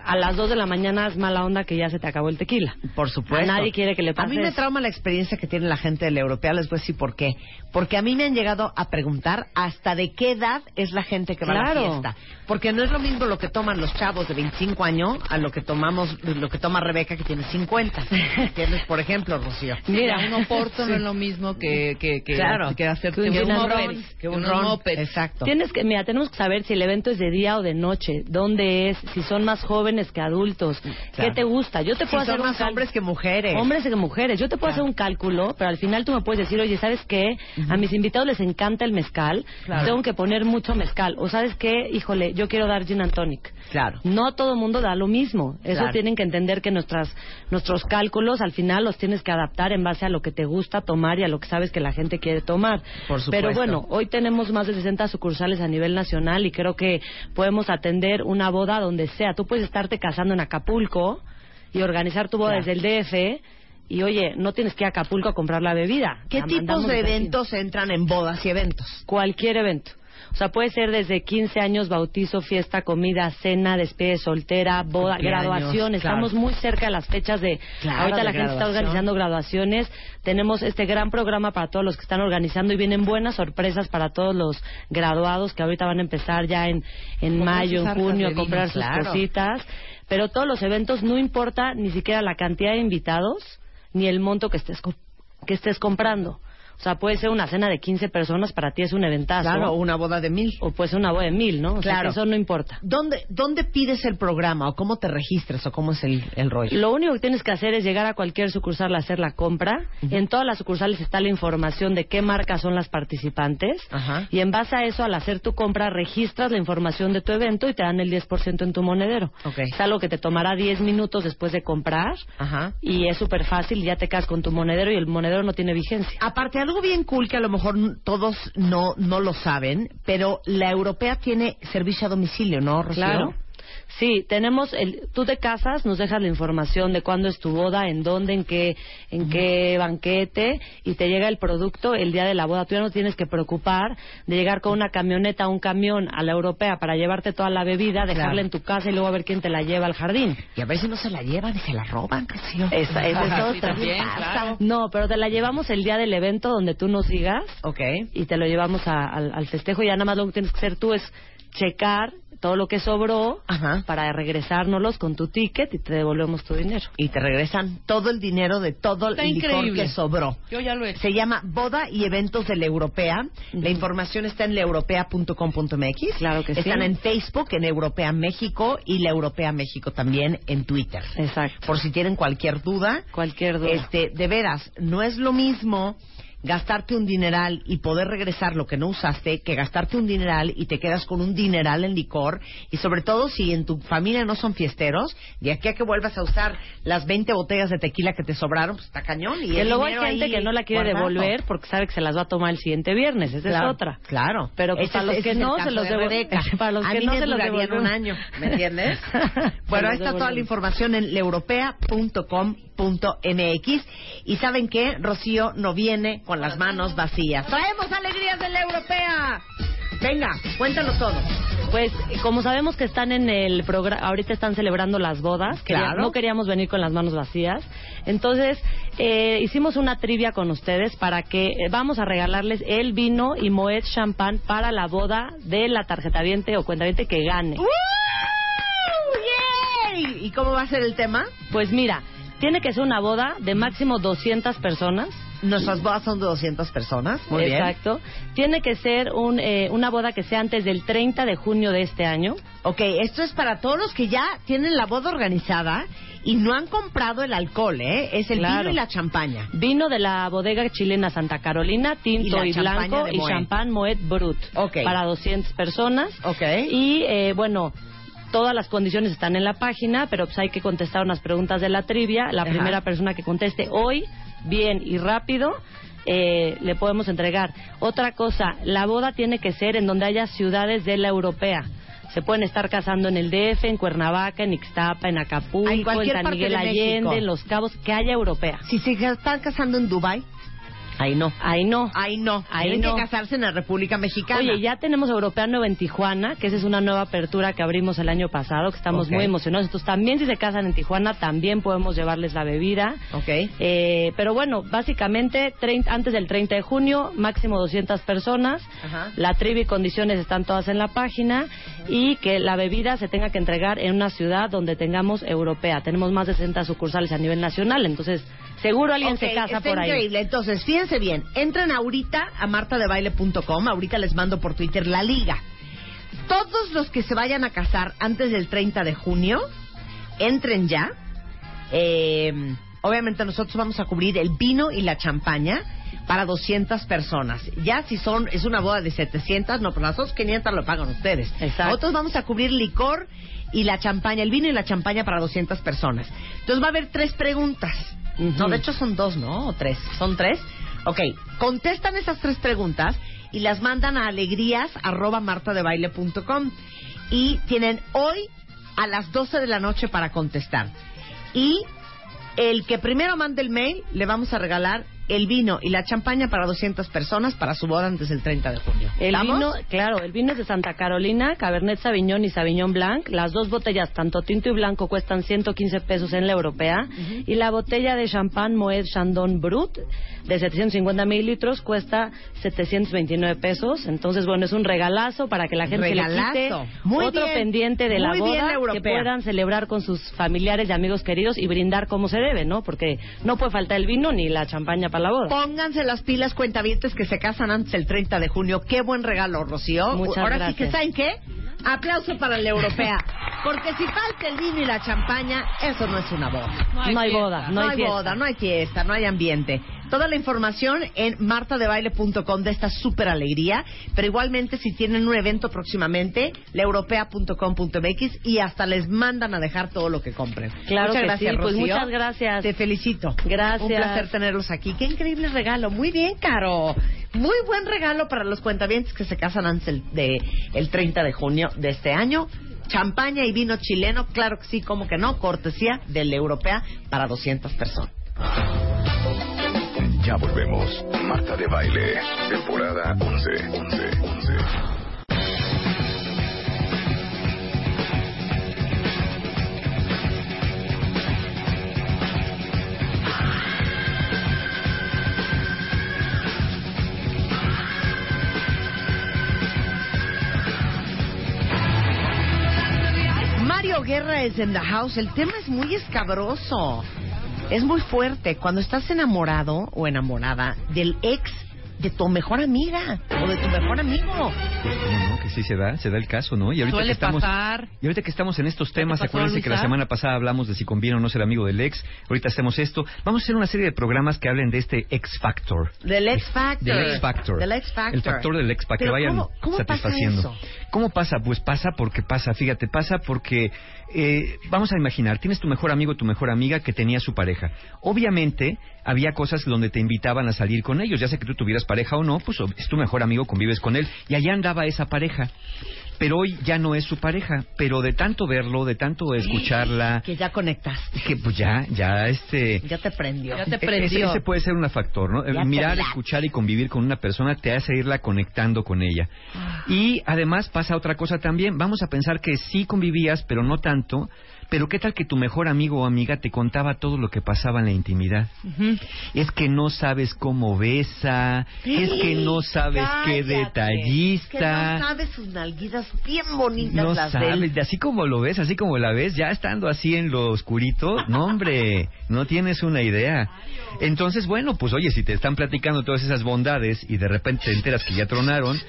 a las 2 de la mañana es mala onda que ya se te acabó el tequila. Por supuesto. A nadie quiere que le pase A mí me trauma la experiencia que tiene la gente de la europea. Les voy a decir por qué. Porque a mí me han llegado a preguntar hasta de qué edad es la gente que va a la Claro. fiesta. Porque no es lo mismo lo que toman los chavos de 25 años a lo que tomamos, lo que toma Rebeca que tiene 50. ¿Entiendes? Por ejemplo, Rocío. Mira, un oporto no es lo mismo que, que, que, Claro. que hacerte Que un moped, que un moped. Exacto. Tienes que, mira, tenemos que saber si el evento es de día o de noche, dónde es, si son más jóvenes que adultos, Claro. qué te gusta. Yo te puedo hacer un más cal- hombres que mujeres. Hombres que mujeres. Yo te puedo hacer un cálculo, pero al final tú me puedes decir, oye, ¿sabes qué? A mis invitados les encanta el mezcal, tengo que poner mucho mezcal. O ¿sabes qué? Híjole, yo quiero dar gin and tonic. Claro. No todo el mundo da lo mismo. Eso tienen que entender que nuestras, nuestros cálculos al final los tienes que adaptar en base a lo que te gusta tomar y a lo que sabes que la gente quiere tomar. Por supuesto. Pero bueno, hoy tenemos más de 60 sucursales a nivel nacional y creo que podemos atender una boda donde sea. Tú puedes estarte casando en Acapulco y organizar tu boda Claro. desde el DF y oye, no tienes que ir a Acapulco a comprar la bebida. ¿Qué La tipos de eventos entran en bodas y eventos? Cualquier evento. O sea, puede ser desde 15 años, bautizo, fiesta, comida, cena, despide soltera, boda, Cumpleaños, graduación. claro. Estamos muy cerca de las fechas de... Claro, ahorita de la gente está organizando graduaciones. Tenemos este gran programa para todos los que están organizando y vienen buenas sorpresas para todos los graduados que ahorita van a empezar ya en, en mayo, en junio, a comprar sus claro. cositas. Pero todos los eventos, no importa ni siquiera la cantidad de invitados ni el monto que estés, que estés comprando. O sea, puede ser una cena de 15 personas, para ti es un eventazo. Claro, una boda de mil. O puede ser una boda de mil, ¿no? O sea, Claro. que eso no importa. ¿Dónde, ¿Dónde pides el programa o cómo te registras o cómo es el, el rollo? Lo único que tienes que hacer es llegar a cualquier sucursal a hacer la compra. En todas las sucursales está la información de qué marcas son las participantes. Ajá. Y en base a eso, al hacer tu compra, registras la información de tu evento y te dan el 10% en tu monedero. Ok. Es algo que te tomará 10 minutos después de comprar. Ajá. Y es súper fácil, ya te quedas con tu monedero y el monedero no tiene vigencia. Aparte, algo bien cool que a lo mejor todos no, no lo saben, pero la europea tiene servicio a domicilio, ¿no, Rocío? Claro. Sí, tenemos el, tú te casas, nos dejas la información de cuándo es tu boda, en dónde, en qué, en qué banquete y te llega el producto el día de la boda. Tú ya no tienes que preocupar de llegar con una camioneta, un camión a la europea para llevarte toda la bebida, dejarla Claro. en tu casa y luego a ver quién te la lleva al jardín. Y a ver si no se la llevan y se la roban, Rocío. Esa, esa es Sí, otra. también, claro. No, pero te la llevamos el día del evento donde tú nos digas Ok. y te lo llevamos a- al, al festejo y ya nada más lo que tienes que hacer tú es checar todo lo que sobró Ajá. para regresárnoslos con tu ticket y te devolvemos tu dinero. Y te regresan todo el dinero de todo Está el licor increíble. que sobró. Yo ya lo he hecho. Se llama Boda y Eventos de la Europea. La información está en laeuropea.com.mx. Claro que sí. Están en Facebook, en Europea México y la Europea México también en Twitter. Exacto. Por si tienen cualquier duda. Cualquier duda. Este, de veras, no es lo mismo gastarte un dineral y poder regresar lo que no usaste que gastarte un dineral y te quedas con un dineral en licor y sobre todo si en tu familia no son fiesteros de aquí a que vuelvas a usar las 20 botellas de tequila que te sobraron pues está cañón y que luego hay gente que no la quiere devolver porque sabe que se las va a tomar el siguiente viernes. Esa Claro, es otra. Claro. Pero pues, para los que no, se los para los a que mí no me se los duraría en un año, ¿me entiendes? Bueno, ahí está toda la información en leeuropea.com.mx y ¿saben qué? Rocío no viene con las manos vacías. ¡Traemos alegrías de la europea! Venga, cuéntalo todo. Pues como sabemos que están en el programa, ahorita están celebrando las bodas, Claro. no queríamos venir con las manos vacías, entonces eh, hicimos una trivia con ustedes para que eh, vamos a regalarles el vino y Moet Champán para la boda de la tarjetaviente o cuentaviente que gane. ¡Uh! ¿Y cómo va a ser el tema? Pues mira, tiene que ser una boda de máximo 200 personas. Nuestras bodas son de 200 personas. Muy bien. Exacto. Tiene que ser un, eh, una boda que sea antes del 30 de junio de este año. Ok, esto es para todos los que ya tienen la boda organizada y no han comprado el alcohol, ¿eh? Es el Claro. vino y la champaña. Vino de la bodega chilena Santa Carolina, tinto y, blanco y champán Moet Brut Ok. para 200 personas. Ok. Y eh, bueno, todas las condiciones están en la página, pero pues hay que contestar unas preguntas de la trivia. La Ajá. primera persona que conteste hoy, bien y rápido, eh, le podemos entregar. Otra cosa, la boda tiene que ser en donde haya ciudades de la europea. Se pueden estar casando en el DF, en Cuernavaca, en Ixtapa, en Acapulco, En en, San Miguel. Allende, en Los Cabos, que haya europea. Si se están casando en Dubai, ahí no. Ahí no. Ahí no. Ahí Tienen no. que casarse en la República Mexicana. Oye, ya tenemos Europea Nueva en Tijuana, que esa es una nueva apertura que abrimos el año pasado, que estamos Ok. muy emocionados. Entonces, también si se casan en Tijuana, también podemos llevarles la bebida. Ok. Eh, pero bueno, básicamente, 30 antes del 30 de junio, máximo 200 personas. Ajá. La trivia y condiciones están todas en la página. Y que la bebida se tenga que entregar en una ciudad donde tengamos europea. Tenemos más de 60 sucursales a nivel nacional, entonces seguro alguien Ok, se casa por ahí. increíble. Entonces, fíjense bien. Entren ahorita a martadebaile.com. Ahorita les mando por Twitter la liga. Todos los que se vayan a casar antes del 30 de junio, entren ya. Eh, obviamente nosotros vamos a cubrir el vino y la champaña para 200 personas. Ya si son es una boda de 700, no, pero las otras 500 lo pagan ustedes. Exacto. Nosotros vamos a cubrir licor y la champaña, el vino y la champaña para 200 personas. Entonces va a haber tres preguntas. No, de hecho son dos, ¿no? O tres. ¿Son tres? Ok, contestan esas tres preguntas y las mandan a alegrías arroba martadebaile.com y tienen hoy a las 12 de la noche para contestar. Y el que primero mande el mail le vamos a regalar el vino y la champaña para 200 personas para su boda antes del 30 de junio. El vino, claro, el vino es de Santa Carolina, Cabernet Sauvignon y Sauvignon Blanc. Las dos botellas, tanto tinto y blanco, cuestan 115 pesos en la europea. Y la botella de champán Moet Chandon Brut, de 750 mililitros, cuesta 729 pesos. Entonces, bueno, es un regalazo para que la gente se le Regalazo. quite Muy otro bien. pendiente de la Muy boda, la que puedan celebrar con sus familiares y amigos queridos y brindar como se debe, ¿no? Porque no puede faltar el vino ni la champaña para la boda. Pónganse las pilas cuentavientes que se casan antes del 30 de junio. Qué buen regalo, Rocío. Muchas Ahora sí que, ¿saben qué? Aplauso para la europea. Porque si falta el vino y la champaña, eso no es una boda. No hay, boda, no, No, hay, fiesta. boda, no hay fiesta, no hay ambiente. Toda la información en martadebaile.com de esta súper alegría. Pero igualmente, si tienen un evento próximamente, laeuropea.com.mx y hasta les mandan a dejar todo lo que compren. Claro muchas que gracias, sí, pues Rocío. muchas gracias. Te felicito. Gracias. Un placer tenerlos aquí. Qué increíble regalo. Muy bien, Caro. Muy buen regalo para los cuentavientes que se casan antes del de, el 30 de junio de este año. Champaña y vino chileno, claro que sí, como que no, cortesía de la europea para 200 personas. Ya volvemos. Marta de Baile, temporada 11. 11. Mario Guerra es en the house. El tema es muy escabroso. Es muy fuerte. Cuando estás enamorado o enamorada del ex de tu mejor amiga o de tu mejor amigo. No, no, que sí se da, se da el caso, ¿no? Y ahorita Suele que estamos, pasar. Y ahorita que estamos en estos temas, acuérdense que la semana pasada hablamos de si conviene o no ser amigo del ex. Ahorita hacemos esto. Vamos a hacer una serie de programas que hablen de este X Factor. Del X Factor. Del X Factor. Del X Factor. El factor del X para que vayan ¿cómo- cómo pasa satisfaciendo. eso? ¿Cómo pasa? Pues pasa porque pasa, fíjate, pasa porque eh, vamos a imaginar, tienes tu mejor amigo, tu mejor amiga que tenía su pareja. Obviamente había cosas donde te invitaban a salir con ellos, ya sea que tú tuvieras pareja o no, pues es tu mejor amigo, convives con él y allá andaba esa pareja. Pero hoy ya no es su pareja, pero de tanto verlo, de tanto escucharla, Que ya conectaste. que pues ya, ya este Ya te prendió. Ya te e- prendió. Ese, ese puede ser un factor, ¿no? Ya Mirar, escuchar y convivir con una persona te hace irla conectando con ella. Y además pasa otra cosa también. Vamos a pensar que sí convivías, pero no tanto. Pero qué tal que tu mejor amigo o amiga te contaba todo lo que pasaba en la intimidad. Es que no sabes cómo besa, es que no sabes qué detallista. Que no sabes sus nalguitas bien bonitas No las sabes, de así como lo ves, así como la ves, ya estando así en lo oscurito, no hombre, no tienes una idea. Entonces, bueno, pues oye, si te están platicando todas esas bondades y de repente te enteras que ya tronaron,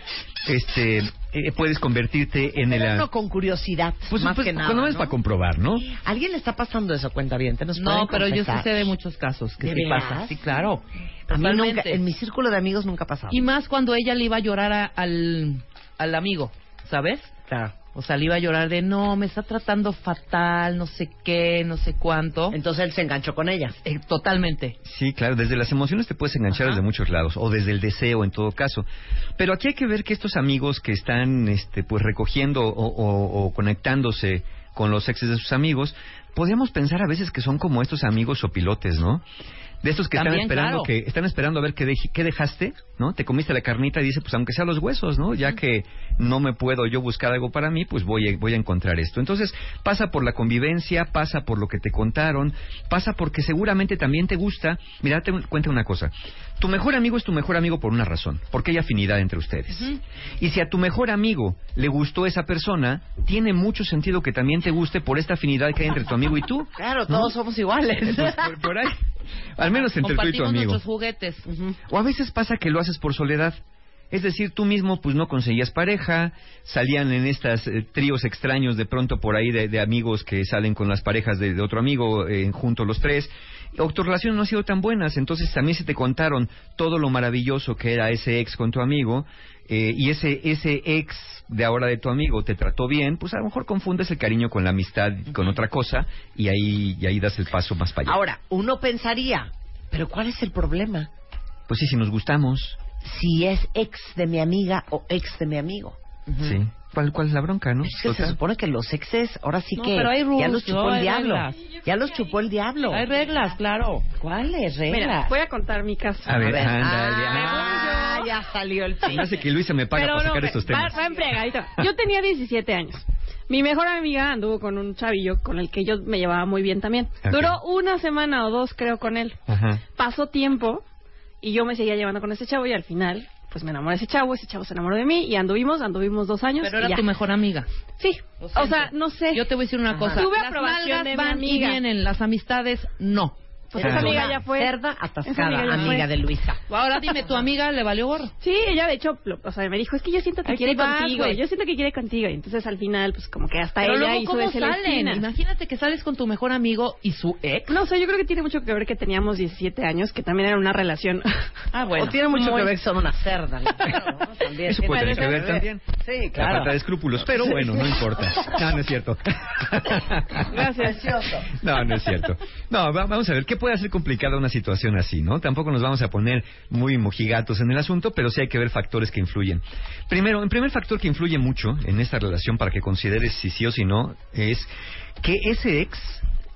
este, eh, puedes convertirte en el... Uno con curiosidad, Pues, más pues, que nada. cuando es ¿no? para comprobar, ¿no? ¿Alguien le está pasando eso, cuenta bien? No, pero yo sí sé de muchos casos que ¿De sí veras? pasa. Sí, claro. A mí nunca, en mi círculo de amigos nunca ha pasado. Y más cuando ella le iba a llorar a- al, al amigo, ¿sabes? Claro. O sea, le iba a llorar de, no, me está tratando fatal, no sé qué, no sé cuánto. Entonces él se enganchó con ella. Eh, totalmente. Sí, claro, desde las emociones te puedes enganchar Ajá. desde muchos lados, o desde el deseo en todo caso. Pero aquí hay que ver que estos amigos que están este, pues recogiendo o, o- o conectándose con los exes de sus amigos, podríamos pensar a veces que son como estos amigos o pilotes, ¿no? De estos que están esperando claro. que están esperando a ver qué, qué dejaste, ¿no? Te comiste la carnita y dice, pues aunque sea los huesos, ¿no? Ya que no me puedo yo buscar algo para mí, pues voy a, voy a encontrar esto. Entonces, pasa por la convivencia, pasa por lo que te contaron, pasa porque seguramente también te gusta. Mira, te cuento una cosa. Tu mejor amigo es tu mejor amigo por una razón, porque hay afinidad entre ustedes. Y si a tu mejor amigo le gustó esa persona, tiene mucho sentido que también te guste por esta afinidad que hay entre tu amigo y tú. Claro, ¿no? todos somos iguales. Pues, por, por ahí. Al menos entre tú y tu amigo. nuestros juguetes. O a veces pasa que lo haces por soledad. Es decir, tú mismo pues no conseguías pareja, salían en estas eh, tríos extraños de pronto por ahí de, de amigos que salen con las parejas de, de otro amigo eh, juntos los tres. O tu relación no ha sido tan buenas, entonces también se te contaron todo lo maravilloso que era ese ex con tu amigo eh, y ese ese ex de ahora de tu amigo te trató bien, pues a lo mejor confundes el cariño con la amistad con otra cosa y ahí y ahí das el paso más para allá. Ahora, uno pensaría, pero ¿cuál es el problema? pues sí, si nos gustamos, Si es ex de mi amiga o ex de mi amigo. sí. ¿Cuál, ¿Cuál es la bronca, no? Es que se Total. supone que los exes, ahora sí No, que pero hay ya rules, los chupó no, el hay diablo. reglas. Ya los chupó el diablo. Hay reglas, claro. ¿Cuáles reglas? Mira, voy a contar mi caso. A ver, ándale. Ah, ya salió el Se me hace que Luisa me paga Pero por no, sacar ve, estos va, temas. va en frega, ahí te va. Yo tenía 17 años. Mi mejor amiga anduvo con un chavillo con el que yo me llevaba muy bien también. Ok. Duró una semana o dos, creo, con él. Ajá. Pasó tiempo y yo me seguía llevando con ese chavo y al final, pues me enamoré de ese chavo, ese chavo se enamoró de mí y anduvimos, anduvimos dos años. Pero y era ya. tu mejor amiga. Sí, o sea, no sé. Yo te voy a decir una Ajá. cosa. Tuve Las aprobación de mi van y amiga. vienen, las amistades no. Pues esa amiga ya fue. Cerda atascada, amiga de Luisa. Ahora dime, ¿tu amiga le valió gorro? Sí, ella de hecho, lo- o sea, me dijo, es que yo siento que quiere vas, contigo, yo siento que quiere contigo. Y entonces al final, pues como que hasta Pero ella luego, hizo ¿cómo salen? Imagínate que sales con tu mejor amigo y su ex. No sé, yo creo que tiene mucho que ver que teníamos 17 años, que también era una relación. Ah, bueno. o tiene mucho muy- que ver que son una cerda. la ¿no? También. Eso puede tener que ver también. Sí, La claro. falta de escrúpulos, pero bueno, no importa. No, no es cierto. Gracias. No, no es cierto. No, va- vamos a ver, ¿qué puede hacer complicada una situación así, no? Tampoco nos vamos a poner muy mojigatos en el asunto, pero sí hay que ver factores que influyen. Primero, el primer factor que influye mucho en esta relación para que consideres si sí o si no es que ese ex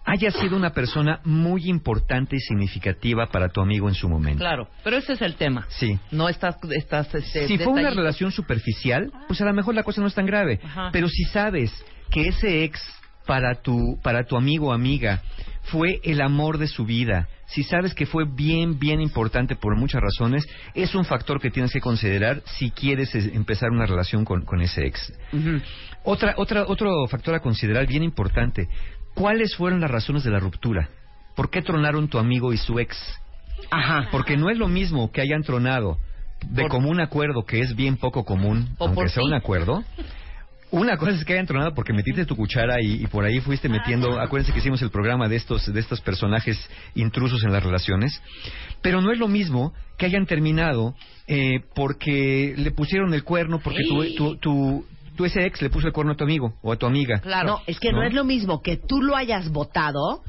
haya sido una persona muy importante y significativa para tu amigo en su momento. Claro, pero ese es el tema. Sí. No estás, estás este, Si fue una relación superficial, pues a lo mejor la cosa no es tan grave. Ajá. Pero si sabes que ese ex para tu para tu amigo o amiga fue el amor de su vida, si sabes que fue bien, bien importante por muchas razones, es un factor que tienes que considerar si quieres eh, empezar una relación con, con ese ex. Otra, otra, otro factor a considerar bien importante, ¿cuáles fueron las razones de la ruptura? ¿Por qué tronaron tu amigo y su ex? Ajá. Porque no es lo mismo que hayan tronado de común acuerdo, que es bien poco común, O aunque sea ti. un acuerdo. Una cosa es que hayan tronado porque metiste tu cuchara y, y por ahí fuiste metiendo. Acuérdense que hicimos el programa de estos de estos personajes intrusos en las relaciones, pero no es lo mismo que hayan terminado eh, porque le pusieron el cuerno porque tu, tu, tu, tu ese ex le puso el cuerno a tu amigo o a tu amiga. No, es que no. ¿No? es lo mismo que tú lo hayas votado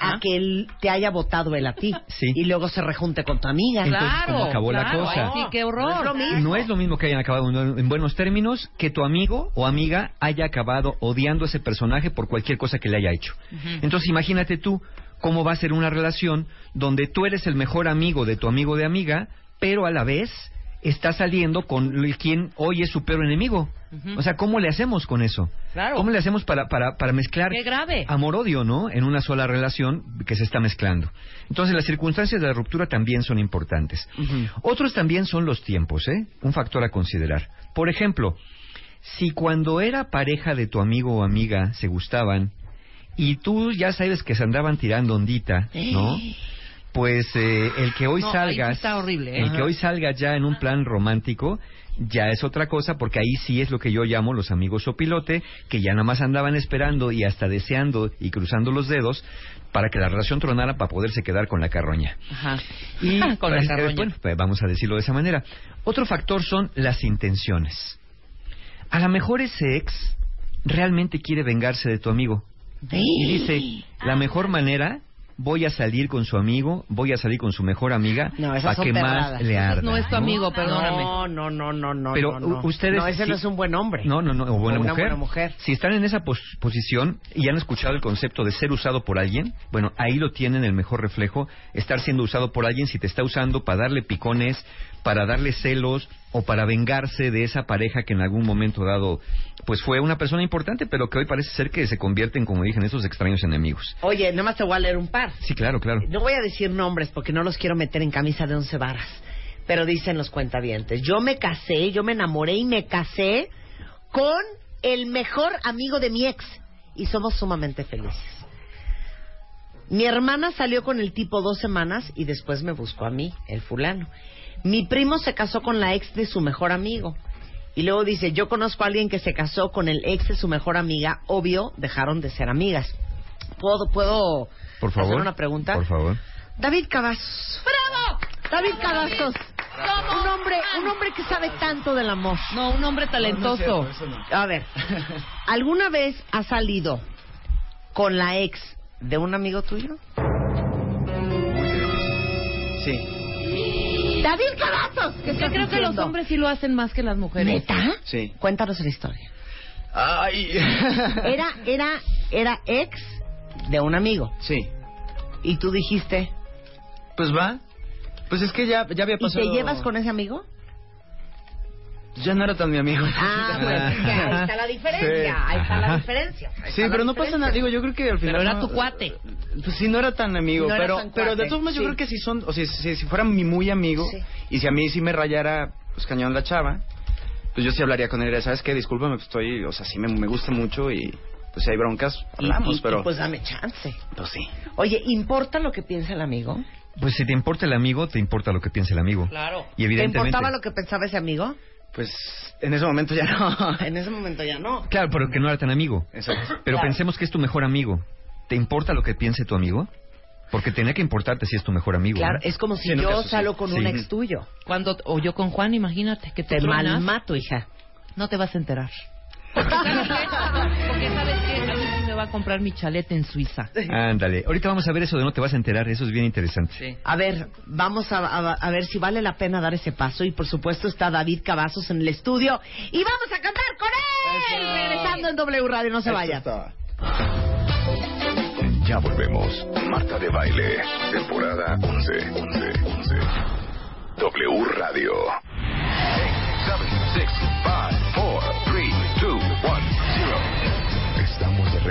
a que él te haya votado él a ti. Sí. Y luego se rejunte con tu amiga. Entonces, ¿cómo acabó la cosa? ay, sí, qué horror. No es lo mismo. No es lo mismo que hayan acabado en en buenos términos que tu amigo o amiga haya acabado odiando a ese personaje por cualquier cosa que le haya hecho. Entonces imagínate tú cómo va a ser una relación donde tú eres el mejor amigo de tu amigo de amiga, pero a la vez está saliendo con el quien hoy es su peor enemigo. O sea, ¿cómo le hacemos con eso? Claro. ¿Cómo le hacemos para, para, para mezclar amor-odio, ¿no? En una sola relación que se está mezclando. Entonces, las circunstancias de la ruptura también son importantes. Otros también son los tiempos, ¿eh? Un factor a considerar. Por ejemplo, si cuando era pareja de tu amigo o amiga se gustaban y tú ya sabes que se andaban tirando ondita, ¿no? Pues eh, el que hoy No, sí salgas, está horrible, ¿eh? el que hoy salgas ya en un plan romántico, ya es otra cosa, porque ahí sí es lo que yo llamo los amigos sopilote, que ya nada más andaban esperando y hasta deseando y cruzando los dedos para que la relación tronara para poderse quedar con la carroña. Ajá. Y Con la pues, eh, carroña. bueno, pues, vamos a decirlo de esa manera. Otro factor son las intenciones. A lo mejor ese ex realmente quiere vengarse de tu amigo. Y dice, la mejor manera, voy a salir con su amigo, voy a salir con su mejor amiga, No, esas para son que perradas. más le arda. no es tu amigo, perdóname. No, no, no, no, no. Pero no, ustedes No, ese sí- no es un buen hombre. No, no, no, o buena, O una mujer. buena mujer. Si están en esa pos- posición y han escuchado el concepto de ser usado por alguien, bueno, ahí lo tienen el mejor reflejo, estar siendo usado por alguien si te está usando para darle picones, para darle celos o para vengarse de esa pareja que en algún momento dado pues fue una persona importante, pero que hoy parece ser que se convierten, como dije, en esos extraños enemigos. Oye, nada más te voy a leer un par. Sí, claro, claro. No voy a decir nombres porque no los quiero meter en camisa de once varas. Pero dicen los cuentavientes. Yo me casé, yo me enamoré y me casé con el mejor amigo de mi ex. Y somos sumamente felices. Mi hermana salió con el tipo dos semanas y después me buscó a mí, el fulano. Mi primo se casó con la ex de su mejor amigo. Y luego dice, yo conozco a alguien que se casó con el ex de su mejor amiga. Obvio, dejaron de ser amigas. ¿Puedo, puedo Por favor. hacer una pregunta? Por favor. David Cavazos. ¡Bravo! David Cavazos. Un hombre, un hombre que sabe tanto del amor. No, un hombre talentoso. A ver, ¿alguna vez has salido con la ex de un amigo tuyo? Sí. David Cavazos. ¿Qué Yo creo que los hombres sí lo hacen más que las mujeres. ¿Neta? Sí. Cuéntanos la historia. Ay. Era, era, era ex de un amigo. Sí. Y tú dijiste, Pues va. Pues es que ya, ya había ¿y pasado. te llevas con ese amigo? Ya no era tan mi amigo. Ah, pues es que ahí está la diferencia. Sí. Ahí está la diferencia. Sí, la pero no pasa nada. Digo, yo creo que al final. Pero era no- tu cuate. Pues sí, no era tan amigo. No pero tan pero de todos modos, yo creo que si son. O sea, si, si fuera mi muy amigo. Sí. Y si a mí sí me rayara, pues cañón la chava. Pues yo sí hablaría con él. y diría, ¿Sabes qué? Discúlpame, pues estoy. O sea, sí me, me gusta mucho y. Pues si hay broncas, hablamos, y- pero. y pues dame chance. pues sí. Oye, ¿importa lo que piensa el amigo? Pues si te importa el amigo, te importa lo que piensa el amigo. Claro. Y ¿Te importaba lo que pensaba ese amigo? Pues en ese momento ya no. En ese momento ya no. Claro, pero que no era tan amigo. Exacto. Pero Claro. pensemos que es tu mejor amigo. ¿Te importa lo que piense tu amigo? Porque tenía que importarte si es tu mejor amigo. Claro, ¿no? es como si Sí, yo caso sí. salgo con Sí. un ex tuyo. Cuando, o yo con Juan, imagínate, que te, Te malmato, hija. no te vas a enterar. Porque sabes qué? a mí sí me va a comprar mi chalet en Suiza. Ándale. Ahorita vamos a ver eso de no te vas a enterar. Eso es bien interesante. Sí. A ver, vamos a, a- a ver si vale la pena dar ese paso. Y por supuesto está David Cavazos en el estudio. Y vamos a cantar con él. Regresando en W Radio, no se vayan. Ya volvemos. Marta de Baile, temporada 11. 11, 11. W Radio. 8, 7, 6,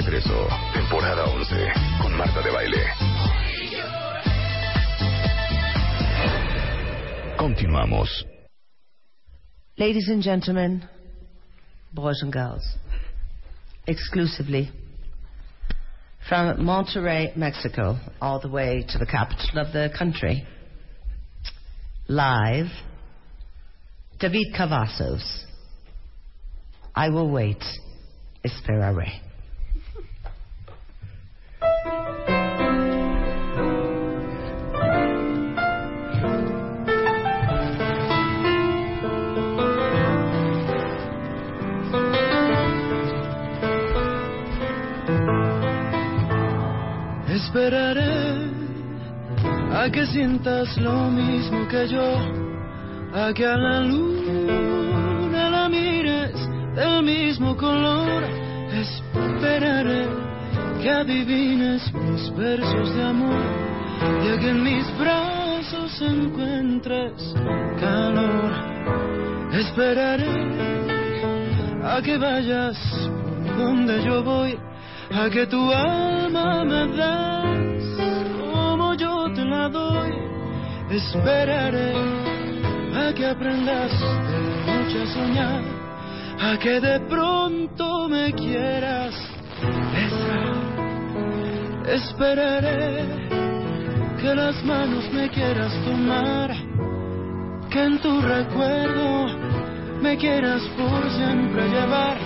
regreso. Temporada 11, con Marta de Baile. Continuamos. Ladies and gentlemen, boys and girls, exclusively from Monterrey, Mexico, all the way to the capital of the country, live, David Cavazos. I will wait. Esperaré. Esperaré a que sientas lo mismo que yo, a que a la luna la mires del mismo color. Esperaré que adivines mis versos de amor y a que en mis brazos encuentres calor. Esperaré a que vayas donde yo voy, a que tu alma me das como yo te la doy. Esperaré a que aprendas de noche a soñar, a que de pronto me quieras besar. Esperaré que las manos me quieras tomar, que en tu recuerdo me quieras por siempre llevar,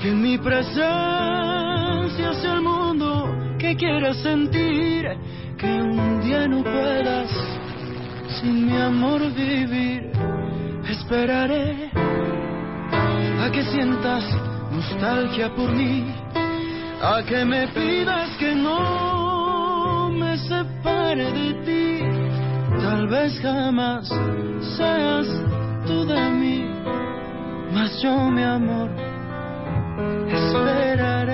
que en mi presencia que quieras sentir, que un día no puedas sin mi amor vivir. Esperaré a que sientas nostalgia por mí, a que me pidas que no me separe de ti. Tal vez jamás seas tú de mí, mas yo mi amor esperaré.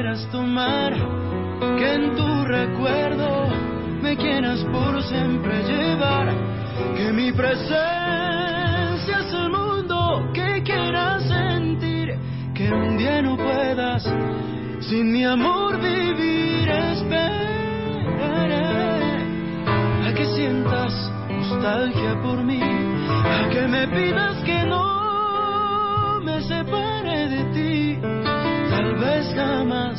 Quieras tomar, que en tu recuerdo me quieras por siempre llevar, que mi presencia es el mundo que quieras sentir, que un día no puedas sin mi amor vivir. Esperaré a que sientas nostalgia por mí, a que me pidas que no me separe de ti. Tal jamás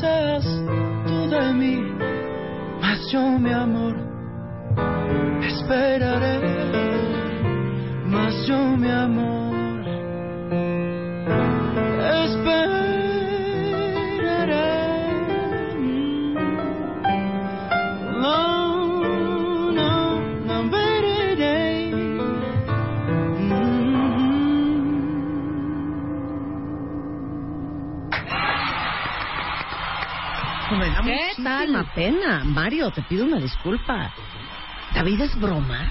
seas tú de mí, mas yo mi amor esperaré, mas yo mi amor muchísima pena. Mario, te pido una disculpa. David es broma.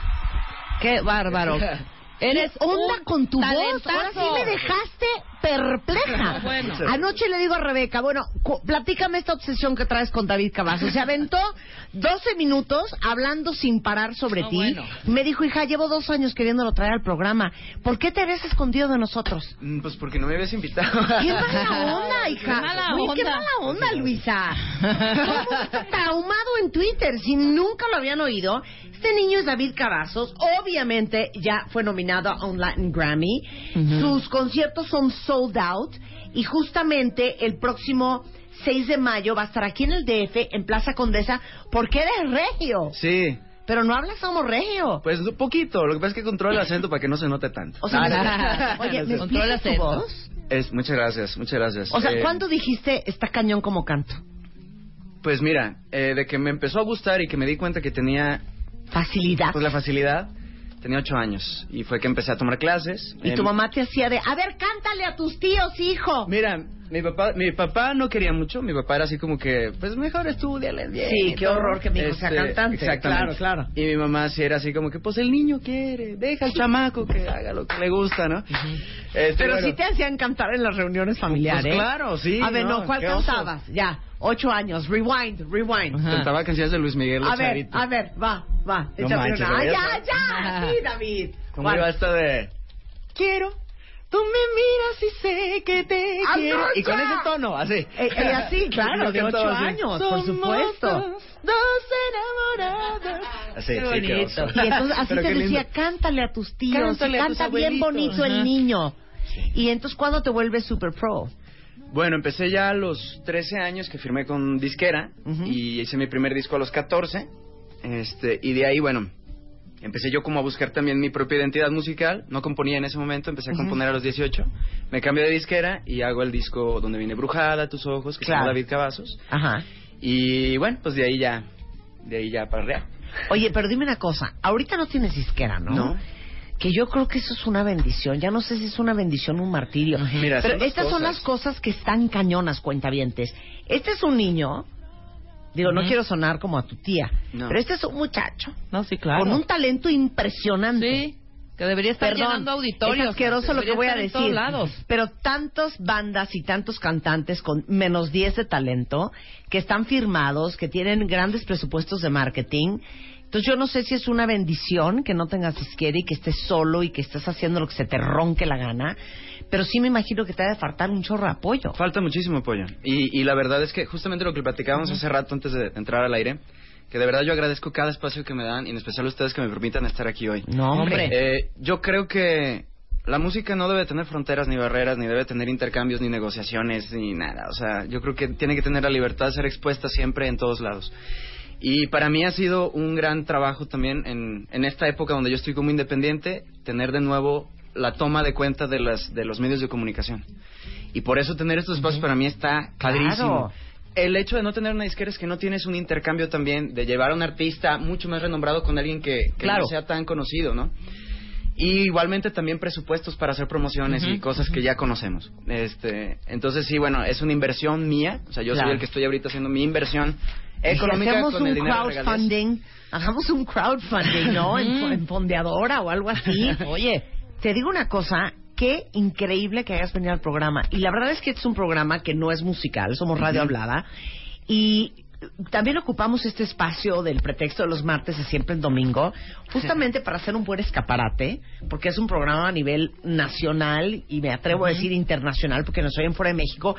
Qué bárbaro. Eres ¿Qué onda un con tu voz? Ahora sí me dejaste perpleja. Bueno. Anoche le digo a Rebeca, bueno, platícame esta obsesión que traes con David Cavazos. Se aventó 12 minutos hablando sin parar sobre No, ti. bueno. Me dijo, hija, llevo dos años queriéndolo traer al programa. ¿Por qué te habías escondido de nosotros? Mm, Pues porque no me habías invitado. ¡Qué mala onda, hija! Qué mala Uy, ¡Qué onda. mala onda, Luisa! Está traumado en Twitter. Si nunca lo habían oído, este niño es David Cavazos. Obviamente ya fue nominado a un Latin Grammy. Sus conciertos son sold out. Y justamente el próximo 6 de mayo va a estar aquí en el DF, en Plaza Condesa, porque eres regio. Sí, Pero no hablas como regio. pues un poquito. Lo que pasa es que controlo el acento para que no se note tanto. O sea, No, no, me- no. oye, ¿me Controla tu voz? Es, muchas gracias, muchas gracias. O sea, Eh, ¿cuándo dijiste está cañón como canto? Pues mira, eh, de que me empezó a gustar y que me di cuenta que tenía Facilidad. pues la facilidad, tenía ocho años. Y fue que empecé a tomar clases. Y Em, tu mamá te hacía de, a ver, cántale a tus tíos, hijo. Mira, Mi papá, mi papá no quería mucho, mi papá era así como que, pues mejor estudiale bien. Sí, qué horror que mi hijo sea Este, cantante. Exactamente. Claro, claro. Y mi mamá sí era así como que, pues el niño quiere, deja al chamaco que haga lo que le gusta, ¿no? Este, Pero bueno, sí te hacían cantar en las reuniones familiares. Pues claro, sí, A ver, no, no, ¿cuál oso. cantabas? Ya, ocho años. Rewind, rewind. Cantaba canciones de Luis Miguel A ver, a ver, va, va. No manches, una. Ah, ya, ya, sí, David. ¿Cómo iba esta de...? Quiero, tú me miras y sé que te ¡Ah, quiero. Y con ese tono, así. Eh, eh, así, claro, de ocho años, por supuesto. dos, dos enamorados. Así, Qué sí, bonito. oso. Y entonces así Pero te decía, lindo. cántale a tus tíos, Cántale a tus canta bien bonito el niño. Y entonces, ¿cuándo te vuelves super pro? Bueno, empecé ya a los 13 años que firmé con disquera y hice mi primer disco a los 14. Este, y de ahí, bueno, empecé yo como a buscar también mi propia identidad musical. No componía en ese momento, empecé a componer a los 18. Me cambié de disquera y hago el disco donde viene Brujada, Tus Ojos, que Claro. es David Cavazos. Ajá. Y bueno, pues de ahí ya, de ahí ya para arriba. Oye, pero dime una cosa, ahorita no tienes disquera, ¿no? No. Que yo creo que eso es una bendición. Ya no sé si es una bendición o un martirio. Mira, pero son estas son las cosas que están cañonas, cuentavientes. Este es un niño, digo, no quiero sonar como a tu tía, No. pero este es un muchacho No, sí, claro. con un talento impresionante. Sí, que debería estar Perdón, llenando auditorios. Es asqueroso lo que voy a decir. Pero tantas bandas y tantos cantantes con menos 10 de talento que están firmados, que tienen grandes presupuestos de marketing. Entonces yo no sé si es una bendición que no tengas disquera y que estés solo y que estés haciendo lo que se te ronque la gana, pero sí me imagino que te ha de faltar un chorro de apoyo. Falta muchísimo apoyo. Y, y la verdad es que justamente lo que platicábamos hace rato antes de entrar al aire, que de verdad yo agradezco cada espacio que me dan, y en especial a ustedes que me permitan estar aquí hoy. No, hombre. Eh, yo creo que la música no debe tener fronteras ni barreras, ni debe tener intercambios, ni negociaciones, ni nada. O sea, yo creo que tiene que tener la libertad de ser expuesta siempre en todos lados. Y para mí ha sido un gran trabajo también en, en esta época donde yo estoy como independiente, tener de nuevo la toma de cuenta de, las, de los medios de comunicación. Y por eso tener estos espacios para mí está padrísimo. Claro. El hecho de no tener una disquera es que no tienes un intercambio también de llevar a un artista mucho más renombrado con alguien que, que Claro. no sea tan conocido, ¿no? Y igualmente también presupuestos para hacer promociones y cosas que ya conocemos. Este, entonces sí, bueno, es una inversión mía, o sea, yo Claro. soy el que estoy ahorita haciendo mi inversión si económica hacemos con un el dinero crowdfunding, hagamos un crowdfunding, ¿no? en, en fondeadora o algo así. Oye, te digo una cosa, qué increíble que hayas venido al programa. Y la verdad es que este es un programa que no es musical, somos radio hablada. Y también ocupamos este espacio del pretexto de los martes y siempre el domingo, justamente para hacer un buen escaparate, porque es un programa a nivel nacional y me atrevo a decir internacional, porque nos oyen fuera de México,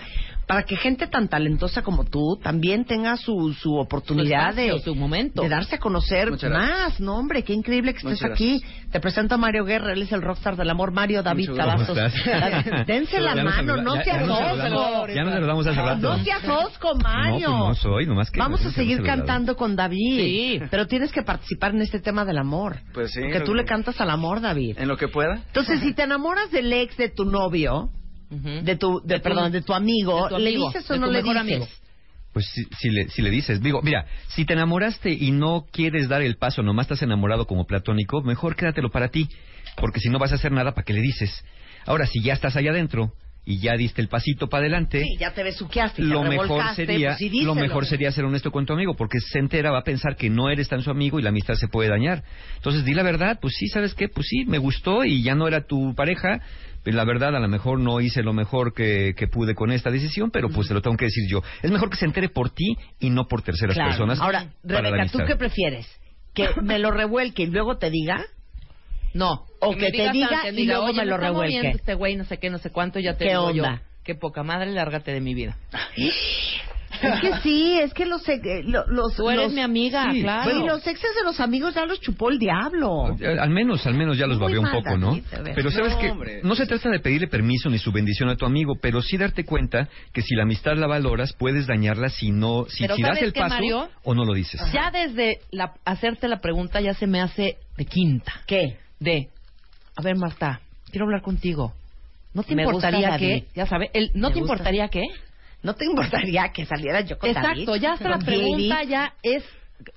para que gente tan talentosa como tú también tenga su, su oportunidad Su espacio, de, su momento. de darse a conocer Muchas gracias. más. No, hombre, qué increíble que estés Muchas aquí. Te presento a Mario Guerra, él es el rockstar del amor. Mario David. Cavazos. Dense la Ya mano, no seas ya nos osco. saludamos- Ya nos saludamos hace rato. No seas osco, Mario. No, pues no soy, nomás que Vamos a seguir cantando con David. Sí. Pero tienes que participar en este tema del amor. Pues sí. Porque tú le cantas al amor, David. En lo que pueda. Entonces, si te enamoras del ex de tu novio, De tu, de, De tu- perdón, de tu amigo, de tu ¿le dices o no le dices? amigo. Pues si, si le, si le dices, digo, mira, si te enamoraste y no quieres dar el paso, nomás estás enamorado como platónico, mejor quédatelo para ti, porque si no vas a hacer nada, ¿para qué le dices? Ahora, si ya estás allá adentro y ya diste el pasito para adelante, Sí, ya te besuqueaste, lo mejor sería pues sí, lo mejor sería ser honesto con tu amigo porque se entera va a pensar que no eres tan su amigo y la amistad se puede dañar entonces di la verdad pues sí sabes qué pues sí me gustó y ya no era tu pareja la verdad a lo mejor no hice lo mejor que, que pude con esta decisión pero pues te lo tengo que decir yo es mejor que se entere por ti y no por terceras Claro. personas Ahora, Rebeca, ¿tú qué prefieres? ¿Que me lo revuelque y luego te diga? No. O que me te diga y luego "Oye, me lo revuelque". Este güey, no sé qué, no sé cuánto, ya te ¿Qué digo onda? yo. Qué poca madre, lárgate de mi vida. Es que sí, es que los... eh, lo- los Tú eres los- mi amiga, Sí, claro. Güey, los exes de los amigos ya los chupó el diablo. Eh, Al menos, al menos ya los Muy babeó un mal, poco, ¿no? David. Pero sabes No, que no se trata de pedirle permiso ni su bendición a tu amigo, pero sí darte cuenta que si la amistad la valoras, puedes dañarla si no, si, Pero si das ¿sabes el qué, paso Mario? o no lo dices. Ya desde la, hacerte la pregunta ya se me hace de quinta. ¿Qué? De, a ver, Marta, quiero hablar contigo. ¿No te Me gusta importaría David. que, ya sabes, el, ¿no Me te gusta. importaría que? ¿No te importaría que saliera yo con Exacto, David? ya hasta la pregunta David. ya es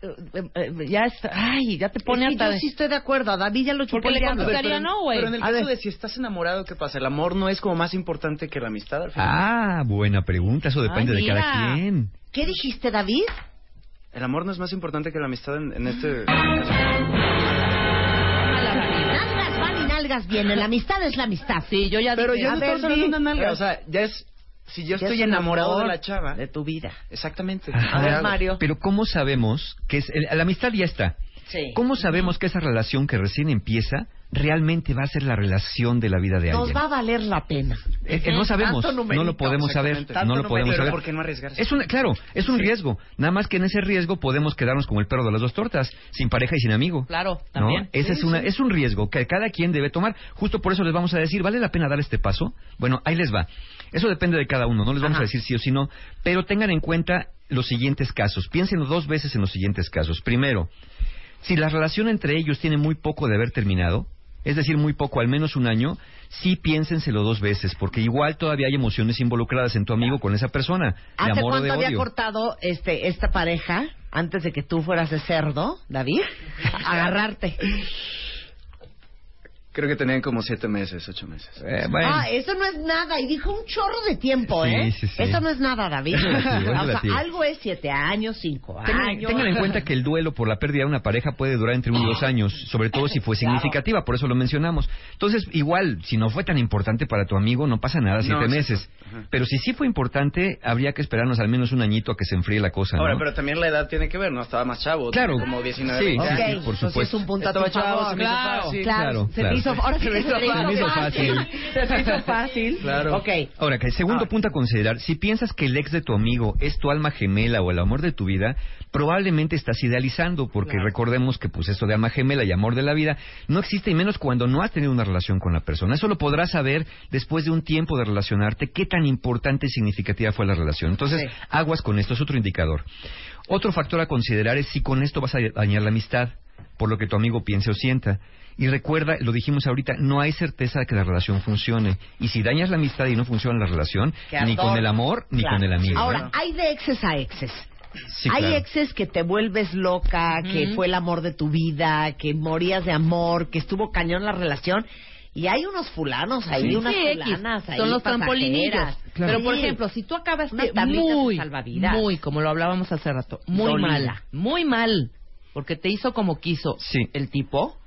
eh, eh, ya es, ay, ya te pone hasta yo sí estoy de acuerdo, a David ya lo chupó le contestaría no, güey. Pero en el A caso ver. de si estás enamorado, ¿qué pasa? El amor no es como más importante que la amistad al final. Ah, buena pregunta. Eso depende Ay, de cada quien. ¿Qué dijiste, David? El amor no es más importante que la amistad en, en este... Nalgas van y nalgas vienen, la amistad es la amistad. Sí, yo ya Pero dije, no estamos hablando de di. una nalga, o sea, ya es... Si yo estoy enamorado amor de la chava... de tu vida. Exactamente. A ver. Mario. Pero ¿cómo sabemos que es, el- la amistad ya está? Sí. ¿Cómo sabemos que esa relación que recién empieza realmente va a ser la relación de la vida de Nos alguien? va a valer la pena. Eh, eh, no sabemos, no lo podemos saber, no lo podemos saber. ¿por qué no arriesgarse? Es una, claro, es un riesgo. Nada más que en ese riesgo podemos quedarnos como el perro de las dos tortas, sin pareja y sin amigo. Claro, ¿no? también. Ese Sí, es una, sí. es un riesgo que cada quien debe tomar. Justo por eso les vamos a decir, ¿vale la pena dar este paso? Bueno, ahí les va. Eso depende de cada uno, no les vamos a decir sí o sí no, pero tengan en cuenta los siguientes casos. Piénsenlo dos veces en los siguientes casos. Primero, si la relación entre ellos tiene muy poco de haber terminado, es decir, muy poco, al menos un año, sí piénsenselo dos veces, porque igual todavía hay emociones involucradas en tu amigo con esa persona, de ¿Hace amor o cuánto de había odio. cortado este esta pareja antes de que tú fueras de cerdo, David? Agarrarte. Creo que tenían como siete meses, ocho meses. Eh, bueno. Ah, eso no es nada. Y dijo un chorro de tiempo, Sí, ¿eh? sí, sí. Eso no es nada, David. O sea, algo es siete años, cinco Tengan, años. tengan en cuenta que el duelo por la pérdida de una pareja puede durar entre uno y dos años, sobre todo si fue significativa, por eso lo mencionamos. Entonces, igual, si no fue tan importante para tu amigo, no pasa nada, siete No, meses. Pero si sí fue importante, habría que esperarnos al menos un añito a que se enfríe la cosa, ¿no? Ahora, pero también la edad tiene que ver, ¿no? Estaba más chavo. Claro. Como 19, Sí, 20 sí, años. sí, por entonces supuesto. es un punto a tu chavo, claro, claro. Claro, hizo, ahora se me hizo, Se me hizo fácil. Se hizo fácil. Claro. Ok. Ahora, que el segundo punto a considerar, si piensas que el ex de tu amigo es tu alma gemela o el amor de tu vida, probablemente estás idealizando, porque recordemos que pues eso de alma gemela y amor de la vida no existe, y menos cuando no has tenido una relación con la persona. Eso lo podrás saber después de un tiempo de relacionarte, qué tan importante y significativa fue la relación. Entonces, Sí. aguas con esto, es otro indicador. Otro factor a considerar es si con esto vas a dañar la amistad, por lo que tu amigo piense o sienta. Y recuerda, lo dijimos ahorita, no hay certeza de que la relación funcione. Y si dañas la amistad y no funciona la relación, ni con el amor, ni Claro. con el amigo. Ahora, hay de exes a exes. Sí, hay claro. exes que te vuelves loca, que fue el amor de tu vida, que morías de amor, que estuvo cañón la relación. Y hay unos fulanos ahí, Sí, unas sí, fulanas ahí. Son los trampolinillos. Pero, por ejemplo, si tú acabas de muy, salvavidas. muy, como lo hablábamos hace rato, muy Dolida. mal, muy mal, porque te hizo como quiso Sí. el tipo,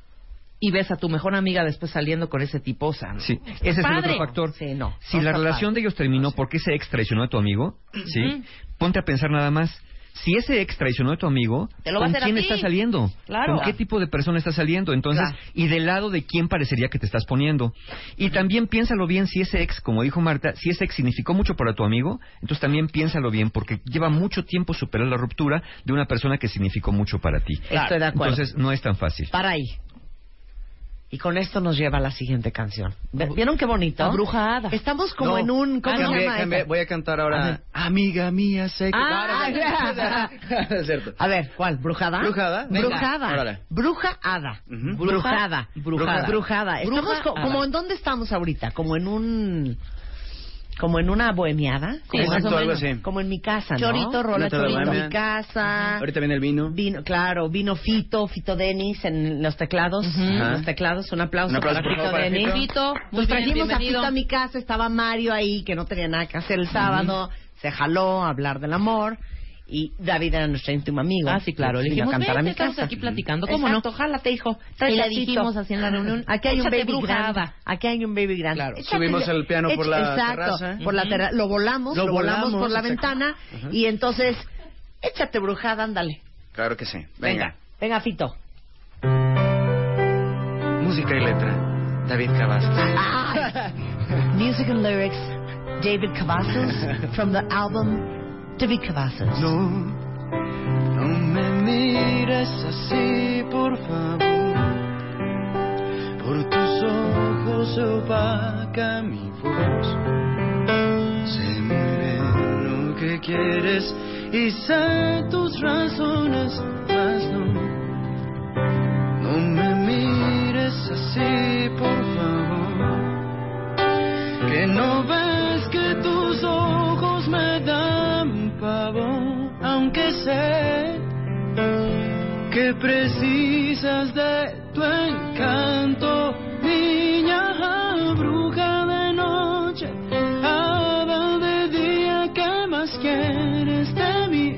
y ves a tu mejor amiga después saliendo con ese tipo, o sea, no. Sí, ese es el otro factor. Sí, no. Si no la relación de ellos terminó porque ese ex traicionó a tu amigo, ¿sí? Ponte a pensar nada más. Si ese ex traicionó a tu amigo, Te lo ¿con quién está saliendo? Claro. ¿Con qué tipo de persona está saliendo? Entonces, Claro. y del lado de quién parecería que te estás poniendo. Y también piénsalo bien si ese ex, como dijo Marta, si ese ex significó mucho para tu amigo, entonces también piénsalo bien porque lleva mucho tiempo superar la ruptura de una persona que significó mucho para ti. Estoy de acuerdo. Entonces, no es tan fácil. Para ahí. Y con esto nos lleva a la siguiente canción. ¿Ve- ¿Vieron qué bonito? Abrujada. Estamos como No. en un... ¿Cómo se Cambié, llama cambié. Voy a cantar A ahora. ver. Amiga mía, sé que. Ah, es cierto. A ver, ¿cuál? ¿Brujada? Brujada. Venga. Brujada. Órale. Bruja hada. Ujú. Brujada. Brujada. Brujada. Estamos Bruja co- hada. como en dónde estamos ahorita, como en un como en una bohemiada, como, Exacto, más o algo menos, así. como en mi casa, ¿no? Chorito, rola, chorito. En mi casa. Ahorita viene el vino. Vino, claro, vino Fito, Fito Denis en los teclados, Ajá. los teclados, un aplauso, Un aplauso, para Fito Denis. Fito, muy Pues bien, trajimos a. Fito a mi casa, estaba Mario ahí, que no tenía nada que hacer el sábado, se jaló a hablar del amor, y David era nuestro íntimo amigo. Ah, sí, claro. Le Vino a dijimos, cantar a mi estamos casa. aquí platicando, ¿cómo Exacto, no? jálate, hijo. Y le dijimos así en la reunión, Aquí hay un baby grand. Aquí hay un baby grand. Claro, Échate- subimos el piano por la Exacto, terraza. por la terra- Lo volamos, lo, Lo volamos, volamos, por la ventana, Ajá. y entonces, échate brujada, ándale. Claro que sí. Venga, Venga. venga, Fito. Música y letra. David Cavazos. Ah. Music and lyrics, David Cavazos, from the album No, no me mires así, por favor. Por tus ojos se opaca mi voz. Sé muy bien lo que quieres y sé tus razones, mas no. No me mires así, por favor. Que no ves que tus ojos aunque sé que precisas de tu encanto, niña bruja de noche, hada de día, ¿qué más quieres de mí?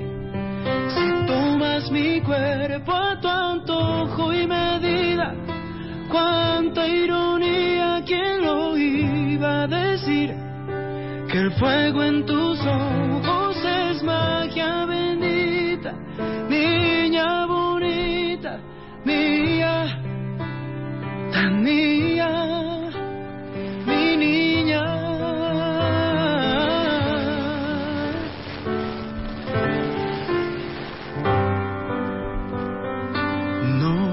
Si tomas mi cuerpo a tu antojo y medida, cuánta ironía, ¿quién lo iba a decir? Que el fuego en tus ojos magia bendita, niña bonita, mía, tan mía, mi niña. No,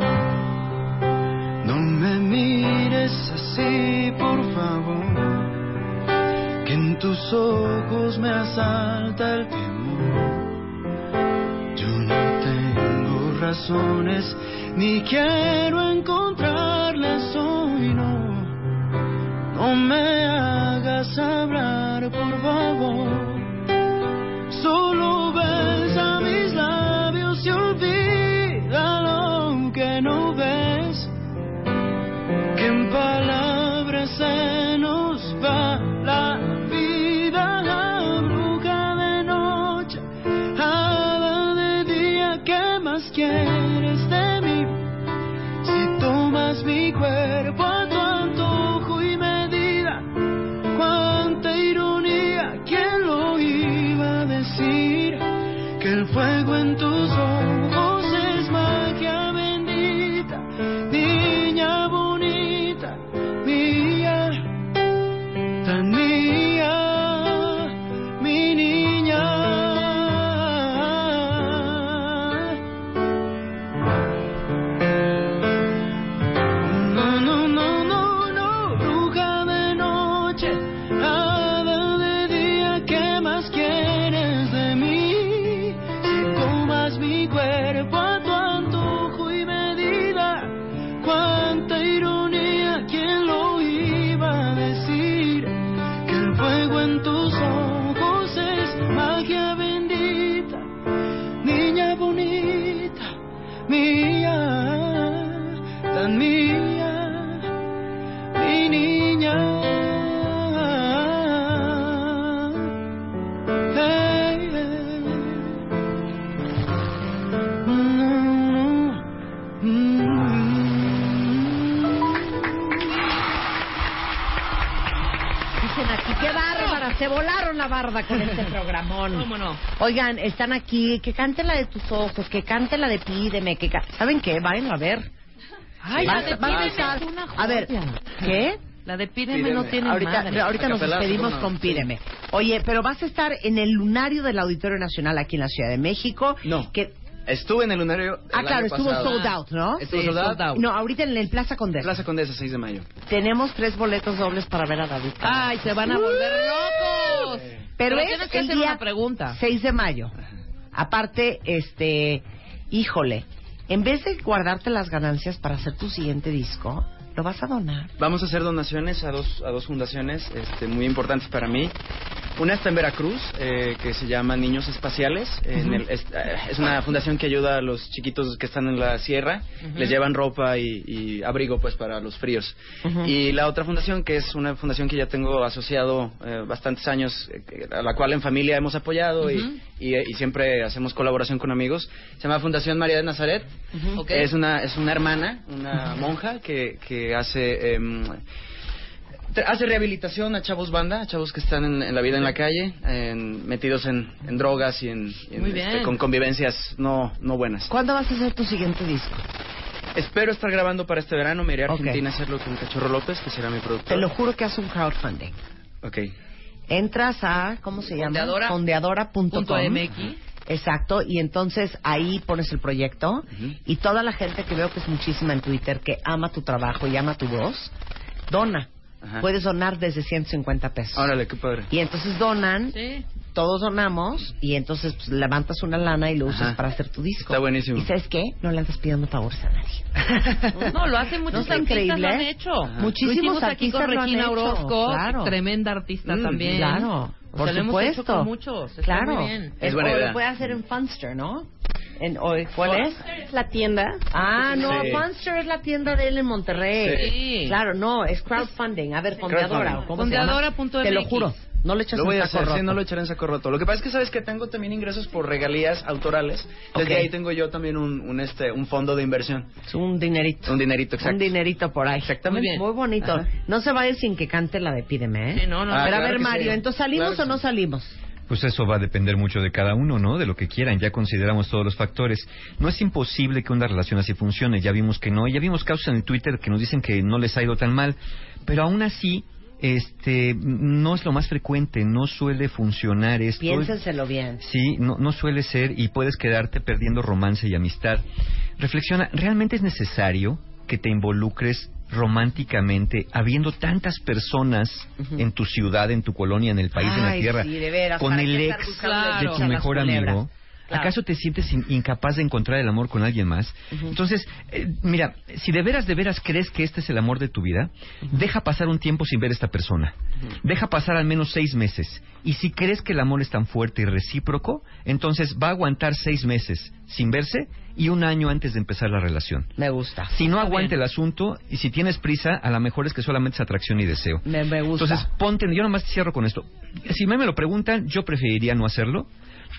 no me mires así, por favor, que en tus ojos me asalta el. Ni quiero encontrarlas hoy, no. No me hagas hablar, por favor. Solo besa mis labios y olvida lo que no ves. Que en quieres de mí? Si tomas mi cuerpo a tu antojo y medida, cuánta ironía, ¿quién lo iba a decir? Que el fuego barda con este programón. ¿Cómo no? Oigan, están aquí, que cante la de tus ojos, que cante la de pídeme, que ca- ¿saben qué? Vayan a ver. Ay, la de Pídeme es una A ver, joya. ¿qué? La de Pídeme, no tiene ahorita, madre. ahorita nos despedimos con. Pídeme. Oye, pero vas a estar en el lunario del Auditorio Nacional aquí en la Ciudad de México. No. Que, Estuve en el lunario. el ah, claro, año estuvo pasado. sold out, ¿no? Estuvo Sí, sold out. sold out. No, ahorita en el Plaza Condesa. Plaza Condesa, 6 de mayo. Tenemos tres boletos dobles para ver a David. Ay, se van a volver Pero, es que el hacer día una pregunta. 6 de mayo. Aparte, este, híjole, en vez de guardarte las ganancias para hacer tu siguiente disco, lo vas a donar. Vamos a hacer donaciones a dos, a dos fundaciones este, muy importantes para mí. Una está en Veracruz, eh, que se llama Niños Espaciales. En el- es, eh, es una fundación que ayuda a los chiquitos que están en la sierra. Les llevan ropa y, y abrigo pues para los fríos. Y la otra fundación, que es una fundación que ya tengo asociado eh, bastantes años, eh, a la cual en familia hemos apoyado y, y, y siempre hacemos colaboración con amigos, se llama Fundación María de Nazaret. Ok. Es una es una hermana, una monja que, que hace tra- hace rehabilitación a chavos banda, a chavos que están en, en la vida en la calle, en- metidos en, en drogas y en, este, con convivencias no no buenas. ¿Cuándo vas a hacer tu siguiente disco? Espero estar grabando para este verano, me iré a. Argentina a hacerlo con Cachorro López, que será mi productor. Te lo juro que haces un crowdfunding. Ok. Entras a, ¿cómo se llama? Fondeadora. Exacto, y entonces ahí pones el proyecto y toda la gente que veo que es muchísima en Twitter, que ama tu trabajo y ama tu voz, dona. Ajá. Puedes donar desde 150 pesos. Órale, qué padre. Y entonces donan, Sí. todos donamos y entonces pues, levantas una lana y lo usas Ajá. para hacer tu disco. Está buenísimo. ¿Y sabes qué? No le andas pidiendo favores a nadie. No, lo hacen muchos está artistas, increíble? lo han hecho. Muchísimos Lo hicimos aquí artistas con lo han Regina hecho, Orozco, claro. tremenda artista Mm, también. Claro, O por sea, lo hemos supuesto. hecho con muchos. Está Claro. muy bien. Es buena o idea. lo puede hacer en Funster, ¿no? En hoy, ¿Cuál es? Es la tienda. Ah, no, Sí. Monster es la tienda de él en Monterrey. Sí. Claro, no, es crowdfunding. A ver, fondeadora. ¿o. Fondeadora.mx. Te lo juro. No le echas Lo voy un a saco hacer, sí, roto. no lo echaré en saco roto. Lo que pasa es que sabes que tengo también ingresos por regalías autorales. Desde Ok. ahí tengo yo también un, un, este un fondo de inversión. Es un dinerito. Un dinerito, exacto. Un dinerito por ahí. Exactamente. Muy bonito. Ajá. No se va a ir sin que cante la de Pídeme, ¿eh? Sí, no, no. Ah, Pero a claro ver, que Mario, sí. ¿entonces salimos Claro o no sí. salimos? Pues eso va a depender mucho de cada uno, ¿no? De lo que quieran. Ya consideramos todos los factores. No es imposible que una relación así funcione. Ya vimos que no. Ya vimos casos en el Twitter que nos dicen que no les ha ido tan mal. Pero aún así, este, no es lo más frecuente. No suele funcionar esto. Piénsenselo bien. Sí, no, no suele ser y puedes quedarte perdiendo romance y amistad. Reflexiona, ¿realmente es necesario que te involucres románticamente habiendo tantas personas en tu ciudad, en tu colonia, en el país, en la Ay, tierra, sí, de veras, con ¿para el ex Claro. de tu mejor amigo? Claro. ¿Acaso te sientes in- incapaz de encontrar el amor con alguien más? Entonces, eh, mira, si de veras, de veras crees que este es el amor de tu vida, deja pasar un tiempo sin ver a esta persona. Deja pasar al menos seis meses. Y si crees que el amor es tan fuerte y recíproco, entonces va a aguantar seis meses sin verse y un año antes de empezar la relación. Me gusta. Si no bien. el asunto y si tienes prisa, a lo mejor es que solamente es atracción y deseo. Me, me gusta. Entonces, ponte, yo nomás cierro con esto. Si me, me lo preguntan, yo preferiría no hacerlo.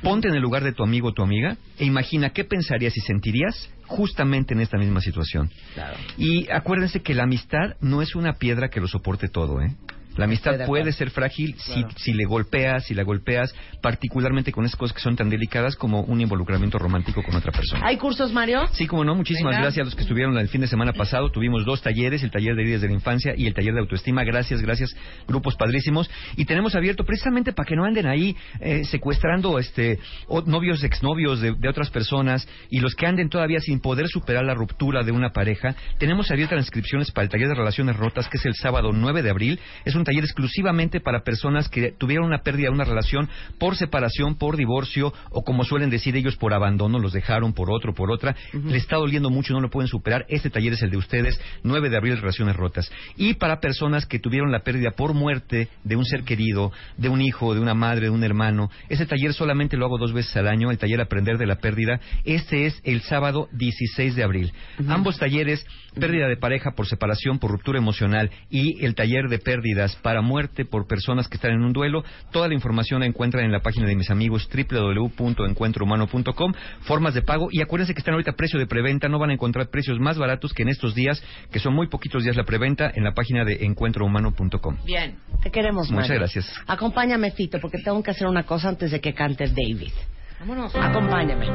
Ponte en el lugar de tu amigo o tu amiga e imagina qué pensarías y sentirías justamente en esta misma situación. Claro. Y acuérdense que la amistad no es una piedra que lo soporte todo, ¿eh? La amistad Estoy puede ser frágil si, Claro. si le golpeas, si la golpeas, particularmente con esas cosas que son tan delicadas como un involucramiento romántico con otra persona. ¿Hay cursos, Mario? Sí, como no, muchísimas Venga. gracias a los que estuvieron el fin de semana pasado. Tuvimos dos talleres, el taller de heridas de la infancia y el taller de autoestima. Gracias, gracias, grupos padrísimos. Y tenemos abierto precisamente para que no anden ahí eh, secuestrando este novios, exnovios de, de otras personas y los que anden todavía sin poder superar la ruptura de una pareja. Tenemos abiertas las inscripciones para el taller de relaciones rotas, que es el sábado 9 de abril. Es un taller exclusivamente para personas que tuvieron una pérdida de una relación por separación, por divorcio o como suelen decir ellos por abandono, los dejaron por otro, por otra. Le está doliendo mucho, no lo pueden superar. Este taller es el de ustedes, 9 de abril, relaciones rotas. Y para personas que tuvieron la pérdida por muerte de un ser querido, de un hijo, de una madre, de un hermano, ese taller solamente lo hago dos veces al año, el taller Aprender de la Pérdida. Este es el sábado 16 de abril. Ambos talleres, pérdida de pareja por separación, por ruptura emocional y el taller de pérdidas para muerte por personas que están en un duelo. Toda la información la encuentran en la página de mis amigos www.encuentrohumano.com, formas de pago y acuérdense que están ahorita a precio de preventa, no van a encontrar precios más baratos que en estos días, que son muy poquitos días la preventa, en la página de encuentrohumano.com. Bien. Te queremos, Muchas Mario. gracias. Acompáñame, Fito, porque tengo que hacer una cosa antes de que cante David. Vámonos. Acompáñame.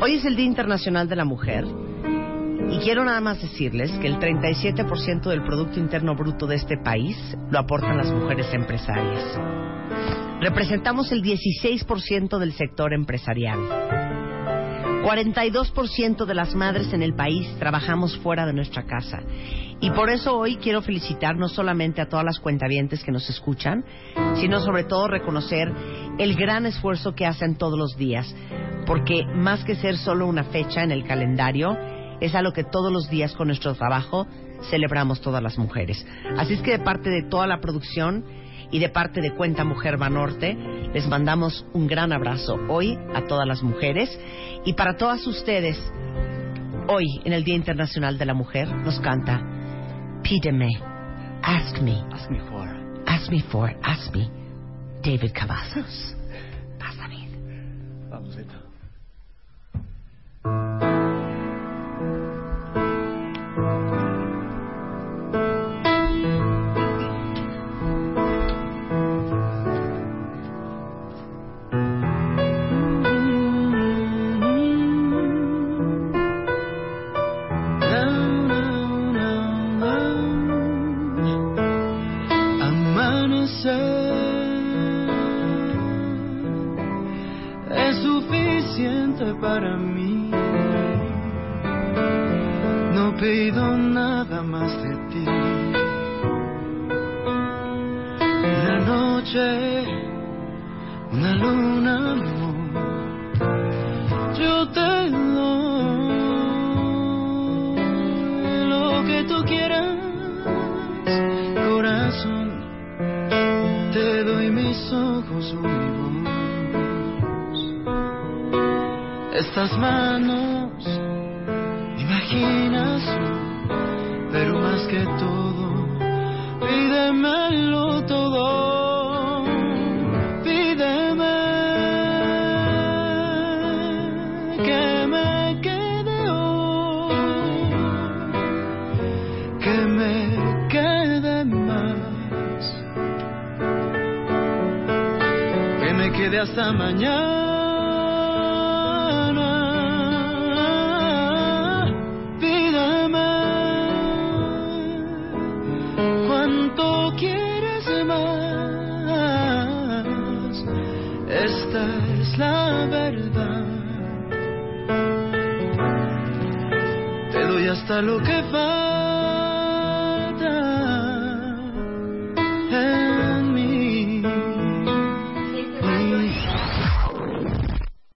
Hoy es el Día Internacional de la Mujer y quiero nada más decirles que el 37% del Producto Interno Bruto de este país lo aportan las mujeres empresarias. Representamos el 16% del sector empresarial. 42% de las madres en el país trabajamos fuera de nuestra casa. Y por eso hoy quiero felicitar no solamente a todas las cuentavientes que nos escuchan, sino sobre todo reconocer el gran esfuerzo que hacen todos los días. Porque más que ser solo una fecha en el calendario, es algo que todos los días con nuestro trabajo celebramos todas las mujeres. Así es que de parte de toda la producción y de parte de Cuenta Mujer Banorte, les mandamos un gran abrazo hoy a todas las mujeres y para todas ustedes, hoy en el Día Internacional de la Mujer nos canta Pídeme, Ask Me, Ask me for. Ask Me For, Ask Me, David Cavazos.